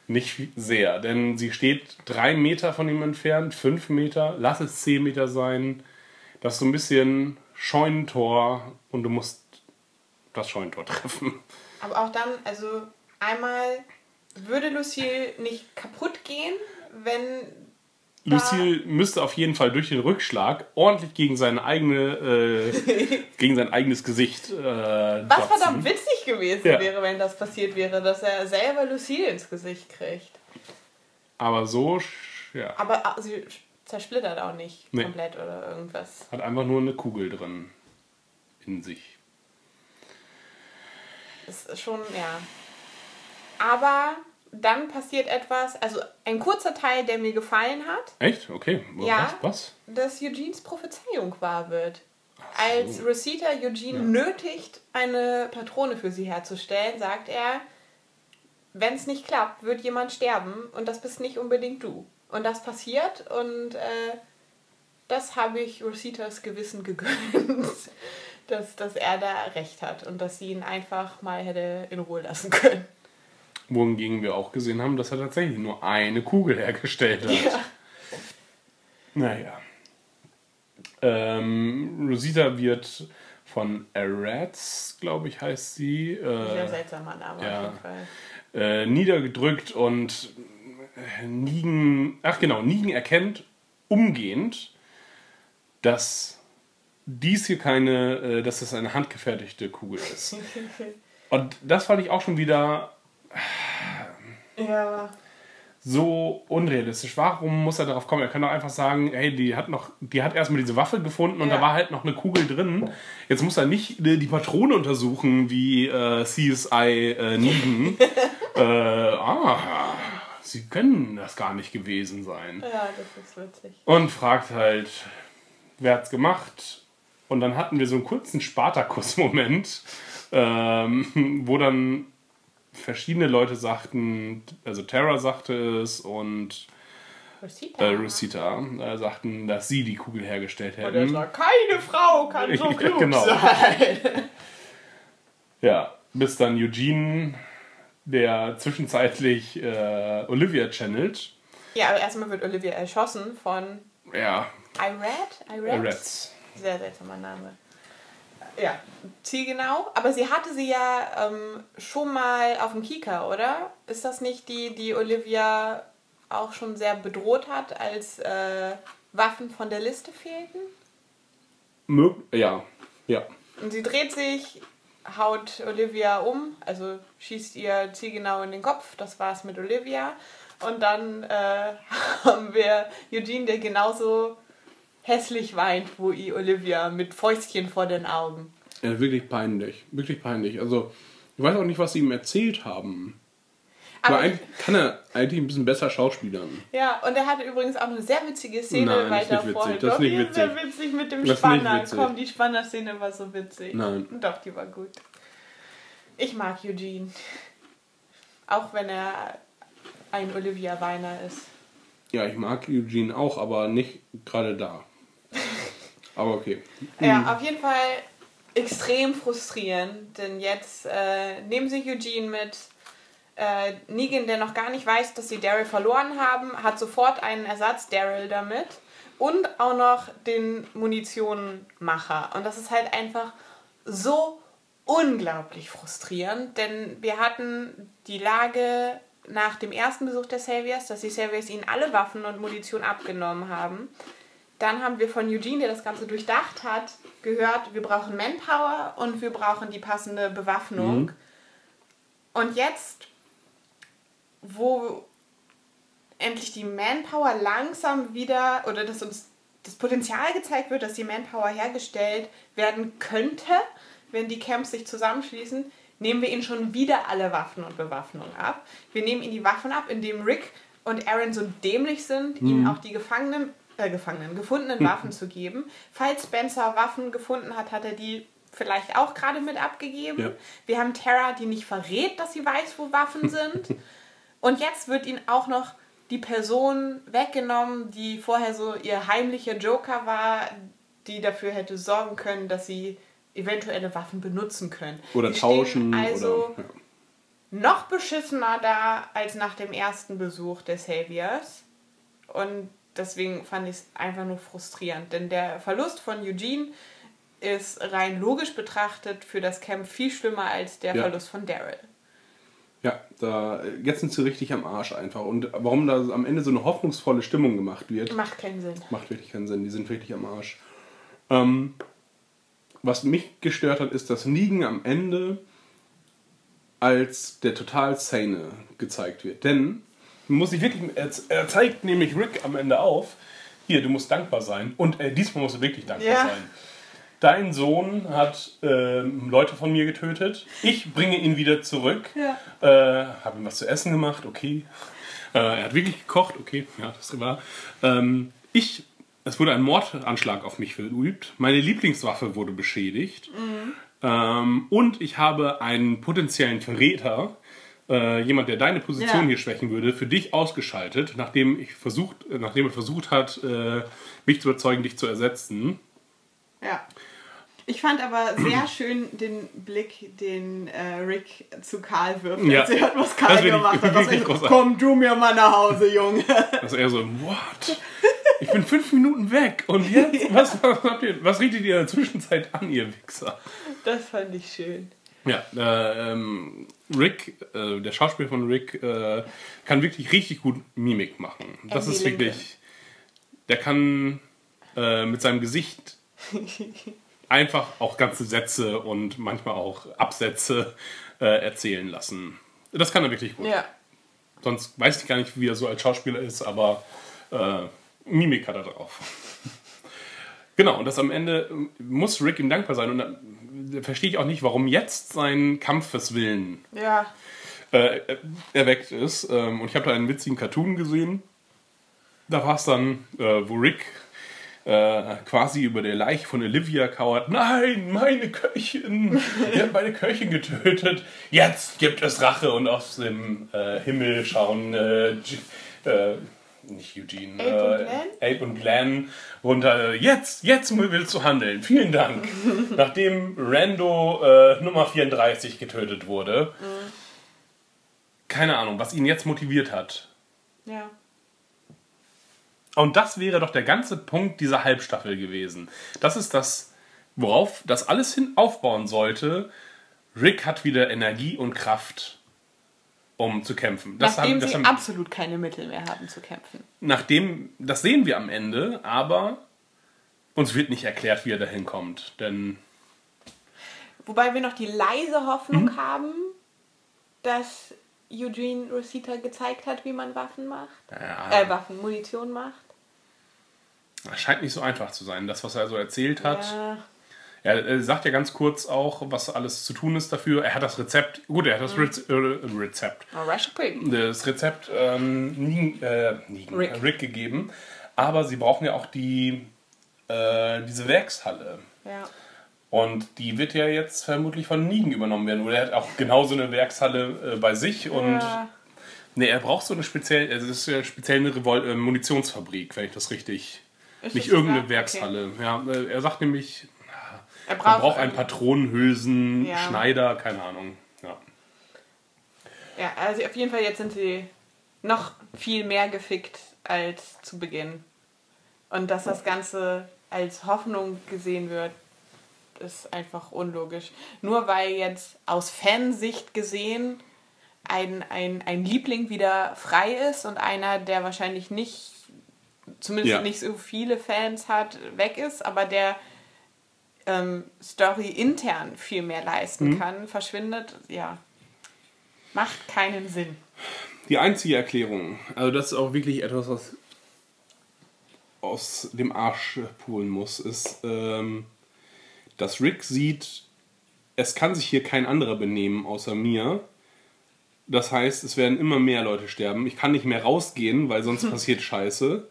Nicht sehr, denn sie steht drei Meter von ihm entfernt, fünf Meter, lass es zehn Meter sein. Das ist so ein bisschen Scheunentor und du musst das Scheunentor treffen.
Aber auch dann, also einmal würde Lucille nicht kaputt gehen, wenn
Lucille müsste auf jeden Fall durch den Rückschlag ordentlich gegen seine eigene, äh, gegen sein eigenes Gesicht. Äh,
was
dotzen.
verdammt witzig gewesen
Ja.
wäre, wenn das passiert wäre, dass er selber Lucille ins Gesicht kriegt.
Aber so, ja,
Aber ah, sie zersplittert auch nicht
Nee.
komplett oder irgendwas.
hat einfach nur eine Kugel drin in sich.
Das ist schon, ja. Aber dann passiert etwas, also ein kurzer Teil, der mir gefallen hat,
Echt? Okay.
Ja.
Was? Was?
dass Eugenes Prophezeiung wahr wird. Als Rosita Eugene nötigt, eine Patrone für sie herzustellen, sagt er, wenn es nicht klappt, wird jemand sterben und das bist nicht unbedingt du. Und das passiert und äh, das habe ich Rositas Gewissen gegönnt, dass, dass er da recht hat und dass sie ihn einfach mal hätte in Ruhe lassen können.
Wohingegen wir auch gesehen haben, dass er tatsächlich nur eine Kugel hergestellt hat. Naja. Ähm, Rosita wird von Arats, glaube ich, heißt sie,
Sehr
äh,
seltsamer Name
ja.
auf jeden Fall.
äh, niedergedrückt und äh, Nigen, ach genau, Nigen erkennt umgehend, dass dies hier keine, äh, dass es eine handgefertigte Kugel ist. Und das fand ich auch schon wieder
Ja.
so unrealistisch. Warum muss er darauf kommen? Er kann doch einfach sagen, hey, die hat noch, die hat erstmal diese Waffe gefunden und
Ja.
da war halt noch eine Kugel drin. Jetzt muss er nicht äh, die Patrone untersuchen wie äh, CSI äh, Negan. äh, ah, sie können das gar nicht gewesen sein.
Ja, das ist witzig.
Und fragt halt, wer hat's gemacht? Und dann hatten wir so einen kurzen Spartakus-Moment, ähm, wo dann verschiedene Leute sagten, also Terra sagte es und
Rosita.
äh, Rosita äh, sagten, dass sie die Kugel hergestellt
Und er
hätten.
sagt, keine Frau kann so klug
genau.
sein.
Ja, bis dann Eugene, der zwischenzeitlich äh, Olivia channelt.
Ja, aber erstmal wird Olivia erschossen von
Ja,
Irad? Irad?
Rats.
Sehr seltsamer Name. Ja, zielgenau. Aber sie hatte sie ja ähm, schon mal auf dem Kika, oder? Ist das nicht die, die Olivia auch schon sehr bedroht hat, als äh, Waffen von der Liste fehlten?
Ja, ja.
Und sie dreht sich, haut Olivia um, also schießt ihr zielgenau in den Kopf. Das war's mit Olivia. Und dann äh, haben wir Eugene, der genauso hässlich weint, wo ihr Olivia mit Fäustchen vor den Augen.
Ja, wirklich peinlich. Wirklich peinlich. Also, ich weiß auch nicht, was sie ihm erzählt haben. Aber,
Aber
eigentlich kann er eigentlich ein bisschen besser schauspielern.
ja, und er hatte übrigens auch eine sehr witzige Szene
Nein, das ist
weiter
nicht witzig, das ist
Doch,
nicht
die ist sehr
witzig.
witzig mit dem
Das
Spanner.
witzig.
Komm, die Spanner-Szene war so witzig.
Nein.
Doch, die war gut. Ich mag Eugene. Auch wenn er ein Olivia Weiner ist.
Ja, ich mag Eugene auch, aber nicht gerade da. Aber okay.
Ja, auf jeden Fall extrem frustrierend, denn jetzt äh, nehmen sie Eugene mit. Äh, Negan, der noch gar nicht weiß, dass sie Daryl verloren haben, hat sofort einen Ersatz Daryl damit und auch noch den Munitionenmacher. Und das ist halt einfach so unglaublich frustrierend, denn wir hatten die Lage nach dem ersten Besuch der Saviors, dass die Saviors ihnen alle Waffen und Munition abgenommen haben. Dann haben wir von Eugene, der das Ganze durchdacht hat, gehört, wir brauchen Manpower und wir brauchen die passende Bewaffnung. Und jetzt, wo endlich die Manpower langsam wieder, oder dass uns das Potenzial gezeigt wird, dass die Manpower hergestellt werden könnte, wenn die Camps sich zusammenschließen, nehmen wir ihnen schon wieder alle Waffen und Bewaffnung ab. Wir nehmen ihnen die Waffen ab, indem Rick und Aaron so dämlich sind, ihnen auch die Gefangenen, äh, Gefangenen, gefundenen Waffen zu geben. Falls Spencer Waffen gefunden hat, hat er die vielleicht auch gerade mit abgegeben.
Ja.
Wir haben Tara, die nicht verrät, dass sie weiß, wo Waffen sind. Und jetzt wird ihnen auch noch die Person weggenommen, die vorher so ihr heimlicher Joker war, die dafür hätte sorgen können, dass sie eventuelle Waffen benutzen können.
Oder
Die
tauschen.
Also
oder, ja.
noch beschissener da als nach dem ersten Besuch der Saviors. Und deswegen fand ich es einfach nur frustrierend. Denn der Verlust von Eugene ist rein logisch betrachtet für das Camp viel schlimmer als der
Ja.
Verlust von Daryl.
Ja, da, jetzt sind sie richtig am Arsch einfach. Und warum da am Ende so eine hoffnungsvolle Stimmung gemacht wird,
Macht keinen Sinn.
macht wirklich keinen Sinn. Die sind wirklich am Arsch. Ähm, was mich gestört hat, ist, dass Negan am Ende als der total sane gezeigt wird. Denn, muss ich wirklich, er, er zeigt nämlich Rick am Ende auf, hier, du musst dankbar sein. Und äh, diesmal musst du wirklich dankbar
Ja.
sein. Dein Sohn hat ähm, Leute von mir getötet. Ich bringe ihn wieder zurück.
Ja.
Äh, habe ihm was zu essen gemacht, okay. Äh, er hat wirklich gekocht, okay, ja, das war. Ähm, ich, es wurde ein Mordanschlag auf mich verübt. Meine Lieblingswaffe wurde beschädigt. Ähm, und ich habe einen potenziellen Verräter, äh, jemand, der deine Position
Ja.
hier schwächen würde, für dich ausgeschaltet, nachdem, ich versucht, äh, nachdem er versucht hat, äh, mich zu überzeugen, dich zu ersetzen.
Ja. Ich fand aber sehr schön den Blick, den äh, Rick zu Karl wirft,
Ja.
als er hört, was
Das
Karl gemacht hat. Also,
großartig.
Komm du mir mal nach Hause, Junge.
Dass er so, what? Ich bin fünf Minuten weg und jetzt? Was, was, habt ihr, was richtet ihr in der Zwischenzeit an, ihr Wichser?
Das fand ich schön.
Ja, äh, ähm, Rick, äh, der Schauspieler von Rick, äh, kann wirklich richtig gut Mimik machen. Das
Andy
ist wirklich. Der kann äh, mit seinem Gesicht einfach auch ganze Sätze und manchmal auch Absätze äh, erzählen lassen. Das kann er wirklich gut.
Ja.
Sonst weiß ich gar nicht, wie er so als Schauspieler ist, aber äh, Mimik hat er drauf. genau, und das am Ende muss Rick ihm dankbar sein. Und verstehe ich auch nicht, warum jetzt sein Kampfeswillen
Ja.
äh, erweckt ist. Ähm, und ich habe da einen witzigen Cartoon gesehen. Da war es dann, äh, wo Rick äh, quasi über der Leiche von Olivia kauert. Nein, meine Köchin! Ihr habt meine Köchin getötet. Jetzt gibt es Rache. Und aus dem äh, Himmel schauen äh, äh, nicht Eugene,
Abe und
äh,
Glenn?
Abe und Glenn runter. Jetzt, jetzt willst du handeln. Vielen Dank. Nachdem Rando äh, Nummer 34 getötet wurde. Keine Ahnung, was ihn jetzt motiviert hat.
Ja.
Und das wäre doch der ganze Punkt dieser Halbstaffel gewesen. Das ist das, worauf das alles hin aufbauen sollte. Rick hat wieder Energie und Kraft, um zu kämpfen. Das
Nachdem
haben- das
sie
haben-
absolut keine Mittel mehr haben zu kämpfen.
nachdem, das sehen wir am Ende, aber uns wird nicht erklärt, wie er dahin kommt. Denn
Wobei wir noch die leise Hoffnung
Mhm.
haben, dass Eugene Rosita gezeigt hat, wie man Waffen macht.
ja,
Äh, Waffen, Munition macht.
es scheint nicht so einfach zu sein. Das, was er so erzählt hat.
Ja.
Er, er sagt ja ganz kurz auch, was alles zu tun ist dafür. Er hat das Rezept, gut, er hat das Rez äh, Rezept,
Oh,
das Rezept ähm, äh, Negan,
Rick.
Rick. Gegeben. Aber sie brauchen ja auch die, äh, diese Werkshalle.
Ja.
Und die wird ja jetzt vermutlich von Negan übernommen werden. Oder er hat auch genauso eine Werkshalle äh, bei sich. Und
ja.
nee, er braucht so eine speziell, also es ist ja speziell eine Revol äh, Munitionsfabrik, wenn ich das richtig.
Ist
nicht irgendeine
sogar?
Werkshalle. Ja, äh, er sagt nämlich,
Er
man
braucht,
braucht einen Patronenhülsen,
Ja.
Schneider, keine Ahnung. Ja.
Ja, also auf jeden Fall jetzt sind sie noch viel mehr gefickt als zu Beginn. Und dass das Ganze als Hoffnung gesehen wird, ist einfach unlogisch. Nur weil jetzt aus Fansicht gesehen ein, ein, ein Liebling wieder frei ist und einer, der wahrscheinlich nicht, zumindest
Ja.
nicht so viele Fans hat, weg ist, aber der ähm, Story intern viel mehr leisten
Mhm.
kann, verschwindet, ja, macht keinen Sinn.
Die einzige Erklärung, also das ist auch wirklich etwas, was aus dem Arsch pulen muss, ist, ähm, dass Rick sieht, es kann sich hier kein anderer benehmen außer mir. Das heißt, es werden immer mehr Leute sterben. Ich kann nicht mehr rausgehen, weil sonst passiert Scheiße.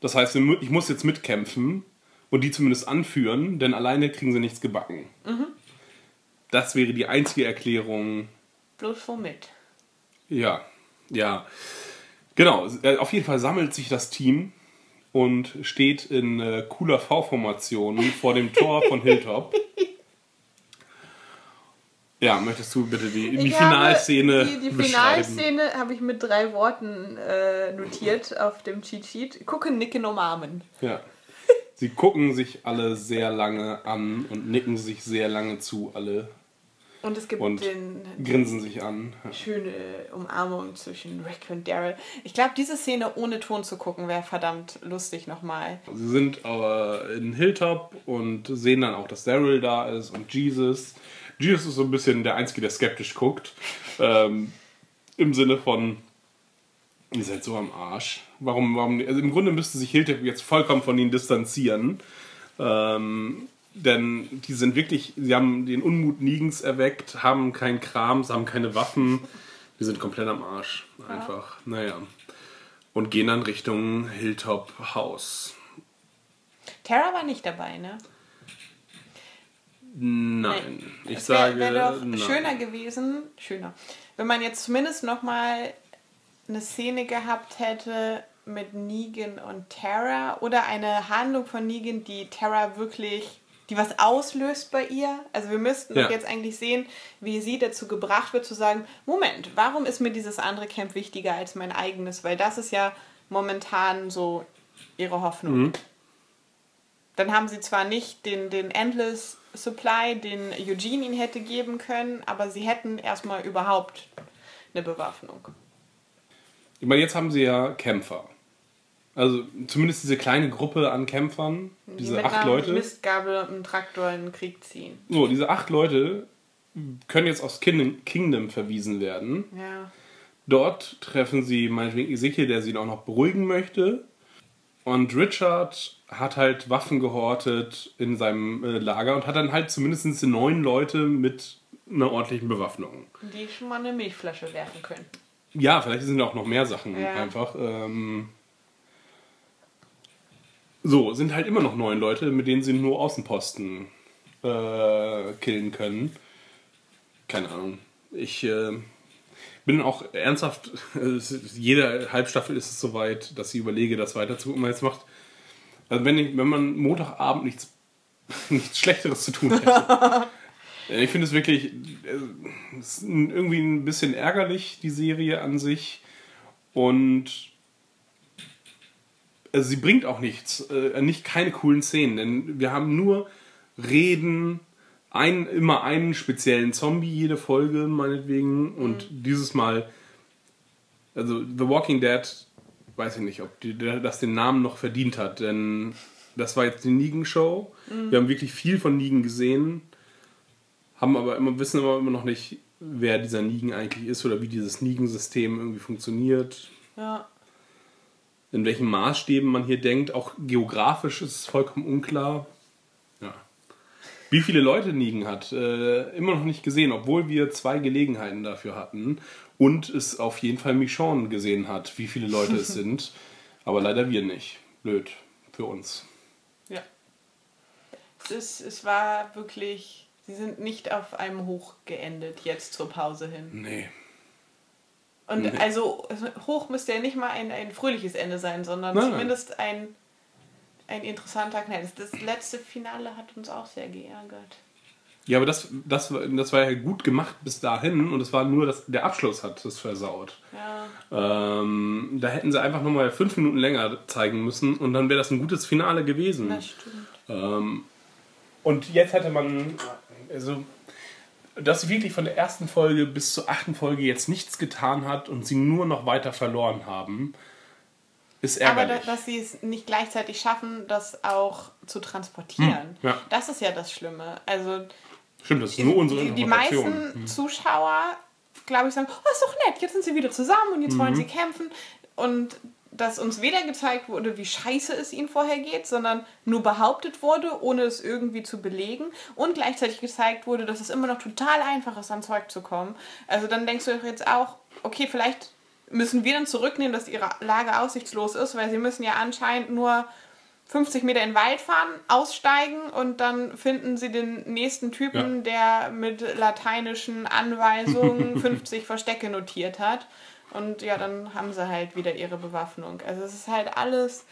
Das heißt, ich muss jetzt mitkämpfen und die zumindest anführen, denn alleine kriegen sie nichts gebacken. Das wäre die einzige Erklärung,
Bloß womit?
ja, ja. Genau, äh, auf jeden Fall sammelt sich das Team und steht in äh, cooler V-Formation vor dem Tor von Hilltop. Ja, möchtest du bitte die, die
Ich
Finalszene
habe, die, die? Finalszene habe ich mit drei Worten äh, notiert auf dem Cheat Sheet. Gucken, nicken, umarmen.
Ja. Sie gucken sich alle sehr lange an und nicken sich sehr lange zu, alle
Und es gibt
Und
den
grinsen sich an. Ja.
schöne Umarmung zwischen Rick und Daryl. Ich glaube, diese Szene ohne Ton zu gucken wäre verdammt lustig nochmal.
Sie sind aber in Hilltop und sehen dann auch, dass Daryl da ist und Jesus. Jesus ist so ein bisschen der Einzige, der skeptisch guckt. Ähm, Im Sinne von, ihr seid so am Arsch. Warum, warum, also im Grunde müsste sich Hilltop jetzt vollkommen von ihnen distanzieren. Ähm, denn die sind wirklich, sie haben den Unmut Nigens erweckt, haben keinen Kram, sie haben keine Waffen. Die sind komplett am Arsch. Einfach. Naja. Und gehen dann Richtung Hilltop House.
Tara war nicht dabei, ne?
Nein, ich
es wär,
sage
wär doch
nein.
schöner gewesen, schöner, wenn man jetzt zumindest nochmal eine Szene gehabt hätte mit Negan und Tara oder eine Handlung von Negan, die Tara wirklich, die was auslöst bei ihr. Also wir müssten
Ja.
doch jetzt eigentlich sehen, wie sie dazu gebracht wird zu sagen, Moment, warum ist mir dieses andere Camp wichtiger als mein eigenes? Weil das ist ja momentan so ihre Hoffnung.
Mhm.
Dann haben sie zwar nicht den, den Endless Supply, den Eugene ihnen hätte geben können, aber sie hätten erstmal überhaupt eine Bewaffnung.
Ich meine, jetzt haben sie ja Kämpfer. Also zumindest diese kleine Gruppe an Kämpfern,
Die
diese
mit
acht Leute.
Mistgabel und einem Traktor in den Krieg ziehen.
So, diese acht Leute können jetzt aus Kingdom, Kingdom verwiesen werden.
Ja.
Dort treffen sie meinetwegen Ezekiel, der sie auch noch beruhigen möchte. Und Richard hat halt Waffen gehortet in seinem äh, Lager und hat dann halt zumindest neun Leute mit einer ordentlichen Bewaffnung.
Die schon mal eine Milchflasche werfen können.
Ja, vielleicht sind da auch noch mehr Sachen
Ja.
einfach. Ähm so, sind halt immer noch neun Leute, mit denen sie nur Außenposten äh, killen können. Keine Ahnung. Ich äh, bin auch ernsthaft, es jede Halbstaffel ist es soweit, dass ich überlege, das weiterzugucken. Weil Jetzt macht, also wenn, ich, wenn man Montagabend nichts, nichts Schlechteres zu tun hätte. Äh, Ich finde es wirklich äh, ist irgendwie ein bisschen ärgerlich, die Serie an sich. Und also sie bringt auch nichts, äh, nicht keine coolen Szenen, denn wir haben nur Reden, ein, immer einen speziellen Zombie jede Folge, meinetwegen. Und dieses Mal, also The Walking Dead, weiß ich nicht, ob die, das den Namen noch verdient hat, denn das war jetzt die Negan-Show. Wir haben wirklich viel von Negan gesehen haben aber immer, wissen aber immer noch nicht, wer dieser Negan eigentlich ist oder wie dieses Negan-System irgendwie funktioniert,
Ja.
in welchen Maßstäben man hier denkt. Auch geografisch ist es vollkommen unklar. Ja. Wie viele Leute Negan hat, äh, immer noch nicht gesehen, obwohl wir zwei Gelegenheiten dafür hatten und es auf jeden Fall Michonne gesehen hat, wie viele Leute es sind. Aber leider wir nicht. Blöd für uns.
Ja. Es, ist, es war wirklich. Sie sind nicht auf einem Hoch geendet jetzt zur Pause hin.
Nee.
Und
Nee.
also hoch müsste ja nicht mal ein, ein fröhliches Ende sein, sondern
Nein, nein.
zumindest ein, ein interessanter Knall. Das, letzte Finale hat uns auch sehr geärgert.
Ja, aber das, das, war- das war ja gut gemacht bis dahin und es war nur, das, der Abschluss hat das versaut.
Ja,
Ähm, da hätten sie einfach nochmal fünf Minuten länger zeigen müssen und dann wäre das ein gutes Finale gewesen.
das stimmt.
Ähm, und jetzt hätte man, also, dass sie wirklich von der ersten Folge bis zur achten Folge jetzt nichts getan hat und sie nur noch weiter verloren haben, ist
Aber da,
ärgerlich.
dass sie es nicht gleichzeitig schaffen, das auch zu transportieren.
Hm, ja.
Das ist ja das Schlimme. Also
Stimmt, das ist nur unsere
die, die meisten Zuschauer, glaube ich, sagen, oh, ist doch nett, jetzt sind sie wieder zusammen und jetzt wollen
Mhm.
sie kämpfen. Und dass uns weder gezeigt wurde, wie scheiße es ihnen vorher geht, sondern nur behauptet wurde, ohne es irgendwie zu belegen. Und gleichzeitig gezeigt wurde, dass es immer noch total einfach ist, an Zeug zu kommen. Also dann denkst du doch jetzt auch, okay, vielleicht müssen wir dann zurücknehmen, dass ihre Lage aussichtslos ist, weil sie müssen ja anscheinend nur 50 Meter in den Wald fahren, aussteigen und dann finden sie den nächsten Typen, der mit lateinischen Anweisungen 50 Verstecke notiert hat. Und ja, dann haben sie halt wieder ihre Bewaffnung. Also es ist halt alles,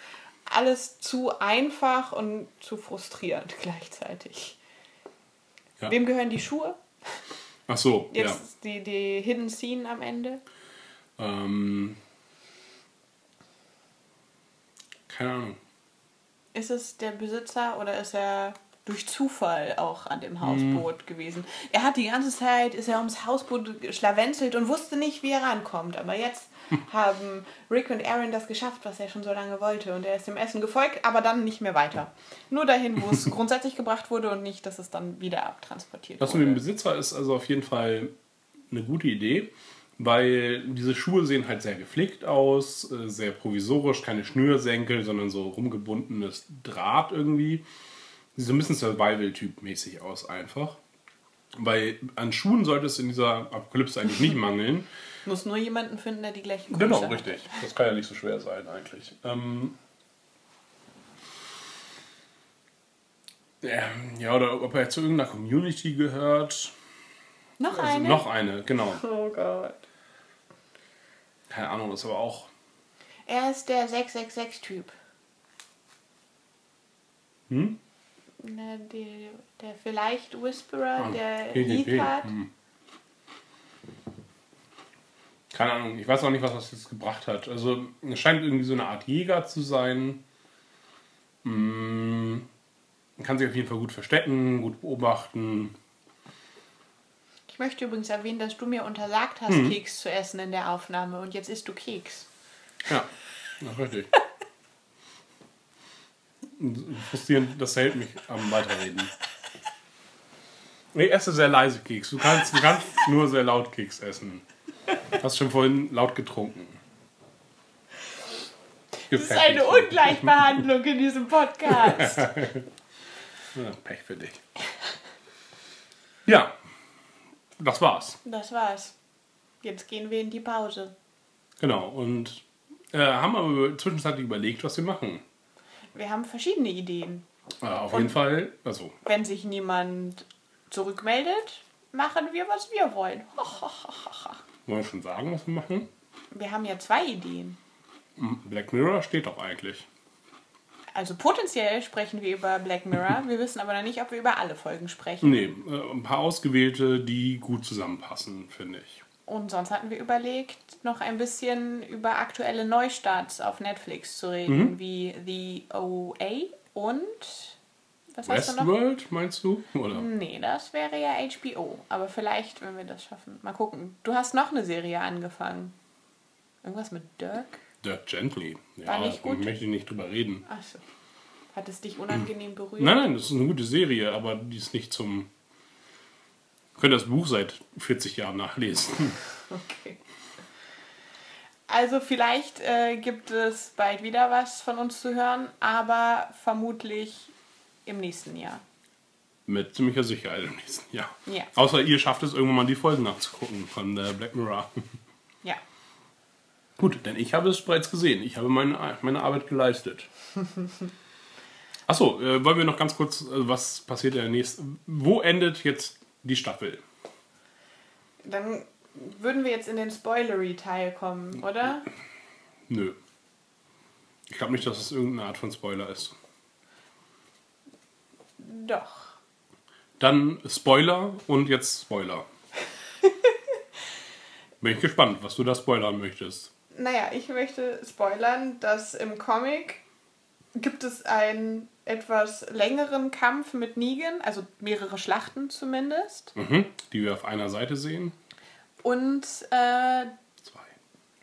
alles zu einfach und zu frustrierend gleichzeitig.
Ja.
Wem gehören die Schuhe?
Ach so,
Jetzt die, die Hidden Scene am Ende.
ja. Ähm, keine Ahnung.
Ist es der Besitzer oder ist er durch Zufall auch an dem Hausboot gewesen? Er hat die ganze Zeit, ist er ums Hausboot schlawenzelt und wusste nicht, wie er rankommt. Aber jetzt haben Rick und Aaron das geschafft, was er schon so lange wollte. Und er ist dem Essen gefolgt, aber dann nicht mehr weiter. Nur dahin, wo es grundsätzlich gebracht wurde und nicht, dass es dann wieder abtransportiert
Das mit dem
wurde.
Besitzer ist also auf jeden Fall eine gute Idee, weil diese Schuhe sehen halt sehr gepflegt aus, äh, sehr provisorisch, keine Schnürsenkel, sondern so rumgebundenes Draht irgendwie. Sieht so ein bisschen Survival-Typ-mäßig aus einfach. Weil an Schuhen sollte es in dieser Apokalypse eigentlich nicht mangeln.
Muss nur jemanden finden, der die gleichen
Genau,
Größe hat.
richtig. Das kann ja nicht so schwer sein eigentlich. Ähm, ja, ja, oder ob er zu irgendeiner Community gehört.
Noch
Also
eine?
noch eine, genau.
Oh Gott.
Keine Ahnung, das ist aber auch.
Er ist der 666-Typ.
Hm?
Na, die, der vielleicht Whisperer,
Ah,
der Heath hat.
hm. Keine Ahnung, ich weiß auch nicht, was das jetzt gebracht hat. Also, es scheint irgendwie so eine Art Jäger zu sein. Hm, kann sich auf jeden Fall gut verstecken, gut beobachten.
Ich möchte übrigens erwähnen, dass du mir untersagt hast,
Hm.
Keks zu essen in der Aufnahme und jetzt isst du Keks.
Ja, ja richtig. Frustrierend, das hält mich am Weiterreden. Ich esse sehr leise Keks. Du kannst, du kannst nur sehr laut Keks essen. Hast schon vorhin laut getrunken.
Das ist eine Ungleichbehandlung in diesem Podcast.
Ja, Pech für dich. Ja, das war's.
Das war's. Jetzt gehen wir in die Pause.
Genau. Und äh, haben aber zwischenzeitlich überlegt, was wir machen.
Wir haben verschiedene Ideen.
Äh, auf jeden Fall, also
Wenn sich niemand zurückmeldet, machen wir, was wir wollen.
wollen wir schon sagen, was wir machen?
Wir haben ja zwei Ideen.
Black Mirror steht doch eigentlich.
Also potenziell sprechen wir über Black Mirror. Wir wissen aber noch nicht, ob wir über alle Folgen sprechen.
Nee, äh, ein paar ausgewählte, die gut zusammenpassen, finde ich.
Und sonst hatten wir überlegt, noch ein bisschen über aktuelle Neustarts auf Netflix zu reden, wie The OA und was noch?
Westworld, meinst du? Oder?
Nee, das wäre ja HBO. Aber vielleicht, wenn wir das schaffen. Mal gucken. Du hast noch eine Serie angefangen. Irgendwas mit Dirk?
Dirk Gently. Ja,
War nicht gut?
möchte ich nicht drüber reden.
Achso. Hat es dich unangenehm berührt?
Nein, nein, das ist eine gute Serie, aber die ist nicht zum. Könnt das Buch seit 40 Jahren nachlesen.
Okay. Also vielleicht äh, gibt es bald wieder was von uns zu hören, aber vermutlich im nächsten Jahr.
Mit ziemlicher Sicherheit im nächsten Jahr.
Ja.
Außer ihr schafft es irgendwann mal die Folgen nachzugucken von äh, Black Mirror.
Ja.
Gut, denn ich habe es bereits gesehen. Ich habe meine, meine Arbeit geleistet. Achso, äh, wollen wir noch ganz kurz, äh, was passiert in der nächsten. Wo endet jetzt die Staffel?
Dann würden wir jetzt in den Spoilery-Teil kommen, oder?
Nö. Ich glaube nicht, dass es irgendeine Art von Spoiler ist.
Doch.
Dann Spoiler und jetzt Spoiler. Bin ich gespannt, was du da spoilern möchtest.
Naja, ich möchte spoilern, dass im Comic gibt es einen etwas längeren Kampf mit Negan, also mehrere Schlachten zumindest.
Mhm. Die wir auf einer Seite sehen.
Und äh,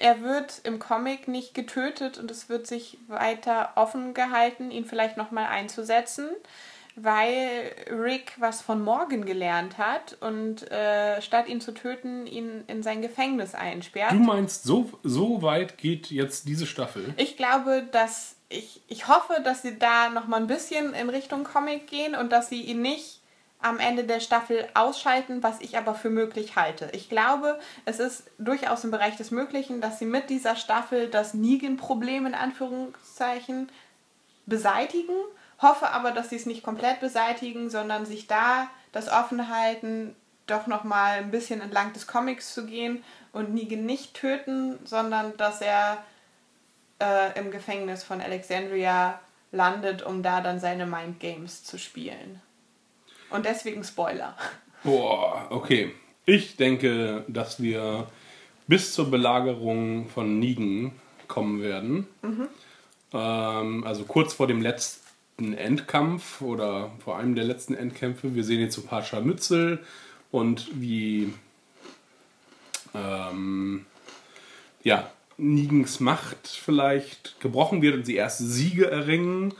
er wird im Comic nicht getötet und es wird sich weiter offen gehalten, ihn vielleicht nochmal einzusetzen, weil Rick was von Morgan gelernt hat und äh, statt ihn zu töten, ihn in sein Gefängnis einsperrt.
Du meinst, so, so weit geht jetzt diese Staffel?
Ich glaube, dass ich, ich hoffe, dass sie da noch mal ein bisschen in Richtung Comic gehen und dass sie ihn nicht am Ende der Staffel ausschalten, was ich aber für möglich halte. Ich glaube, es ist durchaus im Bereich des Möglichen, dass sie mit dieser Staffel das Negan-Problem in Anführungszeichen beseitigen. Hoffe aber, dass sie es nicht komplett beseitigen, sondern sich da das offen halten, doch noch mal ein bisschen entlang des Comics zu gehen und Negan nicht töten, sondern dass er äh, im Gefängnis von Alexandria landet, um da dann seine Mind Games zu spielen. Und deswegen Spoiler.
Boah, okay. Ich denke, dass wir bis zur Belagerung von Nigen kommen werden. Ähm, also kurz vor dem letzten Endkampf oder vor einem der letzten Endkämpfe. Wir sehen jetzt so ein paar Scharmützel und wie ähm, ja, Nigens Macht vielleicht gebrochen wird und sie erste Siege erringen,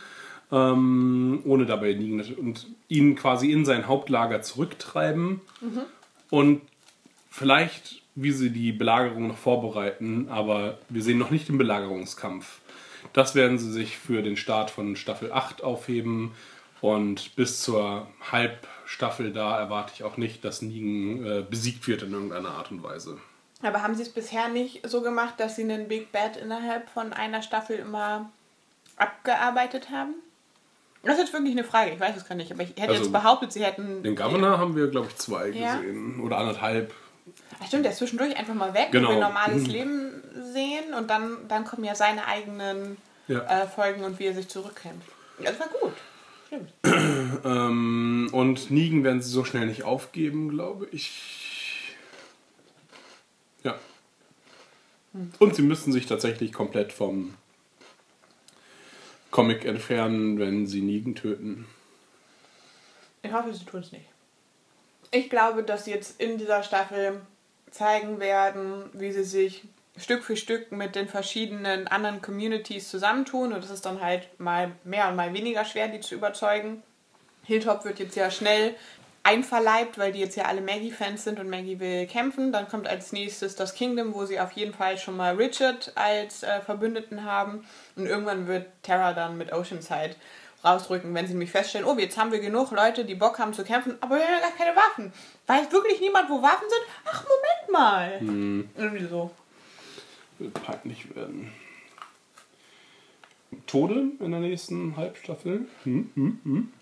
ähm, ohne dabei Nigen und ihn quasi in sein Hauptlager zurücktreiben und vielleicht, wie sie die Belagerung noch vorbereiten, aber wir sehen noch nicht den Belagerungskampf. Das werden sie sich für den Start von Staffel 8 aufheben und bis zur Halbstaffel da erwarte ich auch nicht, dass Nigen äh, besiegt wird in irgendeiner Art und Weise.
Aber haben sie es bisher nicht so gemacht, dass sie einen Big Bad innerhalb von einer Staffel immer abgearbeitet haben? Das ist jetzt wirklich eine Frage, ich weiß es gar nicht, aber ich hätte
Also,
jetzt behauptet, sie hätten.
Den Governor haben wir, glaube ich, zwei
Ja.
gesehen. Oder anderthalb.
Ach stimmt, der ist zwischendurch einfach mal weg,
Genau.
wo wir normales
Mhm.
Leben sehen und dann, dann kommen ja seine eigenen
Ja.
äh, Folgen und wie er sich zurückkämpft. Das war gut. Stimmt.
Ähm, und Nigen werden sie so schnell nicht aufgeben, glaube ich. Ja. Und sie müssen sich tatsächlich komplett vom Comic entfernen, wenn sie Nigen töten.
Ich hoffe, sie tun es nicht. Ich glaube, dass sie jetzt in dieser Staffel zeigen werden, wie sie sich Stück für Stück mit den verschiedenen anderen Communities zusammentun. Und es ist dann halt mal mehr und mal weniger schwer, die zu überzeugen. Hilltop wird jetzt ja schnell einverleibt, weil die jetzt ja alle Maggie-Fans sind und Maggie will kämpfen. Dann kommt als nächstes das Kingdom, wo sie auf jeden Fall schon mal Richard als äh, Verbündeten haben. Und irgendwann wird Terra dann mit Oceanside rausrücken, wenn sie nämlich feststellen, oh, jetzt haben wir genug Leute, die Bock haben zu kämpfen, aber wir haben ja gar keine Waffen. Weiß wirklich niemand, wo Waffen sind? Ach, Moment mal. Irgendwie so.
Wird peinlich werden. Tode in der nächsten Halbstaffel? Hm, hm, hm.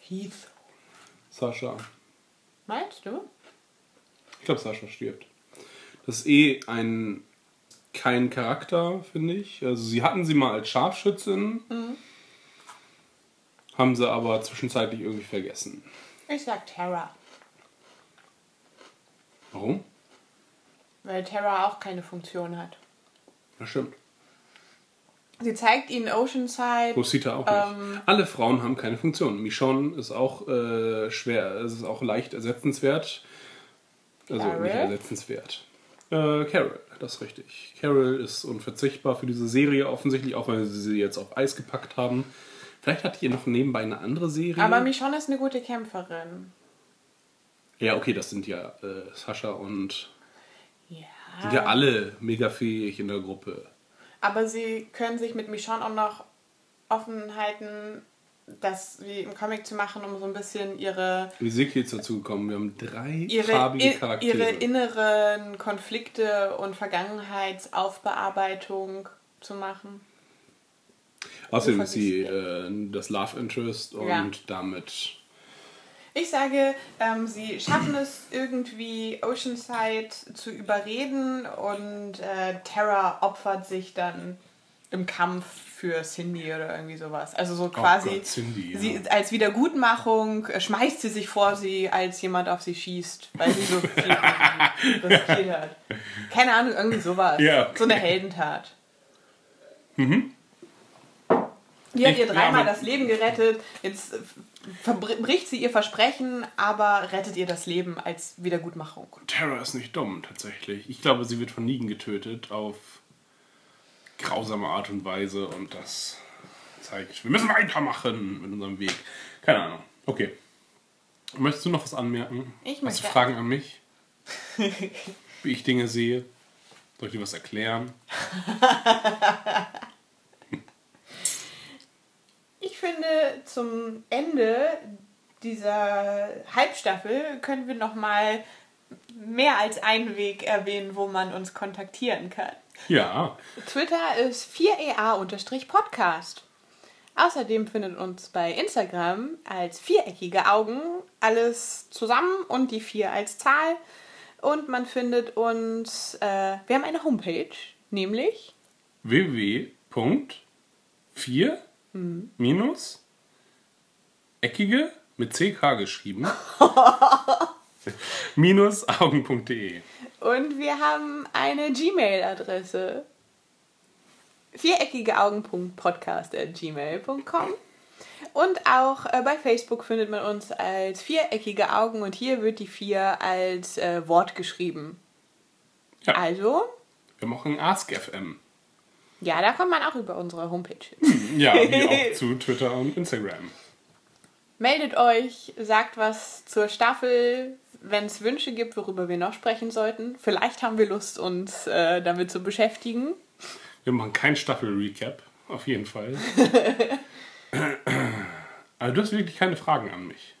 Heath.
Sascha.
Meinst du?
Ich glaube, Sascha stirbt. Das ist eh ein kein Charakter, finde ich. Also sie hatten sie mal als Scharfschützin, haben sie aber zwischenzeitlich irgendwie vergessen.
Ich sag Terra.
Warum?
Weil Terra auch keine Funktion hat.
Ja, stimmt.
Sie zeigt ihnen Oceanside.
Rosita auch nicht.
Ähm.
Alle Frauen haben keine Funktion. Michonne ist auch äh, schwer, es ist auch leicht ersetzenswert. Also
Carol?
nicht ersetzenswert. Äh, Carol, das ist richtig. Carol ist unverzichtbar für diese Serie offensichtlich, auch weil sie sie jetzt auf Eis gepackt haben. Vielleicht hat ihr noch nebenbei eine andere Serie.
Aber Michonne ist eine gute Kämpferin.
ja, okay, das sind ja äh, Sascha und
Ja.
sind ja alle mega fähig in der Gruppe.
Aber sie können sich mit Michonne auch noch offen halten, das wie im Comic zu machen, um so ein bisschen ihre,
Wie sind jetzt dazu gekommen? Wir haben drei
ihre,
farbige Charaktere.
ihre inneren Konflikte und Vergangenheitsaufbearbeitung zu machen.
Außerdem ist sie äh, das Love Interest und
Ja.
damit
Ich sage, ähm, sie schaffen es irgendwie Oceanside zu überreden und äh, Terra opfert sich dann im Kampf für Cindy oder irgendwie sowas. Also so quasi
Oh Gott, Cindy, ja.
sie als Wiedergutmachung äh, schmeißt sie sich vor sie, als jemand auf sie schießt, weil sie so viel riskiert hat. Keine Ahnung, irgendwie sowas.
Ja, okay.
So eine Heldentat. Die hat
Ich-
ihr
ja,
dreimal
aber-
das Leben gerettet. Jetzt verbricht sie ihr Versprechen, aber rettet ihr das Leben als Wiedergutmachung.
Terra ist nicht dumm, tatsächlich. Ich glaube, sie wird von Negan getötet auf grausame Art und Weise und das zeigt, wir müssen weitermachen mit unserem Weg. Keine Ahnung. Okay. Möchtest du noch was anmerken?
Ich
Hast du
möchte-
Fragen an mich? Wie ich Dinge sehe? Soll ich dir was erklären?
Ich finde, zum Ende dieser Halbstaffel können wir noch mal mehr als einen Weg erwähnen, wo man uns kontaktieren kann.
Ja.
Twitter ist 4EA-Podcast. Außerdem findet uns bei Instagram als viereckige Augen alles zusammen und die vier als Zahl. Und man findet uns, äh, wir haben eine Homepage, nämlich
www.4 minus eckige mit CK geschrieben minus augen.de.
Und wir haben eine Gmail-Adresse. viereckigeaugen.podcast.gmail.com Und auch äh, bei Facebook findet man uns als viereckige Augen und hier wird die vier als äh, Wort geschrieben.
Ja.
Also,
Wir machen Ask FM.
Ja, da kommt man auch über unsere Homepage hin.
Ja, wie auch zu Twitter und Instagram.
Meldet euch, sagt was zur Staffel, wenn es Wünsche gibt, worüber wir noch sprechen sollten. Vielleicht haben wir Lust, uns äh, damit zu beschäftigen.
Wir machen kein Staffel-Recap, auf jeden Fall. Aber du hast wirklich keine Fragen an mich.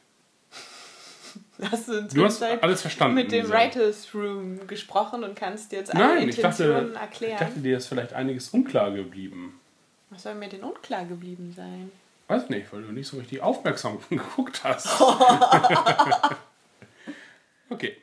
Hast du,
Du hast alles verstanden.
mit dem. Writers Room gesprochen und kannst jetzt alle
Nein, ich dachte,
Intentionen
ich
erklären.
dachte, dir ist vielleicht einiges unklar geblieben.
Was soll mir denn unklar geblieben sein?
Weiß nicht, weil du nicht so richtig aufmerksam geguckt hast. okay.